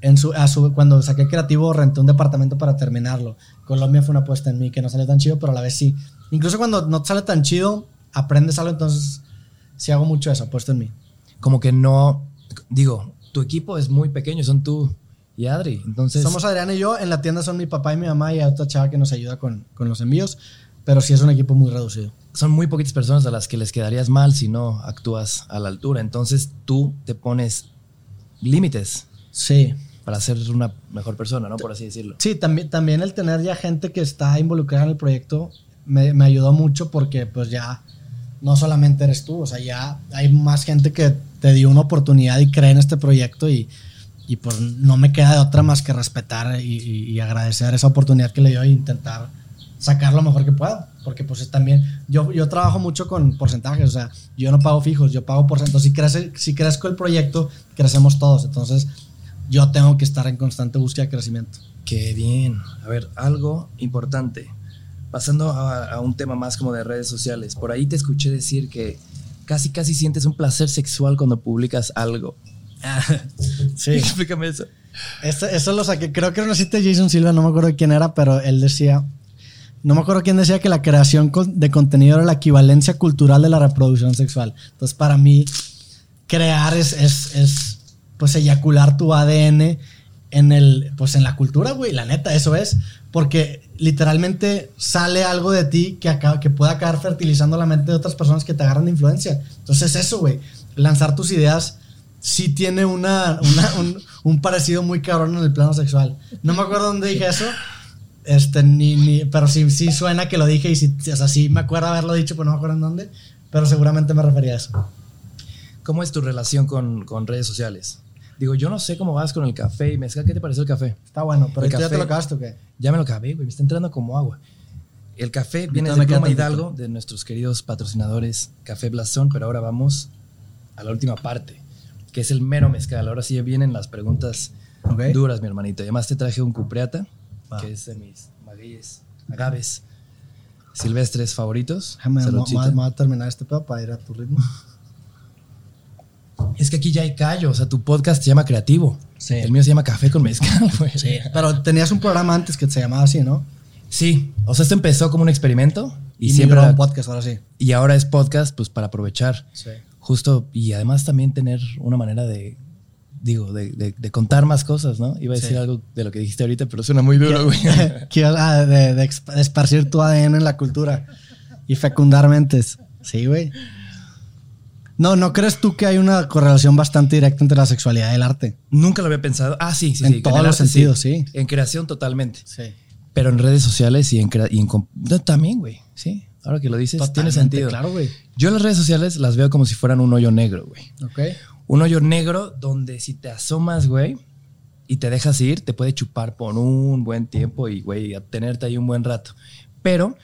En su, a su- cuando saqué creativo, renté un departamento para terminarlo. Colombia fue una apuesta en mí, que no salió tan chido, pero a la vez sí. Incluso cuando no sale tan chido, aprendes algo, entonces sí hago mucho eso, apuesto en mí. como que no, digo, tu equipo es muy pequeño, son tú y Adri. Entonces, Somos Adrián y yo, en la tienda son mi papá y mi mamá y otra chava que nos ayuda con, con los envíos, pero sí es un equipo muy reducido. son muy poquitas personas a las que les quedarías mal si no actúas a la altura. Entonces tú te pones límites Sí. para ser una mejor persona, ¿no? Por así decirlo. Sí, también, también el tener ya gente que está involucrada en el proyecto me, me ayudó mucho porque pues ya no solamente eres tú, o sea, ya hay más gente que te dio una oportunidad y cree en este proyecto y, y pues no me queda de otra más que respetar y, y- y agradecer esa oportunidad que le dio e intentar sacar lo mejor que pueda, porque pues es también, yo, yo trabajo mucho con porcentajes, o sea, yo no pago fijos, yo pago porcentajes, si, crece, si crezco el proyecto, crecemos todos, entonces yo tengo que estar en constante búsqueda de crecimiento. Qué bien. A ver, algo importante. Pasando a, a un tema más como de redes sociales. Por ahí te escuché decir que casi, casi sientes un placer sexual cuando publicas algo. Sí. Explícame eso. Eso, eso lo saqué. Creo que cita de Jason Silva, no me acuerdo quién era, pero él decía. No me acuerdo quién decía que la creación de contenido era la equivalencia cultural de la reproducción sexual. Entonces, para mí, crear es, es, es, pues eyacular tu ADN en el, pues en la cultura, güey. La neta, eso es. Porque literalmente sale algo de ti que, acaba, que pueda acabar fertilizando la mente de otras personas que te agarran de influencia. Entonces, eso, güey. Lanzar tus ideas sí tiene una, una- un, un parecido muy cabrón en el plano sexual. No me acuerdo dónde dije eso. Este, ni, ni, pero sí, sí suena que lo dije y sí, o sea, sí me acuerdo haberlo dicho, pero no me acuerdo en dónde. Pero seguramente me refería a eso. ¿Cómo es tu relación con, con redes sociales? Digo, yo no sé cómo vas con el café y mezcal. ¿Qué te pareció el café? Está bueno, pero El ¿tú ya café. te lo acabaste o qué? Ya me lo acabé, güey. Me está entrando como agua. El café viene de Pluma. Hidalgo, de nuestros queridos patrocinadores Café Blasón, pero ahora vamos a la última parte, que es el mero mezcal. Ahora sí vienen las preguntas Ok. duras, mi hermanito. Y además te traje un cupreata, Va. que es de mis magueyes, agaves silvestres favoritos. Déjame, me a terminar este pedo para ir a tu ritmo. Es que aquí ya hay callo, o sea, tu podcast se llama Creativo. Sí. El mío se llama Café con Mezcal, güey. Sí, pero tenías un programa antes que se llamaba así, ¿no? Sí, o sea, esto empezó como un experimento Y, siempre siempre era- un podcast, ahora sí. y ahora es podcast, pues para aprovechar. Sí. Justo, y además también tener una manera de, digo, de, de- de contar más cosas, ¿no? Iba a decir Sí. algo de lo que dijiste ahorita, pero suena muy duro, güey. Que ibas a- de, de esparcir tu ADN en la cultura y fecundar mentes. Sí, güey. No, ¿no crees tú que hay una correlación bastante directa entre la sexualidad y el arte? Nunca lo había pensado. Ah, sí, sí, En sí. todos el los arte, sentidos, sí. En creación totalmente. Sí. Pero en redes sociales y en, crea- y en no, también, güey. Sí. Ahora que lo dices, tiene sentido. Claro, güey. Yo las redes sociales las veo como si fueran un hoyo negro, güey. Ok. Un hoyo negro donde si te asomas, güey, y te dejas ir, te puede chupar por un buen tiempo y, güey, tenerte ahí un buen rato. Pero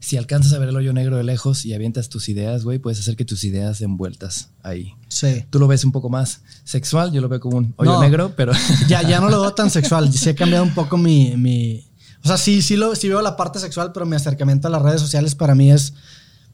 si alcanzas a ver el hoyo negro de lejos y avientas tus ideas, güey, puedes hacer que tus ideas den vueltas ahí. Sí. Tú lo ves un poco más sexual, yo lo veo como un hoyo No. negro, pero Ya, ya no lo veo tan sexual. Sí he cambiado un poco mi. mi- o sea, sí, sí, lo, sí veo la parte sexual, pero mi acercamiento a las redes sociales para mí es.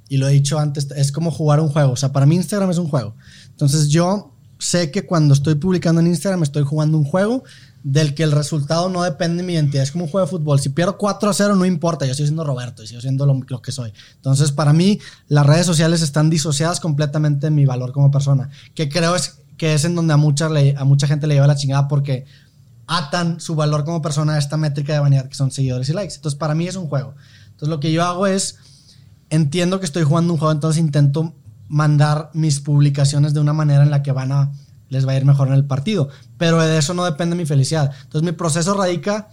Y lo he dicho antes, es como jugar un juego. O sea, para mí Instagram es un juego. Entonces yo sé que cuando estoy publicando en Instagram estoy jugando un juego del que el resultado no depende de mi identidad. Es como un juego de fútbol. Si pierdo 4 a 0, no importa. Yo estoy siendo Roberto y sigo siendo lo, lo que soy. Entonces, para mí, las redes sociales están disociadas completamente de mi valor como persona. Que creo es que es en donde a mucha, a mucha gente le lleva la chingada porque atan su valor como persona a esta métrica de vanidad que son seguidores y likes. Entonces, para mí es un juego. Entonces, lo que yo hago es, entiendo que estoy jugando un juego, entonces intento mandar mis publicaciones de una manera en la que van a, les va a ir mejor en el partido. Pero de eso no depende mi felicidad. Entonces, mi proceso radica,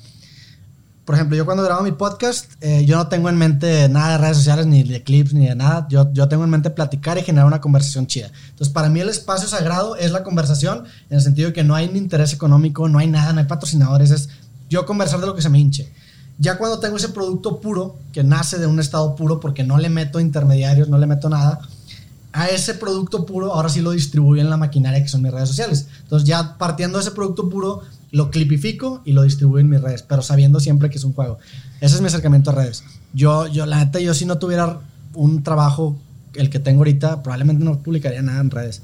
por ejemplo, yo cuando grabo mi podcast, eh, yo no tengo en mente nada de redes sociales, ni de clips, ni de nada. Yo, yo tengo en mente platicar y generar una conversación chida. Entonces, para mí el espacio sagrado es la conversación, en el sentido de que no hay interés económico, no hay nada, no hay patrocinadores, es yo conversar de lo que se me hinche. Ya cuando tengo ese producto puro, que nace de un estado puro, porque no le meto intermediarios, no le meto nada, a ese producto puro, ahora sí lo distribuyo en la maquinaria que son mis redes sociales. Entonces ya partiendo de ese producto puro, lo clipifico y lo distribuyo en mis redes, pero sabiendo siempre que es un juego. Ese es mi acercamiento a redes. Yo, yo la neta, yo si no tuviera un trabajo, el que tengo ahorita, probablemente no publicaría nada en redes.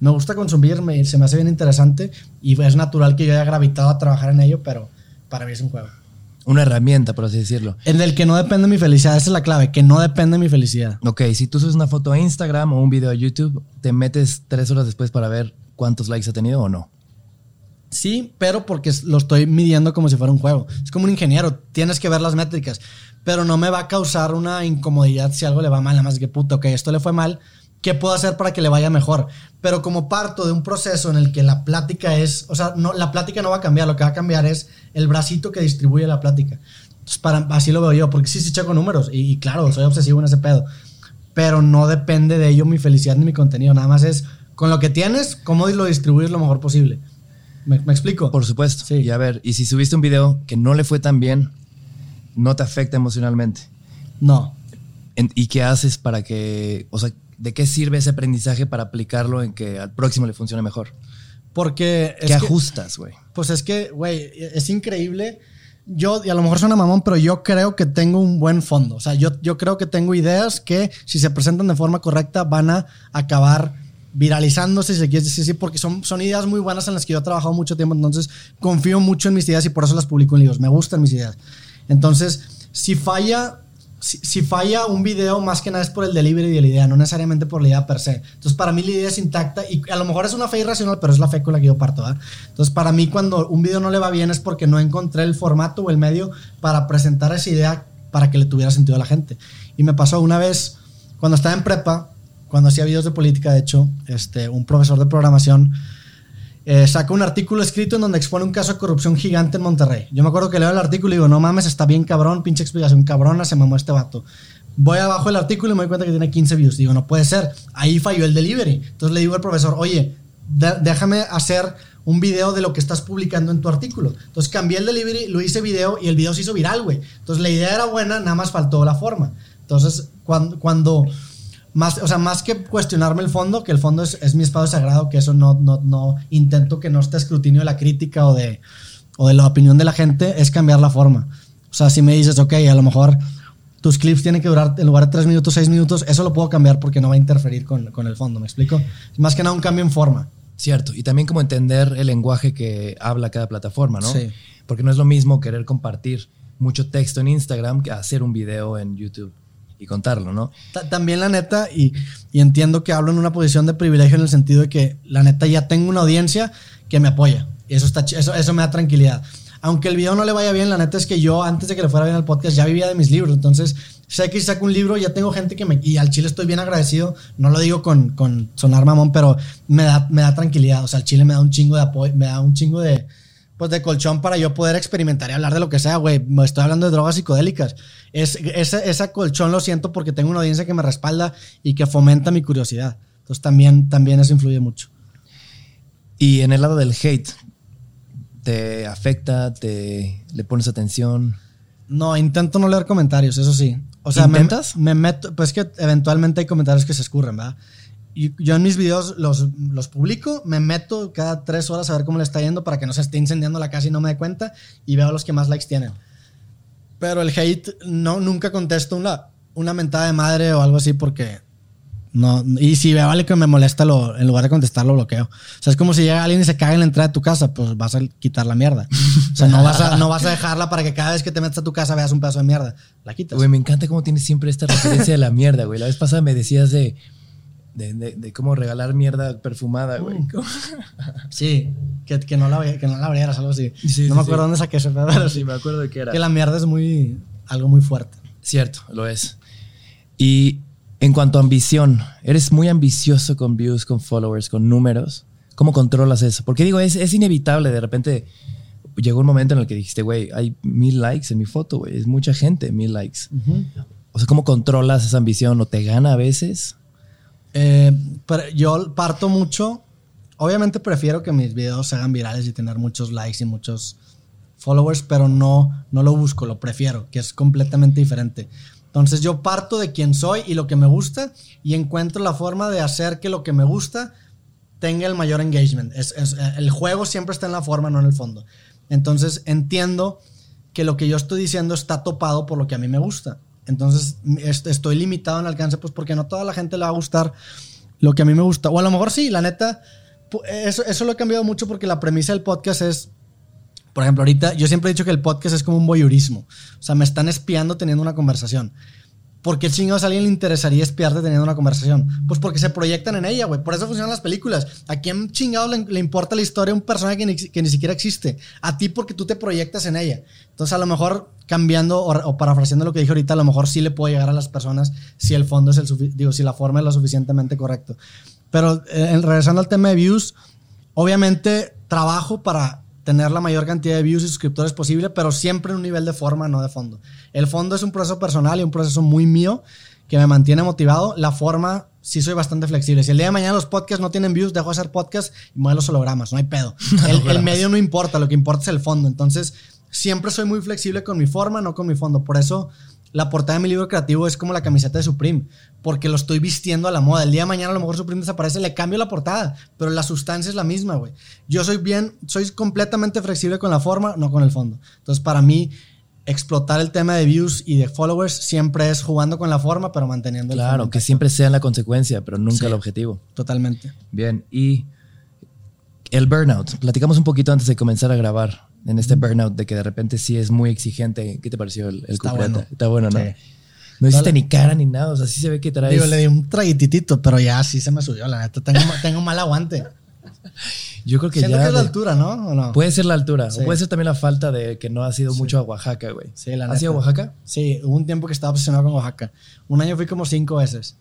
Me gusta consumir, me- se me hace bien interesante y es natural que yo haya gravitado a trabajar en ello, pero para mí es un juego. una herramienta, por así decirlo. En el que no depende mi felicidad, esa es la clave, que no depende mi felicidad. Ok, si tú subes una foto a Instagram o un video a YouTube, ¿te metes tres horas después para ver cuántos likes ha tenido o no? Sí, pero porque lo estoy midiendo como si fuera un juego. Es como un ingeniero, tienes que ver las métricas, pero no me va a causar una incomodidad si algo le va mal, más que puto, ok, esto le fue mal, ¿qué puedo hacer para que le vaya mejor? Pero como parto de un proceso en el que la plática es, o sea, no, la plática no va a cambiar, lo que va a cambiar es el bracito que distribuye la plática. Entonces, para, así lo veo yo, porque sí, sí checo números y, y claro, soy obsesivo en ese pedo, pero no depende de ello mi felicidad ni mi contenido, nada más es con lo que tienes, cómo lo distribuyes lo mejor posible. ¿Me, me explico? Por supuesto. Sí. Y a ver, y si subiste un video que no le fue tan bien, no te afecta emocionalmente. No. ¿Y qué haces para que, o sea, de qué sirve ese aprendizaje para aplicarlo en que al próximo le funcione mejor? Porque ¿Qué es ajustas, güey? pues es que, güey, es increíble. Yo, y a lo mejor suena mamón, pero yo creo que tengo un buen fondo. O sea, yo, yo creo que tengo ideas que, si se presentan de forma correcta, van a acabar viralizándose, si se quiere decir así, porque son, son ideas muy buenas en las que yo he trabajado mucho tiempo. Entonces, confío mucho en mis ideas y por eso las publico en libros. Me gustan mis ideas. Entonces, si falla, si, falla un video, más que nada es por el delivery de la idea, no necesariamente por la idea per se. Entonces, para mí la idea es intacta y a lo mejor es una fe irracional, pero es la fe con la que yo parto. ¿verdad? Entonces, para mí, cuando un video no le va bien es porque no encontré el formato o el medio para presentar esa idea para que le tuviera sentido a la gente. Y me pasó una vez, cuando estaba en prepa, cuando hacía videos de política, de hecho, este, un profesor de programación eh, saca un artículo escrito en donde expone un caso de corrupción gigante en Monterrey. Yo me acuerdo que leo el artículo y digo, no mames, está bien cabrón, pinche explicación cabrona, se mamó este vato. Voy abajo del artículo y me doy cuenta que tiene 15 views. Digo, no puede ser. Ahí falló el delivery. Entonces le digo al profesor, oye, déjame hacer un video de lo que estás publicando en tu artículo. Entonces cambié el delivery, lo hice video y el video se hizo viral, güey. Entonces la idea era buena, nada más faltó la forma. Entonces, cuando, cuando más, o sea, más que cuestionarme el fondo, que el fondo es, es mi espacio sagrado, que eso no, no, no intento que no esté escrutinio de la crítica o de, o de la opinión de la gente, es cambiar la forma. O sea, si me dices, ok, a lo mejor tus clips tienen que durar en lugar de 3 minutos, 6 minutos, eso lo puedo cambiar porque no va a interferir con, con el fondo, ¿me explico? Más que nada un cambio en forma. Cierto. Y también como entender el lenguaje que habla cada plataforma, ¿no? Sí. Porque no es lo mismo querer compartir mucho texto en Instagram que hacer un video en YouTube. Y contarlo, ¿no? También la neta, y, y, entiendo que hablo en una posición de privilegio en el sentido de que la neta ya tengo una audiencia que me apoya. Y eso, está, eso, eso me da tranquilidad. Aunque el video no le vaya bien, la neta es que yo antes de que le fuera bien al podcast ya vivía de mis libros. Entonces, sé que si saco un libro ya tengo gente que me... Y al chile estoy bien agradecido. No lo digo con, con sonar mamón, pero me da, me da tranquilidad. O sea, el chile me da un chingo de apoyo, me da un chingo de pues de colchón para yo poder experimentar y hablar de lo que sea, güey. Me estoy hablando de drogas psicodélicas. Es, ese, ese, colchón lo siento porque tengo una audiencia que me respalda y que fomenta mi curiosidad. Entonces también, también eso influye mucho. Y en el lado del hate, ¿te afecta? ¿Te le pones atención? No, intento no leer comentarios, eso sí. O sea, ¿Intentas? Me, meto, pues que eventualmente hay comentarios que se escurren, ¿verdad? Yo en mis videos los, los publico, me meto cada tres horas a ver cómo le está yendo para que no se esté incendiando la casa y no me dé cuenta y veo los que más likes tienen. Pero el hate, no, nunca contesto una, una mentada de madre o algo así porque no, y si veo algo que me molesta, lo, en lugar de contestarlo, bloqueo. O sea, es como si llega alguien y se caga en la entrada de tu casa, pues vas a quitar la mierda. O sea, no vas a, no vas a dejarla para que cada vez que te metas a tu casa veas un pedazo de mierda. La quitas. Güey, me encanta cómo tienes siempre esta referencia de la mierda, güey. La vez pasada me decías de de, de, cómo regalar mierda perfumada, güey. Mm. Sí, que, que, no la, que no la abrieras, algo así. no me acuerdo dónde saqué pero sí. me acuerdo de qué era. Que la mierda es muy, algo muy fuerte. Cierto, lo es. Y en cuanto a ambición, eres muy ambicioso con views, con followers, con números. ¿Cómo controlas eso? Porque digo, es, es inevitable. De repente llegó un momento en el que dijiste, güey, hay mil likes en mi foto, güey. Es mucha gente, mil likes. O sea, ¿cómo controlas esa ambición? ¿O te gana a veces? Eh, yo parto mucho. Obviamente prefiero que mis videos se hagan virales y tener muchos likes y muchos followers, pero no, no lo busco, lo prefiero, que es completamente diferente. Entonces yo parto de quién soy y lo que me gusta y encuentro la forma de hacer que lo que me gusta tenga el mayor engagement. El juego siempre está en la forma, no en el fondo. Entonces entiendo que lo que yo estoy diciendo está topado por lo que a mí me gusta. Entonces estoy limitado en alcance, pues porque no toda la gente le va a gustar lo que a mí me gusta. O a lo mejor sí, la neta, eso, eso lo he cambiado mucho porque la premisa del podcast es, por ejemplo, ahorita yo siempre he dicho que el podcast es como un voyeurismo. O sea, me están espiando teniendo una conversación. ¿Por qué chingados a alguien le interesaría espiarte teniendo una conversación? Pues porque se proyectan en ella, güey. Por eso funcionan las películas. ¿A quién chingados le, importa la historia de un personaje que ni, que ni, siquiera existe? A ti porque tú te proyectas en ella. Entonces, a lo mejor cambiando o, parafraseando lo que dije ahorita, a lo mejor sí le puede llegar a las personas si el fondo es el digo, si la forma es lo suficientemente correcto. Pero eh, regresando al tema de views, obviamente trabajo para tener la mayor cantidad de views y suscriptores posible, pero siempre en un nivel de forma, no de fondo. El fondo es un proceso personal y un proceso muy mío que me mantiene motivado. La forma, sí soy bastante flexible. Si el día de mañana los podcasts no tienen views, dejo de hacer podcast y muevo los hologramas, no hay pedo. el, medio no importa, lo que importa es el fondo. Entonces, siempre soy muy flexible con mi forma, no con mi fondo. Por eso la portada de mi libro creativo es como la camiseta de Supreme, porque lo estoy vistiendo a la moda. El día de mañana a lo mejor Supreme desaparece, le cambio la portada, pero la sustancia es la misma, güey. Yo soy bien, soy completamente flexible con la forma, no con el fondo. Entonces, para mí, explotar el tema de views y de followers siempre es jugando con la forma, pero manteniendo el Claro, que siempre sea la consecuencia, pero nunca el objetivo. Totalmente. Bien, y el burnout. Platicamos un poquito antes de comenzar a grabar en este burnout de que de repente sí es muy exigente. ¿Qué te pareció el, el Está bueno. Está bueno, ¿no? No hiciste ni cara ni nada, o sea, sí se ve que traes... Digo, le di un traguititito, pero ya sí se me subió, la neta. Tengo, tengo mal aguante. Yo creo que Siento ya... que es la altura, ¿no? no? Puede ser la altura, o puede ser también la falta de que no has ido mucho a Oaxaca, güey. Sí, la ¿Has ido a Oaxaca? Sí, hubo un tiempo que estaba obsesionado con Oaxaca. Un año fui como cinco veces,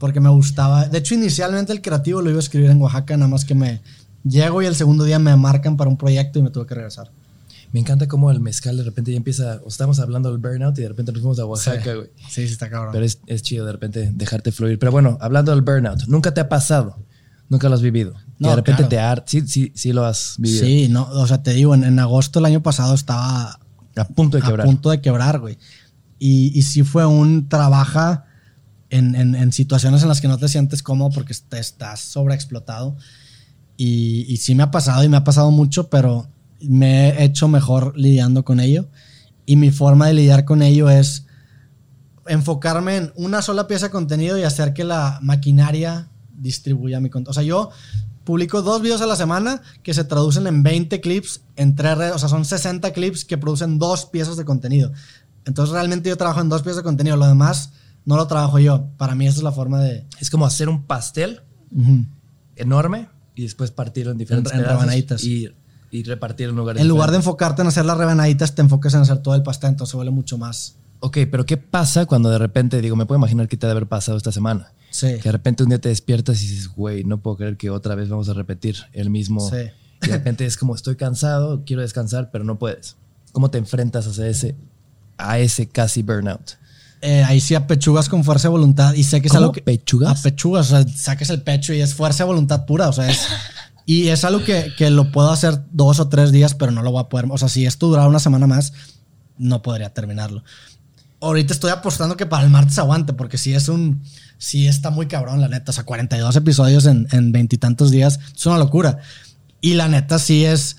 porque me gustaba. De hecho, inicialmente el creativo lo iba a escribir en Oaxaca, nada más que me... Llego y el segundo día me marcan para un proyecto y me tuve que regresar. Me encanta cómo el mezcal de repente ya empieza, o estamos hablando del burnout y de repente nos fuimos a Oaxaca, güey. Sí. sí, está cabrón. Pero es, es, chido de repente dejarte fluir. Pero bueno, hablando del burnout, ¿nunca te ha pasado? ¿Nunca lo has vivido? No, de repente te ha... Sí, sí, sí lo has vivido. Sí, no, o sea, te digo, en, en agosto del año pasado estaba... A punto de quebrar. A punto de quebrar, güey. Y, y sí fue un trabaja en, en, en, situaciones en las que no te sientes cómodo porque te estás sobreexplotado. Y, y sí me ha pasado y me ha pasado mucho, pero me he hecho mejor lidiando con ello. Y mi forma de lidiar con ello es enfocarme en una sola pieza de contenido y hacer que la maquinaria distribuya mi contenido. O sea, yo publico dos videos a la semana que se traducen en 20 clips en tres redes. O sea, son 60 clips que producen dos piezas de contenido. Entonces, realmente yo trabajo en dos piezas de contenido. Lo demás no lo trabajo yo. Para mí esa es la forma de... Es como hacer un pastel enorme y después partirlo en diferentes En- en rebanaditas. y, y repartirlo en lugares En lugar de enfocarte en hacer las rebanaditas, te enfocas en hacer todo el pastel, entonces vuelve mucho más... Ok, pero ¿qué pasa cuando de repente, digo, me puedo imaginar qué te ha de haber pasado esta semana? Sí. Que de repente un día te despiertas y dices, güey, no puedo creer que otra vez vamos a repetir el mismo. Sí. Y de repente es como, estoy cansado, quiero descansar, pero no puedes. ¿Cómo te enfrentas a ese, a ese casi burnout? Eh, ahí sí apechugas con fuerza de voluntad y sé que es ¿Cómo algo que... apechugas? Apechugas, o sea, saques el pecho y es fuerza de voluntad pura, o sea, es... Y es algo que, que lo puedo hacer dos o tres días, pero no lo voy a poder... O sea, si esto durara una semana más, no podría terminarlo. Ahorita estoy apostando que para el martes aguante, porque si es un... Sí está muy cabrón, la neta. O sea, 42 episodios en en veintitantos días es una locura. Y la neta sí es...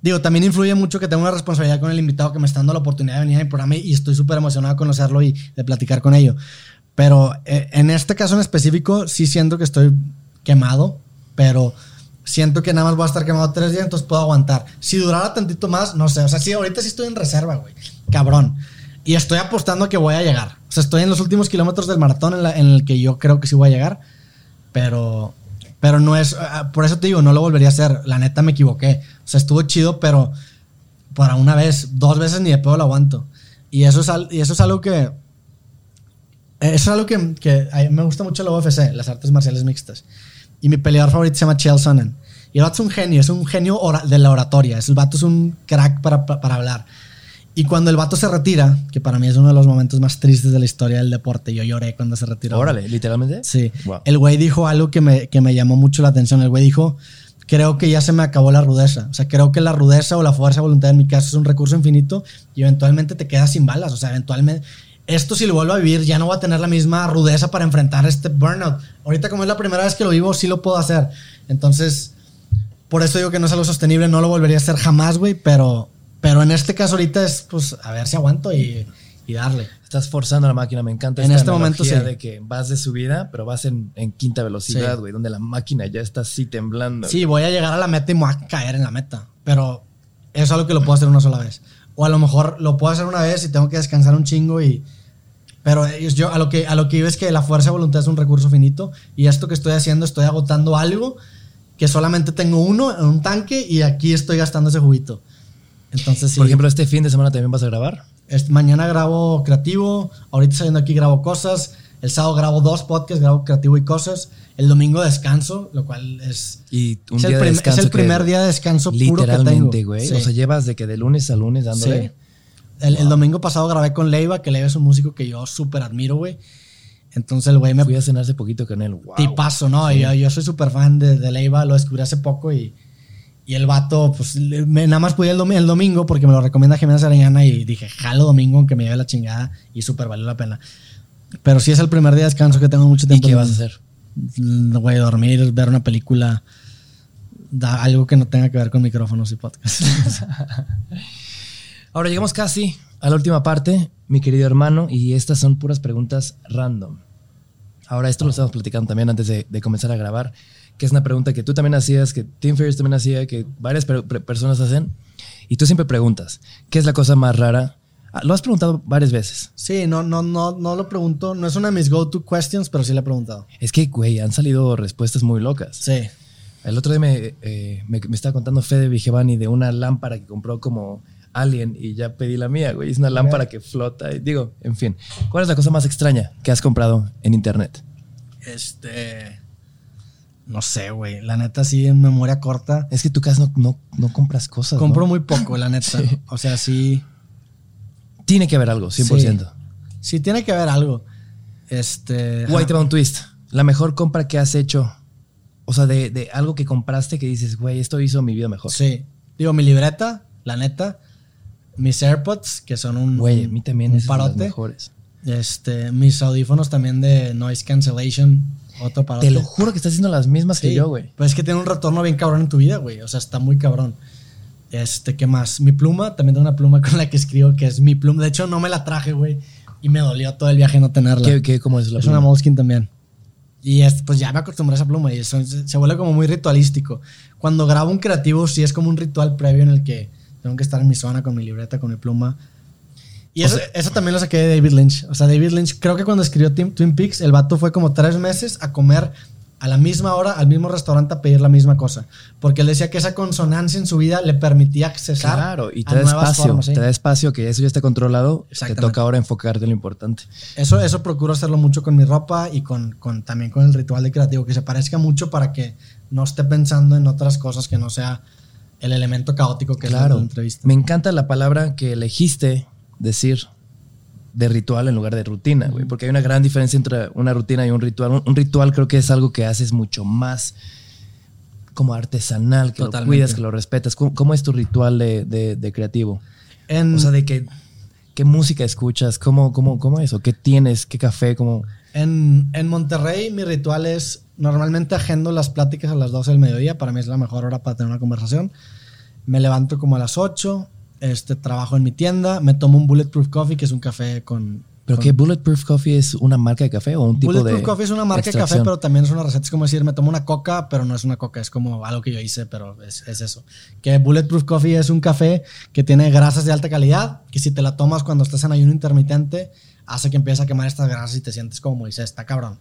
Digo, también influye mucho que tengo una responsabilidad con el invitado que me está dando la oportunidad de venir a mi programa y estoy súper emocionado de conocerlo y de platicar con ello. Pero eh, en este caso en específico, sí siento que estoy quemado, pero siento que nada más voy a estar quemado tres días, entonces puedo aguantar. Si durara tantito más, no sé. O sea, sí, ahorita sí estoy en reserva, güey. Cabrón. Y estoy apostando a que voy a llegar. O sea, estoy en los últimos kilómetros del maratón en, la- en el que yo creo que sí voy a llegar, pero, pero no es. ah, Por eso te digo, no lo volvería a hacer. La neta me equivoqué. O sea, estuvo chido, pero para una vez, dos veces ni de pedo lo aguanto. Y eso es, y eso es algo que. Eso es algo que, que a mí me gusta mucho la UFC, las artes marciales mixtas. Y mi peleador favorito se llama Chael Sonnen. Y el vato es un genio, es un genio de la oratoria. Es, el vato es un crack para, para, para hablar. Y cuando el vato se retira, que para mí es uno de los momentos más tristes de la historia del deporte, yo lloré cuando se retiró. Órale, literalmente. Sí. Wow. El güey dijo algo que me, que me llamó mucho la atención. El güey dijo, creo que ya se me acabó la rudeza. O sea, creo que la rudeza o la fuerza de voluntad en mi caso es un recurso infinito y eventualmente te quedas sin balas. O sea, eventualmente... Esto si lo vuelvo a vivir ya no voy a tener la misma rudeza para enfrentar este burnout. Ahorita como es la primera vez que lo vivo, sí lo puedo hacer. Entonces, por eso digo que no es algo sostenible, no lo volvería a hacer jamás, güey, pero, pero en este caso ahorita es, pues, a ver si aguanto y, y darle. Estás forzando la máquina, me encanta En esta este momento, sí. de que vas de subida, pero vas en, en quinta velocidad, Sí. güey, donde la máquina ya está así temblando. Sí, voy a llegar a la meta y me voy a caer en la meta. Pero es algo que lo puedo hacer una sola vez. O a lo mejor lo puedo hacer una vez y tengo que descansar un chingo y... Pero yo a lo que a lo que iba es que la fuerza de voluntad es un recurso finito y esto que estoy haciendo estoy agotando algo que solamente tengo uno en un tanque y aquí estoy gastando ese juguito. Entonces sí. Por ejemplo, este fin de semana también vas a grabar. Este, mañana grabo creativo, ahorita saliendo aquí grabo cosas, el sábado grabo dos podcasts, grabo creativo y cosas, el domingo descanso, lo cual es, Y un es, día el, de descanso es el primer día de descanso puro que tengo. Güey. Sí. O sea, llevas de que de lunes a lunes dándole. Sí. El, el domingo pasado grabé con Leiva, que Leiva es un músico que yo súper admiro, güey. Entonces el güey me Fui a cenar hace poquito con él. Wow. tipazo, ¿no? Yo, yo soy súper fan de, de Leiva, lo descubrí hace poco y, y el vato, pues me- nada más pude el, el domingo porque me lo recomienda Jiménez Arellana y dije, jalo domingo aunque me lleve la chingada y súper valió la pena. Pero sí es el primer día de descanso que tengo mucho ¿Y tiempo. qué de- vas a hacer? Mm, Güey, dormir, ver una película, da algo que no tenga que ver con micrófonos y podcasts. Ahora llegamos casi a la última parte, mi querido hermano, y estas son puras preguntas random. Ahora, esto lo estamos platicando también antes de, de comenzar a grabar, que es una pregunta que tú también hacías, que Tim Ferriss también hacía, que varias per- per- personas hacen, y tú siempre preguntas, ¿qué es la cosa más rara? Ah, Lo has preguntado varias veces. Sí, no, no, no, no lo pregunto. No es una de mis go-to questions, pero sí le he preguntado. Es que, güey, han salido respuestas muy locas. Sí. El otro día me, eh, me, me estaba contando Fede Vigevani de una lámpara que compró como Alien y ya pedí la mía, güey. Es una lámpara que flota. Y digo, en fin. ¿Cuál es la cosa más extraña que has comprado en internet? Este. No sé, güey. La neta, sí, en memoria corta. Es que tú casi no, no, no compras cosas. Compro ¿no? muy poco, la neta. Sí. O sea, sí. Tiene que haber algo, 100%. Sí, tiene que haber algo. Este. Guay, te va un twist. La mejor compra que has hecho. O sea, de, de algo que compraste que dices, güey, esto hizo mi vida mejor. Sí. Digo, mi libreta, la neta. Mis AirPods, que son un. Güey, a mí también un es parote. mejores. Este, mis audífonos también de noise cancellation. Otro parote. Te lo juro que estás haciendo las mismas que yo, güey. Pues es que tiene un retorno bien cabrón en tu vida, güey. O sea, está muy cabrón. Este, ¿qué más? Mi pluma, también tengo una pluma con la que escribo, que es mi pluma. De hecho, no me la traje, güey. Y me dolió todo el viaje no tenerla. ¿Qué, qué, cómo es la es pluma? una Moleskine también. Y es, pues ya me acostumbré a esa pluma y eso se, se vuelve como muy ritualístico. Cuando grabo un creativo, sí es como un ritual previo en el que tengo que estar en mi zona con mi libreta, con mi pluma. Y eso, eso, también lo saqué de David Lynch. O sea, David Lynch, creo que cuando escribió Twin Peaks, el vato fue como tres meses a comer a la misma hora al mismo restaurante a pedir la misma cosa. Porque él decía que esa consonancia en su vida le permitía accesar. Claro, y te da espacio, te da espacio, que eso ya está controlado. Te toca ahora enfocarte en lo importante. Eso, eso procuro hacerlo mucho con mi ropa y con, con, también con el ritual de creativo, que se parezca mucho para que no esté pensando en otras cosas que no sea el elemento caótico que claro. es la entrevista. Me encanta la palabra que elegiste decir de ritual en lugar de rutina, güey. Porque hay una gran diferencia entre una rutina y un ritual. Un, ritual creo que es algo que haces mucho más como artesanal, que lo cuidas, que lo respetas. ¿Cómo, es tu ritual de, creativo? o sea, de que, qué música escuchas, cómo, cómo, cómo es, o qué tienes, qué café, cómo... En, en Monterrey mi ritual es, normalmente agendo las pláticas a las 12 del mediodía, para mí es la mejor hora para tener una conversación. Me levanto como a las 8, este, trabajo en mi tienda, me tomo un Bulletproof Coffee, que es un café con... ¿Pero qué? ¿Bulletproof Coffee es una marca de café o un tipo de Bulletproof Coffee es una marca de café, pero también es una receta. Es como decir, me tomo una coca, pero no es una coca, es como algo que yo hice, pero es, es eso. Que Bulletproof Coffee es un café que tiene grasas de alta calidad, que si te la tomas cuando estás en ayuno intermitente, hace que empieces a quemar estas grasas y te sientes como dice está cabrón.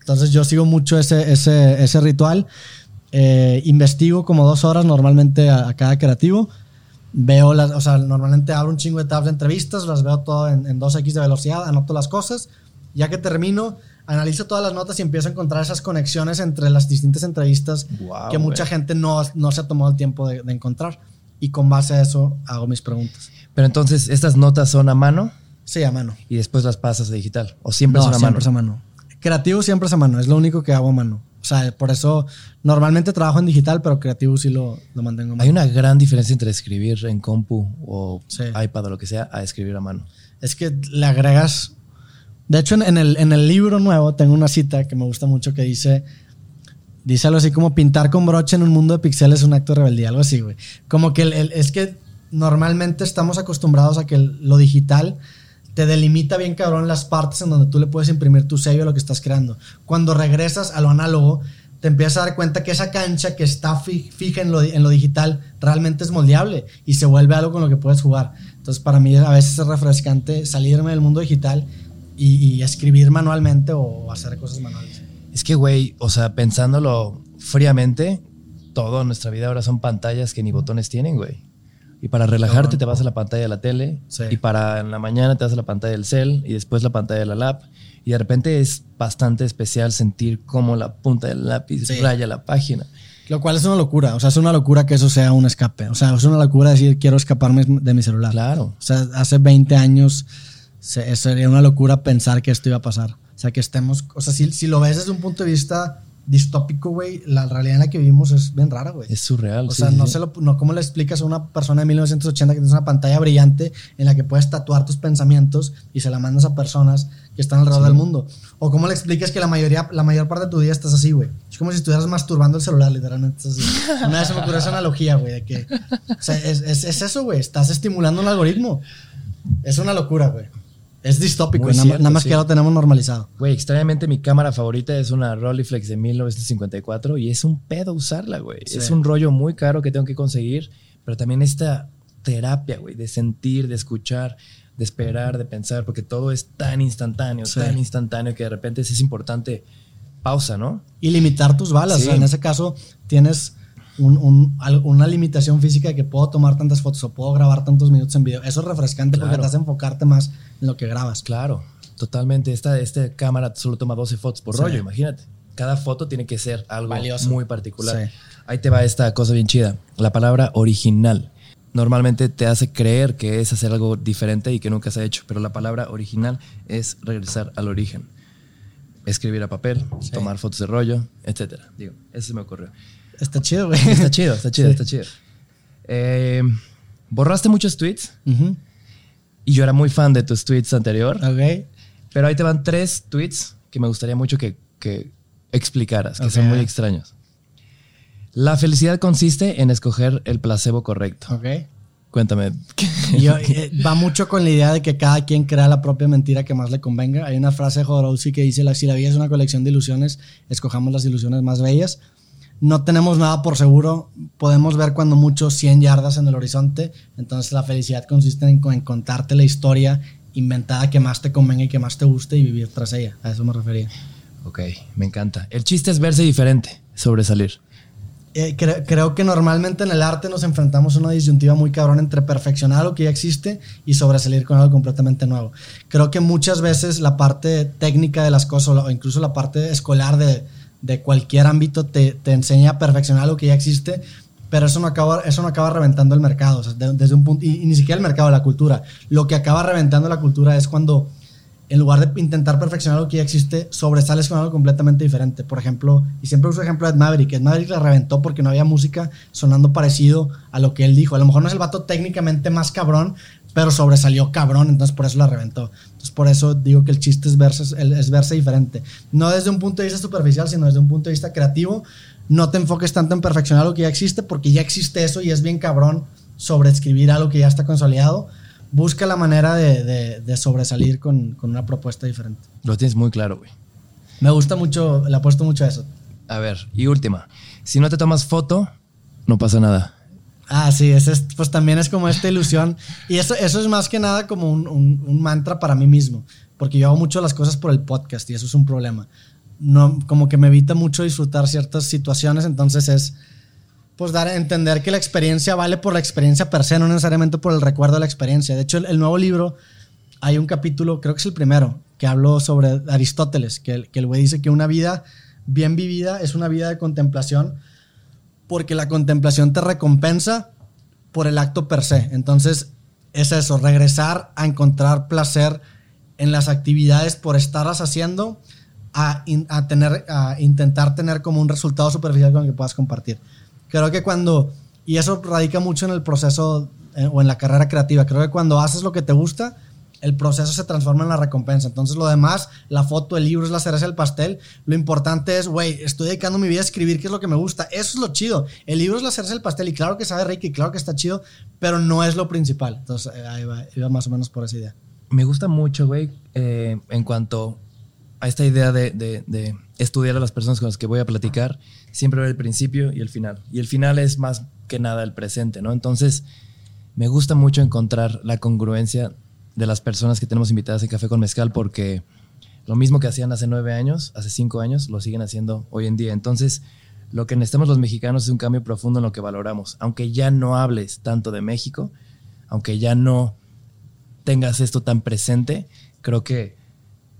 Entonces yo sigo mucho ese, ese, ese ritual. Eh, investigo como dos horas normalmente a, a cada creativo veo las, o sea, normalmente abro un chingo de tabs de entrevistas, las veo todo en, 2x de velocidad, anoto las cosas, ya que termino, analizo todas las notas y empiezo a encontrar esas conexiones entre las distintas entrevistas que mucha gente no, no, se ha tomado el tiempo de, encontrar. Y con base a eso hago mis preguntas. Pero entonces, ¿estas notas son a mano? Sí, a mano. ¿Y después las pasas a digital? ¿O siempre son a siempre mano? Es a mano. Creativo siempre es a mano, es lo único que hago a mano. O sea, por eso normalmente trabajo en digital, pero creativo sí lo, lo mantengo. Hay una gran diferencia entre escribir en compu o iPad o lo que sea a escribir a mano. Es que le agregas. De hecho, en, el, en el libro nuevo tengo una cita que me gusta mucho que dice. Dice algo así como pintar con broche en un mundo de pixeles es un acto de rebeldía, algo así, güey. Como que es que normalmente estamos acostumbrados a que lo digital te delimita bien cabrón las partes en donde tú le puedes imprimir tu sello a lo que estás creando. Cuando regresas a lo análogo, te empiezas a dar cuenta que esa cancha que está fija en lo, digital realmente es moldeable y se vuelve algo con lo que puedes jugar. Entonces para mí a veces es refrescante salirme del mundo digital y, escribir manualmente o hacer cosas manuales. Es que, güey, o sea, pensándolo fríamente, todo en nuestra vida ahora son pantallas que ni botones tienen, güey. Y para relajarte te vas a la pantalla de la tele. Y para en la mañana te vas a la pantalla del cel y después la pantalla de la lap. Y de repente es bastante especial sentir cómo la punta del lápiz raya la página. Lo cual es una locura. O sea, es una locura que eso sea un escape. O sea, es una locura decir quiero escaparme de mi celular. Claro. O sea, hace 20 años sería una locura pensar que esto iba a pasar. O sea, que estemos. O sea, si, si lo ves desde un punto de vista distópico, güey, la realidad en la que vivimos es bien rara, güey. Es surreal. O sea, no sé no, ¿cómo le explicas a una persona de 1980 que tienes una pantalla brillante en la que puedes tatuar tus pensamientos y se la mandas a personas que están alrededor del mundo? O cómo le explicas que la mayoría, la mayor parte de tu día estás así, güey. Es como si estuvieras masturbando el celular, literalmente. Así. Una vez se me ocurrió esa analogía, güey, de que, o sea, es, es, es eso, güey. Estás estimulando un algoritmo. Es una locura, güey. Es distópico, nada, más que ya lo tenemos normalizado. Güey, extrañamente mi cámara favorita es una Rolleiflex de 1954 y es un pedo usarla, güey. Es un rollo muy caro que tengo que conseguir, pero también esta terapia, güey, de sentir, de escuchar, de esperar, de pensar, porque todo es tan instantáneo, tan instantáneo que de repente es importante pausa, ¿no? Y limitar tus balas. en ese caso tienes una limitación física de que puedo tomar tantas fotos o puedo grabar tantos minutos en video. Eso es refrescante porque te hace enfocarte más lo que grabas. Claro, totalmente. Esta, esta cámara solo toma 12 fotos por rollo, imagínate. Cada foto tiene que ser algo muy particular. Ahí te va esta cosa bien chida. La palabra original. Normalmente te hace creer que es hacer algo diferente y que nunca se ha hecho, pero la palabra original es regresar al origen. Escribir a papel, tomar fotos de rollo, etc. Digo, eso se me ocurrió. Está chido, güey. Está chido, está chido, está chido. Eh, borraste muchos tweets. Y yo era muy fan de tus tweets anterior. Ok. Pero ahí te van tres tweets que me gustaría mucho que, explicaras, que son muy extraños. La felicidad consiste en escoger el placebo correcto. Ok. Cuéntame. Eh, va mucho con la idea de que cada quien crea la propia mentira que más le convenga. Hay una frase de Jodorowsky que dice, si la vida es una colección de ilusiones, escojamos las ilusiones más bellas no tenemos nada por seguro. Podemos ver cuando mucho 100 yardas en el horizonte. Entonces la felicidad consiste en, en contarte la historia inventada que más te convenga y que más te guste y vivir tras ella. A eso me refería. Ok, me encanta. El chiste es verse diferente, sobresalir. Eh, creo que normalmente en el arte nos enfrentamos a una disyuntiva muy cabrón entre perfeccionar lo que ya existe y sobresalir con algo completamente nuevo. Creo que muchas veces la parte técnica de las cosas o incluso la parte escolar de, de cualquier ámbito te, te, enseña a perfeccionar lo que ya existe, pero eso no acaba, eso no acaba reventando el mercado, desde un punto, y, y, ni siquiera el mercado, la cultura. Lo que acaba reventando la cultura es cuando en lugar de intentar perfeccionar lo que ya existe, sobresales con algo completamente diferente. Por ejemplo, y siempre uso el ejemplo de Ed Maverick. Ed Maverick la reventó porque no había música sonando parecido a lo que él dijo. A lo mejor no es el vato técnicamente más cabrón, pero sobresalió cabrón, entonces por eso la reventó. Entonces por eso digo que el chiste es verse, es verse diferente. No desde un punto de vista superficial, sino desde un punto de vista creativo. No te enfoques tanto en perfeccionar lo que ya existe, porque ya existe eso y es bien cabrón sobreescribir algo que ya está consolidado busca la manera de, sobresalir con, una propuesta diferente. Lo tienes muy claro, güey. Me gusta mucho, le apuesto mucho a eso. A ver, y última. Si no te tomas foto, no pasa nada. Ah, sí, ese es, pues también es como esta ilusión. Y eso, eso es más que nada como un, un, mantra para mí mismo. Porque yo hago mucho las cosas por el podcast y eso es un problema. No, como que me evita mucho disfrutar ciertas situaciones, entonces es pues dar a entender que la experiencia vale por la experiencia per se, no necesariamente por el recuerdo de la experiencia. De hecho, el, nuevo libro, hay un capítulo, creo que es el primero, que habló sobre Aristóteles, que, que el güey dice que una vida bien vivida es una vida de contemplación, porque la contemplación te recompensa por el acto per se. Entonces, es eso, regresar a encontrar placer en las actividades por estarlas haciendo, a, tener, a intentar tener como un resultado superficial con el que puedas compartir. Creo que cuando, y eso radica mucho en el proceso eh, o en la carrera creativa, creo que cuando haces lo que te gusta, el proceso se transforma en la recompensa. Entonces lo demás, la foto, el libro es la cereza del pastel. Lo importante es, güey, estoy dedicando mi vida a escribir qué es lo que me gusta. Eso es lo chido. El libro es la cereza del pastel y claro que sabe rico y claro que está chido, pero no es lo principal. Entonces eh, ahí va, iba más o menos por esa idea. Me gusta mucho, güey, eh, en cuanto a esta idea de, de, estudiar a las personas con las que voy a platicar, siempre ver el principio y el final. Y el final es más que nada el presente, ¿no? Entonces, me gusta mucho encontrar la congruencia de las personas que tenemos invitadas en Café con Mezcal porque lo mismo que hacían hace nueve años, hace cinco años, lo siguen haciendo hoy en día. Entonces, lo que necesitamos los mexicanos es un cambio profundo en lo que valoramos. Aunque ya no hables tanto de México, aunque ya no tengas esto tan presente, creo que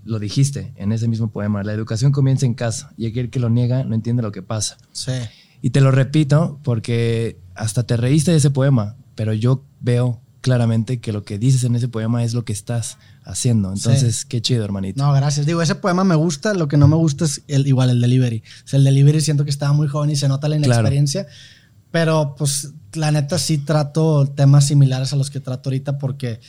lo dijiste en ese mismo poema, la educación comienza en casa y aquel que lo niega no entiende lo que pasa. Sí. Y te lo repito porque hasta te reíste de ese poema, pero yo veo claramente que lo que dices en ese poema es lo que estás haciendo. Entonces, qué chido, hermanito. No, gracias. Digo, ese poema me gusta, lo que no me gusta es el, igual el delivery. O sea, el delivery siento que estaba muy joven y se nota la inexperiencia, pero pues la neta sí trato temas similares a los que trato ahorita porque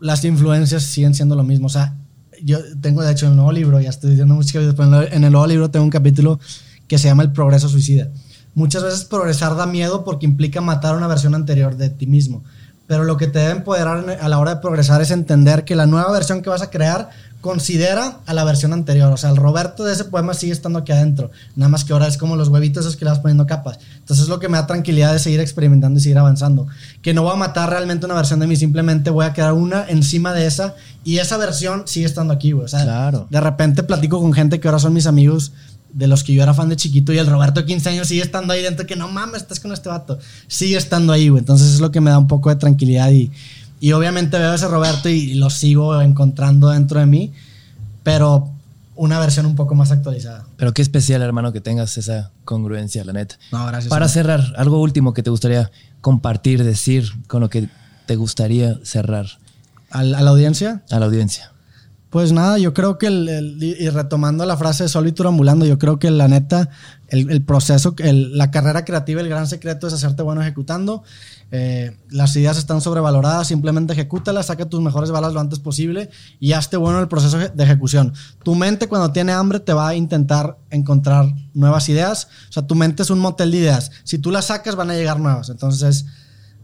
las influencias siguen siendo lo mismo. O sea, yo tengo de hecho el nuevo libro, ya estoy diciendo veces, pero en el nuevo libro tengo un capítulo que se llama El progreso suicida. Muchas veces progresar da miedo porque implica matar una versión anterior de ti mismo. Pero lo que te debe empoderar a la hora de progresar es entender que la nueva versión que vas a crear considera a la versión anterior. O sea, el Roberto de ese poema sigue estando aquí adentro. Nada más que ahora es como los huevitos esos que le vas poniendo capas. Entonces es lo que me da tranquilidad de seguir experimentando y seguir avanzando. Que no voy a matar realmente una versión de mí, simplemente voy a crear una encima de esa y esa versión sigue estando aquí, güey. O sea, claro. de repente platico con gente que ahora son mis amigos de los que yo era fan de chiquito y el Roberto de 15 años sigue estando ahí dentro que no mames, estás con este vato. Sigue estando ahí, güey. Entonces es lo que me da un poco de tranquilidad y, y obviamente veo a ese Roberto y, lo sigo encontrando dentro de mí, pero una versión un poco más actualizada. Pero qué especial, hermano, que tengas esa congruencia, la neta. No, gracias. Para cerrar, algo último que te gustaría compartir, decir, con lo que te gustaría cerrar. ¿A la audiencia? A la audiencia. Pues nada, yo creo que, el, y retomando la frase de solo y ambulando, yo creo que la neta, el, proceso, la carrera creativa, el gran secreto es hacerte bueno ejecutando. Eh, las ideas están sobrevaloradas, simplemente ejecútalas, saca tus mejores balas lo antes posible y hazte bueno en el proceso de ejecución. Tu mente cuando tiene hambre te va a intentar encontrar nuevas ideas. O sea, tu mente es un motel de ideas. Si tú las sacas van a llegar nuevas. Entonces,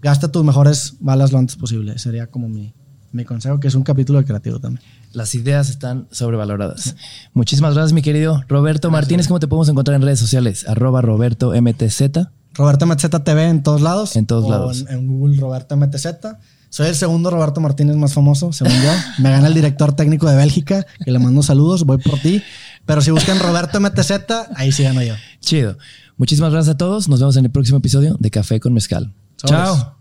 gasta tus mejores balas lo antes posible. Sería como mi, mi consejo, que es un capítulo creativo también. Las ideas están sobrevaloradas. Muchísimas gracias, mi querido Roberto Martínez. ¿Cómo te podemos encontrar en redes sociales? Arroba Roberto MTZ. Roberto MTZ TV en todos lados. En todos lados. En, en Google Roberto MTZ. Soy el segundo Roberto Martínez más famoso, según yo. Me gana el director técnico de Bélgica, que le mando saludos, voy por ti. Pero si buscan Roberto MTZ, ahí sí gano yo. Chido. Muchísimas gracias a todos. Nos vemos en el próximo episodio de Café con Mezcal. Chao.